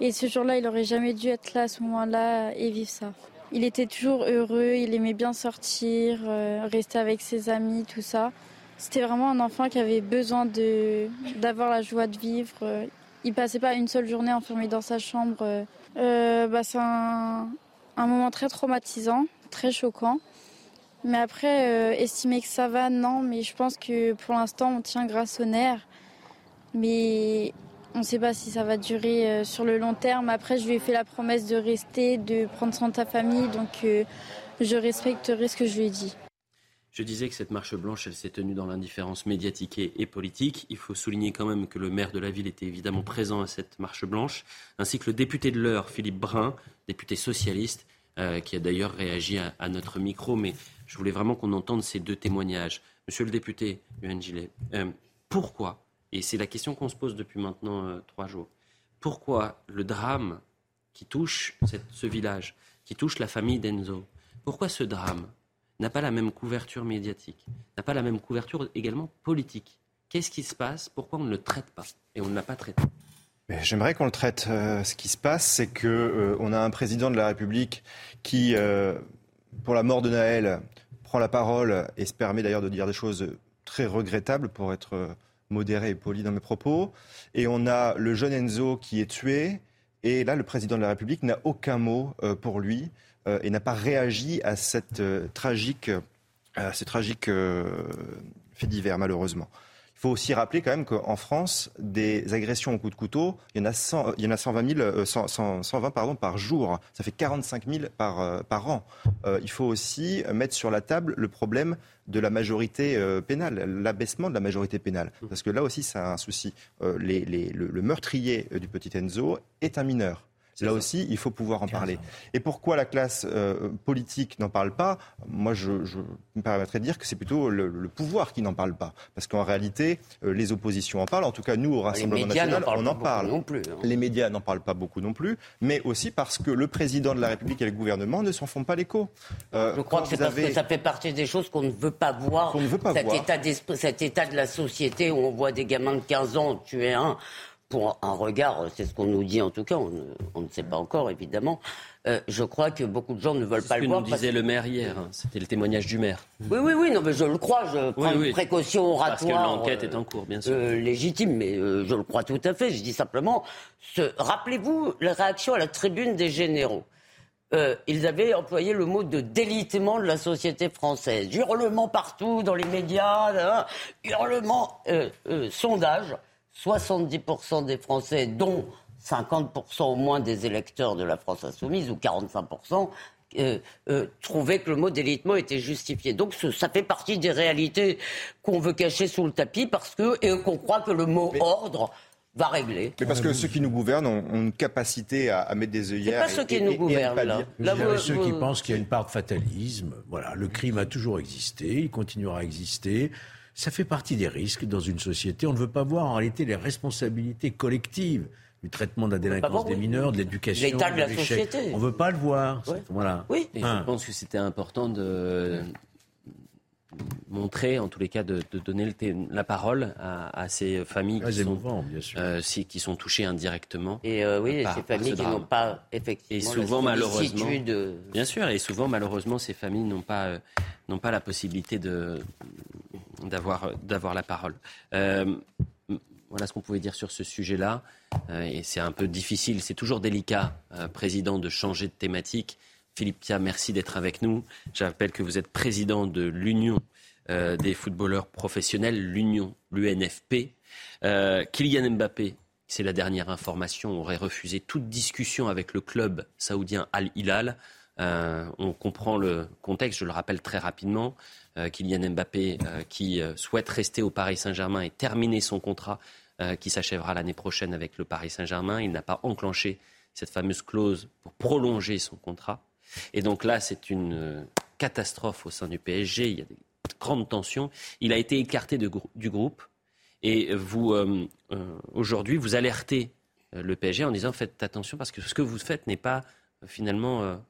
Et ce jour-là, il aurait jamais dû être là à ce moment-là et vivre ça. Il était toujours heureux, il aimait bien sortir, euh, rester avec ses amis, tout ça. C'était vraiment un enfant qui avait besoin de d'avoir la joie de vivre. Il passait pas une seule journée enfermé dans sa chambre euh, bah, C'est un, moment très traumatisant, très choquant. Mais après, euh, estimer que ça va, non. Mais je pense que pour l'instant, on tient grâce au nerf. Mais on ne sait pas si ça va durer euh, sur le long terme. Après, je lui ai fait la promesse de rester, de prendre soin de ta famille. Donc, je respecterai ce que je lui ai dit. Je disais que cette marche blanche, elle s'est tenue dans l'indifférence médiatique et, politique. Il faut souligner quand même que le maire de la ville était évidemment présent à cette marche blanche, ainsi que le député de l'heure, Philippe Brun, député socialiste, euh, qui a d'ailleurs réagi à, notre micro. Mais je voulais vraiment qu'on entende ces deux témoignages. Monsieur le député, Yuan Gillet, euh, pourquoi, et c'est la question qu'on se pose depuis maintenant euh, trois jours, pourquoi le drame qui touche ce village, qui touche la famille d'Enzo, pourquoi ce drame n'a pas la même couverture médiatique, n'a pas la même couverture également politique? Qu'est-ce qui se passe? Pourquoi on ne le traite pas? Et on ne l'a pas traité. J'aimerais qu'on le traite. Euh, ce qui se passe, c'est qu'on euh, a un président de la République qui, euh, pour la mort de Naël, prend la parole et se permet d'ailleurs de dire des choses très regrettables pour être modéré et poli dans mes propos. Et on a le jeune Enzo qui est tué. Et là, le président de la République n'a aucun mot pour lui. Euh, et n'a pas réagi à cette euh, tragique, à ces tragiques euh, faits divers, malheureusement. Il faut aussi rappeler quand même qu'en France, des agressions au coup de couteau, il y en a, 100, il y en a 120, 000, 120 pardon, par jour. Ça fait 45 000 par, par an. il faut aussi mettre sur la table le problème de la majorité pénale, l'abaissement de la majorité pénale. Parce que là aussi, c'est un souci. Le, meurtrier du petit Enzo est un mineur. Là aussi, il faut pouvoir en parler. Et pourquoi la classe euh, politique n'en parle pas? Moi, je, me permettrais de dire que c'est plutôt le, pouvoir qui n'en parle pas. Parce qu'en réalité, euh, les oppositions en parlent. En tout cas, nous, au Rassemblement national, on en parle. Non plus, hein. Les médias n'en parlent pas beaucoup non plus. Mais aussi parce que le président de la République et le gouvernement ne s'en font pas l'écho. Euh, je crois que c'est parce que ça fait partie des choses qu'on ne veut pas voir. Qu'on ne veut pas cet voir. État cet état de la société où on voit des gamins de 15 ans tuer un pour un regard, c'est ce qu'on nous dit en tout cas, on ne, sait pas encore évidemment. Euh, je crois que beaucoup de gens ne veulent pas le voir. C'est ce que nous disait le maire hier, hein. c'était le témoignage du maire. Oui, oui, oui, non, mais je le crois, je prends une précaution oratoire. Parce que l'enquête est en cours, bien sûr. Euh, légitime, mais euh, je le crois tout à fait. Je dis simplement, rappelez-vous la réaction à la tribune des généraux. ils avaient employé le mot de délitement de la société française. Hurlement partout dans les médias, hein, hurlement, sondage 70% des Français, dont 50% au moins des électeurs de la France insoumise, ou 45%, euh, euh, trouvaient que le mot délitement était justifié. Donc ça fait partie des réalités qu'on veut cacher sous le tapis parce que et qu'on croit que le mot ordre va régler. Mais parce que ceux qui nous gouvernent ont, une capacité à, mettre des œillères. Pas ceux qui nous gouvernent là. là ceux qui pensent qu'il y a une part de fatalisme. Voilà, le crime a toujours existé, il continuera à exister. Ça fait partie des risques dans une société. On ne veut pas voir en réalité les responsabilités collectives du traitement de la délinquance des mineurs, de l'éducation, l'état de, la société. On ne veut pas le voir. Voilà. Oui. Et je pense que c'était important de montrer, en tous les cas, de, donner la parole à, ces familles qui, sont, bien sûr. Euh, qui sont touchées indirectement. Et euh, oui, ces familles qui n'ont pas effectivement et souvent, malheureusement, bien sûr, et souvent malheureusement, ces familles n'ont pas euh, n'ont pas la possibilité de d'avoir d'avoir la parole. voilà ce qu'on pouvait dire sur ce sujet-là. et c'est un peu difficile, c'est toujours délicat, président, de changer de thématique. Philippe Pia, merci d'être avec nous. J'appelle que vous êtes président de l'Union euh, des footballeurs professionnels, l'Union, l'UNFP. Euh, Kylian Mbappé, c'est la dernière information, aurait refusé toute discussion avec le club saoudien Al Hilal. Euh, on comprend le contexte, je le rappelle très rapidement. Kylian Mbappé, qui souhaite rester au Paris Saint-Germain et terminer son contrat qui s'achèvera l'année prochaine avec le Paris Saint-Germain, il n'a pas enclenché cette fameuse clause pour prolonger son contrat. Et donc là, c'est une euh, catastrophe au sein du PSG. Il y a des grandes tensions. Il a été écarté du groupe. Et vous, euh, euh, aujourd'hui, vous alertez le PSG en disant faites attention parce que ce que vous faites n'est pas finalement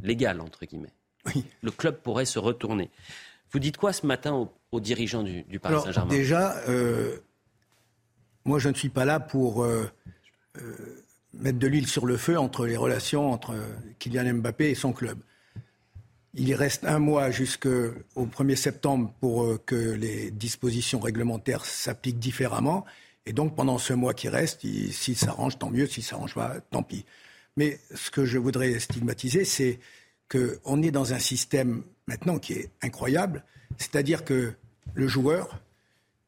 légal, entre guillemets. Le club pourrait se retourner. Vous dites quoi ce matin aux, dirigeants du, Paris Saint-Germain? Déjà, moi, je ne suis pas là pour mettre de l'huile sur le feu entre les relations entre Kylian Mbappé et son club. Il reste un mois jusqu'au 1er septembre pour euh, que les dispositions réglementaires s'appliquent différemment. Et donc, pendant ce mois qui reste, s'il s'arrange, tant mieux. S'il s'arrange pas, tant pis. Mais ce que je voudrais stigmatiser, c'est qu'on est dans un système maintenant qui est incroyable. C'est-à-dire que le joueur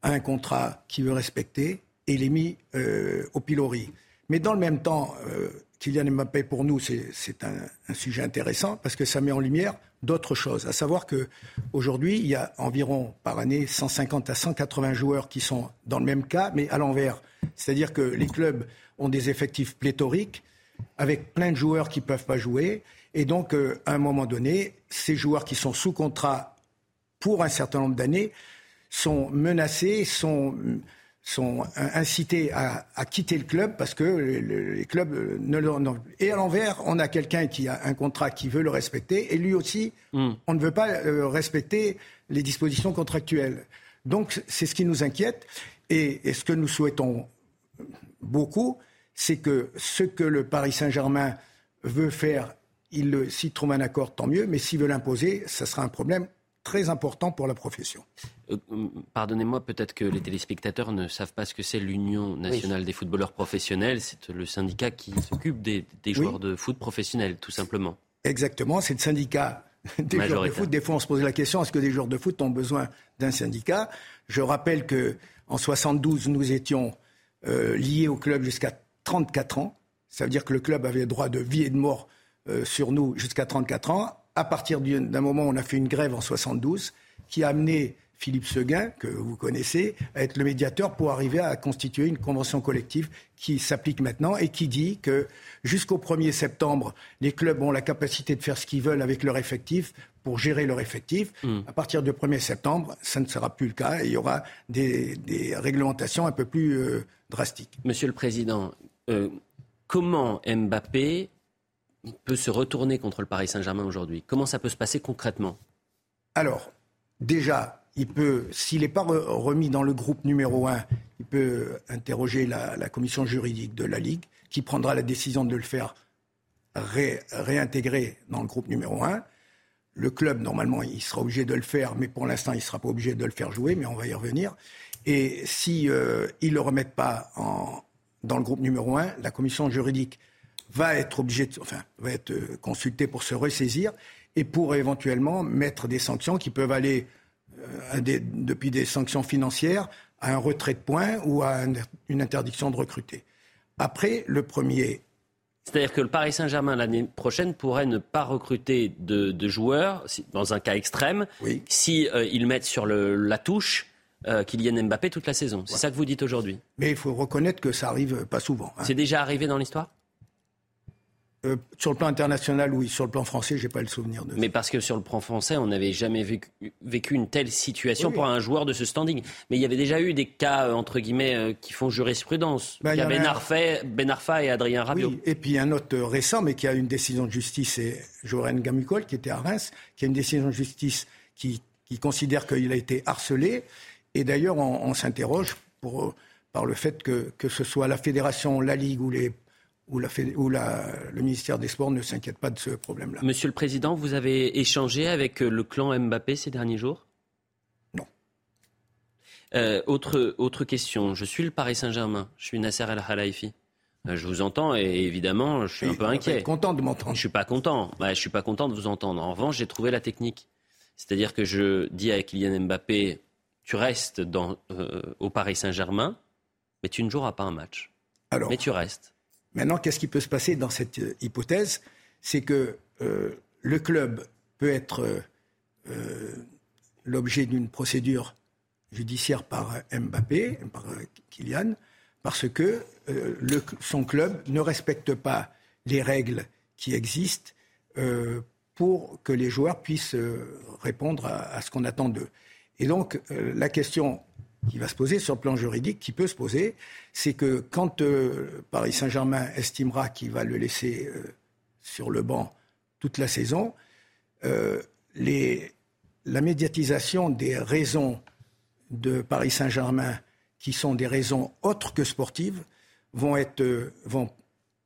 a un contrat qu'il veut respecter et il est mis euh, au pilori. Mais dans le même temps, euh, Kylian Mbappé, pour nous, c'est un, sujet intéressant parce que ça met en lumière d'autres choses. À savoir qu'aujourd'hui, il y a environ par année 150 à 180 joueurs qui sont dans le même cas, mais à l'envers. C'est-à-dire que les clubs ont des effectifs pléthoriques avec plein de joueurs qui ne peuvent pas jouer. Et donc, euh, à un moment donné, ces joueurs qui sont sous contrat pour un certain nombre d'années sont menacés, sont sont incités à, quitter le club parce que les, clubs euh, ne le. Et à l'envers, on a quelqu'un qui a un contrat qui veut le respecter et lui aussi, hmm. on ne veut pas euh, respecter les dispositions contractuelles. Donc c'est ce qui nous inquiète et, ce que nous souhaitons beaucoup, c'est que ce que le Paris Saint-Germain veut faire, s'il trouve un accord, tant mieux, mais s'il veut l'imposer, ça sera un problème très important pour la profession. Euh, pardonnez-moi, peut-être que les téléspectateurs ne savent pas ce que c'est l'Union nationale des footballeurs professionnels. C'est le syndicat qui s'occupe des, joueurs de foot professionnels, tout simplement. Exactement, c'est le syndicat des joueurs de foot. Des fois, on se pose la question est-ce que les joueurs de foot ont besoin d'un syndicat? Je rappelle que en 72, nous étions euh, liés au club jusqu'à 34 ans. Ça veut dire que le club avait droit de vie et de mort euh, sur nous jusqu'à 34 ans à partir d'un moment, on a fait une grève en 72 qui a amené Philippe Seguin, que vous connaissez, à être le médiateur pour arriver à constituer une convention collective qui s'applique maintenant et qui dit que jusqu'au 1er septembre, les clubs ont la capacité de faire ce qu'ils veulent avec leur effectif pour gérer leur effectif. Hmm. À partir du 1er septembre, ça ne sera plus le cas et il y aura des, réglementations un peu plus euh, drastiques. Monsieur le Président, euh, comment Mbappé peut se retourner contre le Paris Saint-Germain aujourd'hui Comment ça peut se passer concrètement? Alors, déjà, il peut, s'il n'est pas remis dans le groupe numéro un, il peut interroger la, commission juridique de la Ligue, qui prendra la décision de le faire réintégrer dans le groupe numéro un. Le club, normalement, il sera obligé de le faire, mais pour l'instant, il ne sera pas obligé de le faire jouer, mais on va y revenir. Et si euh, ne le remettent pas dans le groupe numéro un, la commission juridique va être obligée, enfin, va être euh, consultée pour se ressaisir et pour éventuellement mettre des sanctions qui peuvent aller euh, depuis des sanctions financières à un retrait de points ou à une interdiction de recruter. Après le premier. C'est-à-dire que le Paris Saint-Germain l'année prochaine pourrait ne pas recruter de, joueurs, dans un cas extrême, si euh, ils mettent sur la touche euh, Kylian Mbappé toute la saison. C'est ça que vous dites aujourd'hui? Mais il faut reconnaître que ça arrive pas souvent. Hein. C'est déjà arrivé dans l'histoire? Euh, sur le plan international, oui. Sur le plan français, j'ai pas le souvenir de. Mais parce que sur le plan français, on n'avait jamais vécu, une telle situation pour un joueur de ce standing. Mais il y avait déjà eu des cas euh, entre guillemets euh, qui font jurisprudence. Ben, il y a Ben, Arfa, ben Arfa et Adrien Rabiot. Oui. Et puis un autre récent, mais qui a une décision de justice, c'est Joren Gamucol, qui était à Reims, qui a une décision de justice qui, considère qu'il a été harcelé. Et d'ailleurs, on, s'interroge par le fait que, que ce soit la fédération, la ligue ou les où, le ministère des Sports ne s'inquiète pas de ce problème-là. Monsieur le Président, vous avez échangé avec euh, le clan Mbappé ces derniers jours? Non. Euh, autre, autre question. Je suis le Paris Saint-Germain. Je suis Nasser El Khelaifi. Euh, je vous entends et évidemment, je suis un peu inquiet. Êtes content de m'entendre. Je suis pas content. Je je suis pas content de vous entendre. En revanche, j'ai trouvé la technique. C'est-à-dire que je dis à Kylian Mbappé, tu restes dans, au Paris Saint-Germain, mais tu ne joueras pas un match. Alors, mais tu restes. Maintenant, qu'est-ce qui peut se passer dans cette euh, hypothèse? C'est que euh, le club peut être euh, l'objet d'une procédure judiciaire par Mbappé, par Kylian, parce que son club ne respecte pas les règles qui existent pour que les joueurs puissent répondre à, à ce qu'on attend d'eux. Et donc, la question qui va se poser sur le plan juridique, qui peut se poser, c'est que quand euh, Paris Saint-Germain estimera qu'il va le laisser euh, sur le banc toute la saison, euh, la médiatisation des raisons de Paris Saint-Germain, qui sont des raisons autres que sportives, vont, être, vont,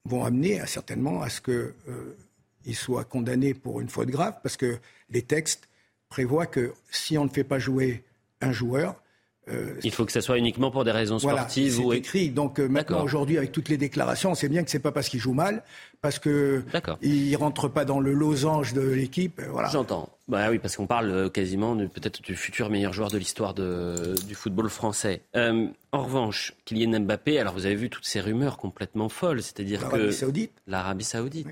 vont amener certainement à ce qu'il soit condamné pour une faute grave, parce que les textes prévoient que si on ne fait pas jouer un joueur, euh, Il faut que ça soit uniquement pour des raisons sportives voilà, ou écrit. Donc euh, maintenant aujourd'hui avec toutes les déclarations, on sait bien que c'est pas parce qu'il joue mal, parce que il rentre pas dans le losange de l'équipe. Euh, voilà. J'entends. Bah oui, parce qu'on parle quasiment peut-être du futur meilleur joueur de l'histoire du football français. en revanche, Kylian Mbappé, alors vous avez vu toutes ces rumeurs complètement folles, c'est-à-dire que Saoudite. l'Arabie Saoudite,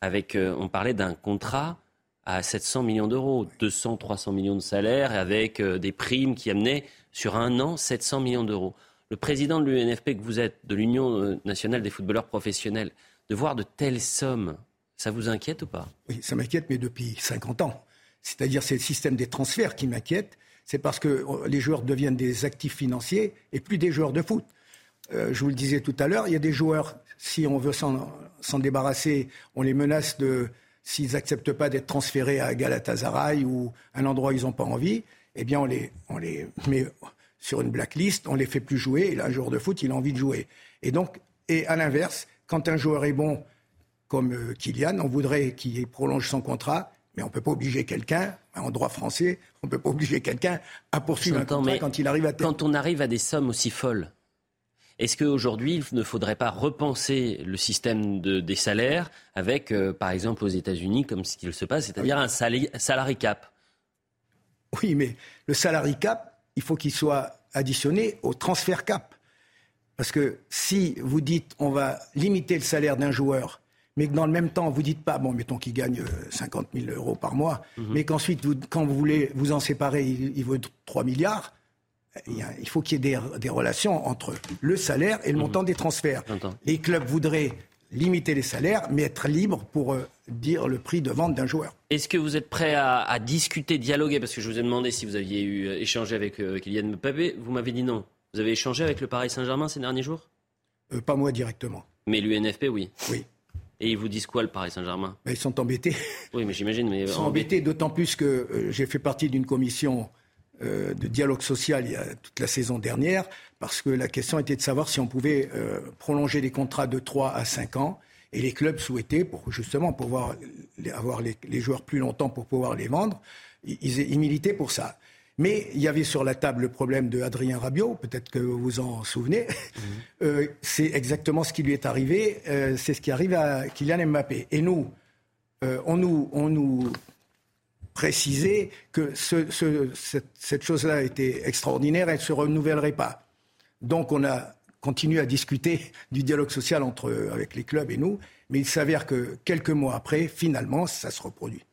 avec on parlait d'un contrat à 700 millions d'euros, 200, 300 millions de salaires, avec des primes qui amenaient sur un an 700 millions d'euros. Le président de l'UNFP que vous êtes, de l'Union euh, nationale des footballeurs professionnels, de voir de telles sommes, ça vous inquiète ou pas? Oui, ça m'inquiète, mais depuis 50 ans. C'est-à-dire c'est le système des transferts qui m'inquiète. C'est parce que euh, les joueurs deviennent des actifs financiers et plus des joueurs de foot. Euh, je vous le disais tout à l'heure, il y a des joueurs, si on veut s'en débarrasser, on les menace de, s'ils n'acceptent pas d'être transférés à Galatasaray ou un endroit où ils n'ont pas envie, eh bien, on les, on les met sur une blacklist, on les fait plus jouer, et là, un joueur de foot, il a envie de jouer. Et donc, et à l'inverse, quand un joueur est bon, comme euh, Kylian, on voudrait qu'il prolonge son contrat, mais on ne peut pas obliger quelqu'un, en droit français, on ne peut pas obliger quelqu'un à poursuivre un contrat quand il arrive à. Quand on arrive à des sommes aussi folles, est-ce qu'aujourd'hui, il ne faudrait pas repenser le système de, des salaires avec, euh, par exemple, aux États-Unis, comme ce qu'il se passe, c'est-à-dire un salary cap? Oui, mais le salary cap, il faut qu'il soit additionné au transfert cap. Parce que si vous dites on va limiter le salaire d'un joueur, mais que dans le même temps, vous dites pas, bon, mettons qu'il gagne 50 000 euros par mois, mhm. mais qu'ensuite, quand vous voulez vous en séparer, il, vaut 3 milliards, il, faut qu'il y ait des, relations entre le salaire et le mhm. montant des transferts. Les clubs voudraient limiter les salaires, mais être libres pour euh, dire le prix de vente d'un joueur. Est-ce que vous êtes prêt à, discuter, dialoguer? Parce que je vous ai demandé si vous aviez eu euh, échangé avec euh, Kylian Mbappé. Vous m'avez dit non. Vous avez échangé avec le Paris Saint-Germain ces derniers jours? Pas moi directement. Mais l'UNFP, oui. Oui. Et ils vous disent quoi, le Paris Saint-Germain? Ils sont embêtés. Oui, mais j'imagine. Mais ils sont embêtés, d'autant plus que j'ai fait partie d'une commission de dialogue social il y a toute la saison dernière, parce que la question était de savoir si on pouvait prolonger les contrats de 3 à 5 ans et les clubs souhaitaient, pour justement pouvoir avoir les, joueurs plus longtemps pour pouvoir les vendre, ils, militaient pour ça. Mais il y avait sur la table le problème de Adrien Rabiot, peut-être que vous vous en souvenez. Mhm. Euh, c'est exactement ce qui lui est arrivé, euh, c'est ce qui arrive à Kylian Mbappé. Et nous, euh, on nous, on nous précisait que cette, cette chose-là était extraordinaire, elle ne se renouvellerait pas. Donc on a continue à discuter du dialogue social entre, avec les clubs et nous, mais il s'avère que quelques mois après, finalement, ça se reproduit.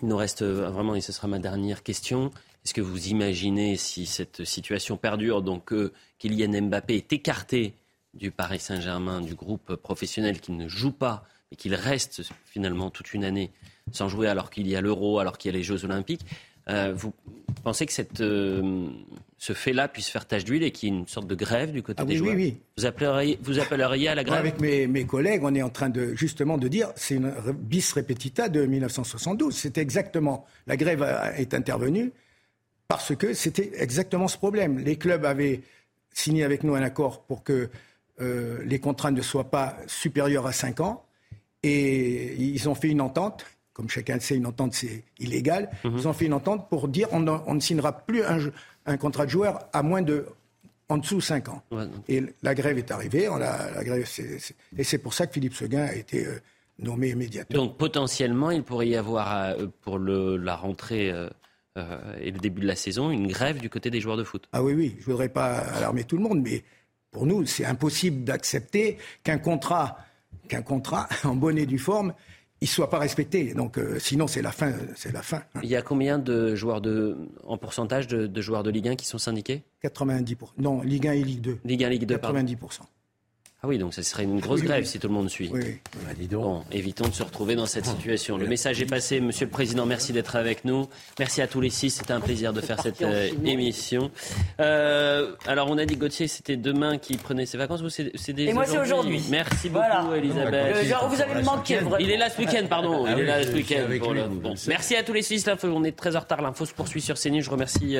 Il nous reste euh, vraiment, et ce sera ma dernière question, est-ce que vous imaginez si cette situation perdure, donc que Kylian Mbappé est écarté du Paris Saint-Germain, du groupe professionnel, qu'il ne joue pas, mais qu'il reste finalement toute une année sans jouer alors qu'il y a l'Euro, alors qu'il y a les Jeux Olympiques, euh, vous pensez que cette, euh, ce fait-là puisse faire tache d'huile et qu'il y ait une sorte de grève du côté ah des joueurs Oui, oui. Vous appelleriez, vous appelleriez à la grève Avec mes, mes, collègues, on est en train de justement de dire c'est une bis repetita de 1972. C'était exactement la grève est intervenue parce que c'était exactement ce problème. Les clubs avaient signé avec nous un accord pour que euh, les contrats ne soient pas supérieurs à 5 ans et ils ont fait une entente comme chacun le sait, une entente, c'est illégal. Mhm. Ils ont fait une entente pour dire on, on ne signera plus un, contrat de joueur à moins de en dessous de 5 ans. et la grève est arrivée. la, grève, et c'est pour ça que Philippe Seguin a été euh, nommé médiateur. Donc potentiellement, il pourrait y avoir euh, pour le, la rentrée euh, et le début de la saison une grève du côté des joueurs de foot. Ah oui, oui. Je ne voudrais pas alarmer tout le monde, mais pour nous, c'est impossible d'accepter qu'un contrat, qu'un contrat en bonne et due forme il soit pas respecté. Donc, euh, sinon, c'est la fin. C'est la fin. Il y a combien de joueurs de, en pourcentage de, joueurs de Ligue 1 qui sont syndiqués? 90 Non, Ligue 1 et Ligue 2. Ligue 1, Ligue 2, 90 ah oui, donc ce serait une grosse grève si tout le monde suit. Oui, bah, Bon, évitons de se retrouver dans cette situation. Le message est passé. Monsieur le Président, merci d'être avec nous. Merci à tous les six. C'était un plaisir de faire cette euh, émission. Euh, alors, on a dit Gauthier, c'était demain qui prenait ses vacances. Vous, c'est Et moi, c'est aujourd'hui. Merci beaucoup, Elisabeth. Genre, vous allez me manquer. Il est là ce week-end, pardon. Ah Il est là ce week-end. Bon, merci à tous les six. L'info, on est très en retard. L'info se poursuit sur CNews. Je remercie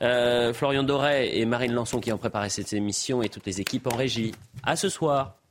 euh, Florian Doré et Marine Lançon qui ont préparé cette émission et toutes les équipes en régie. À soir.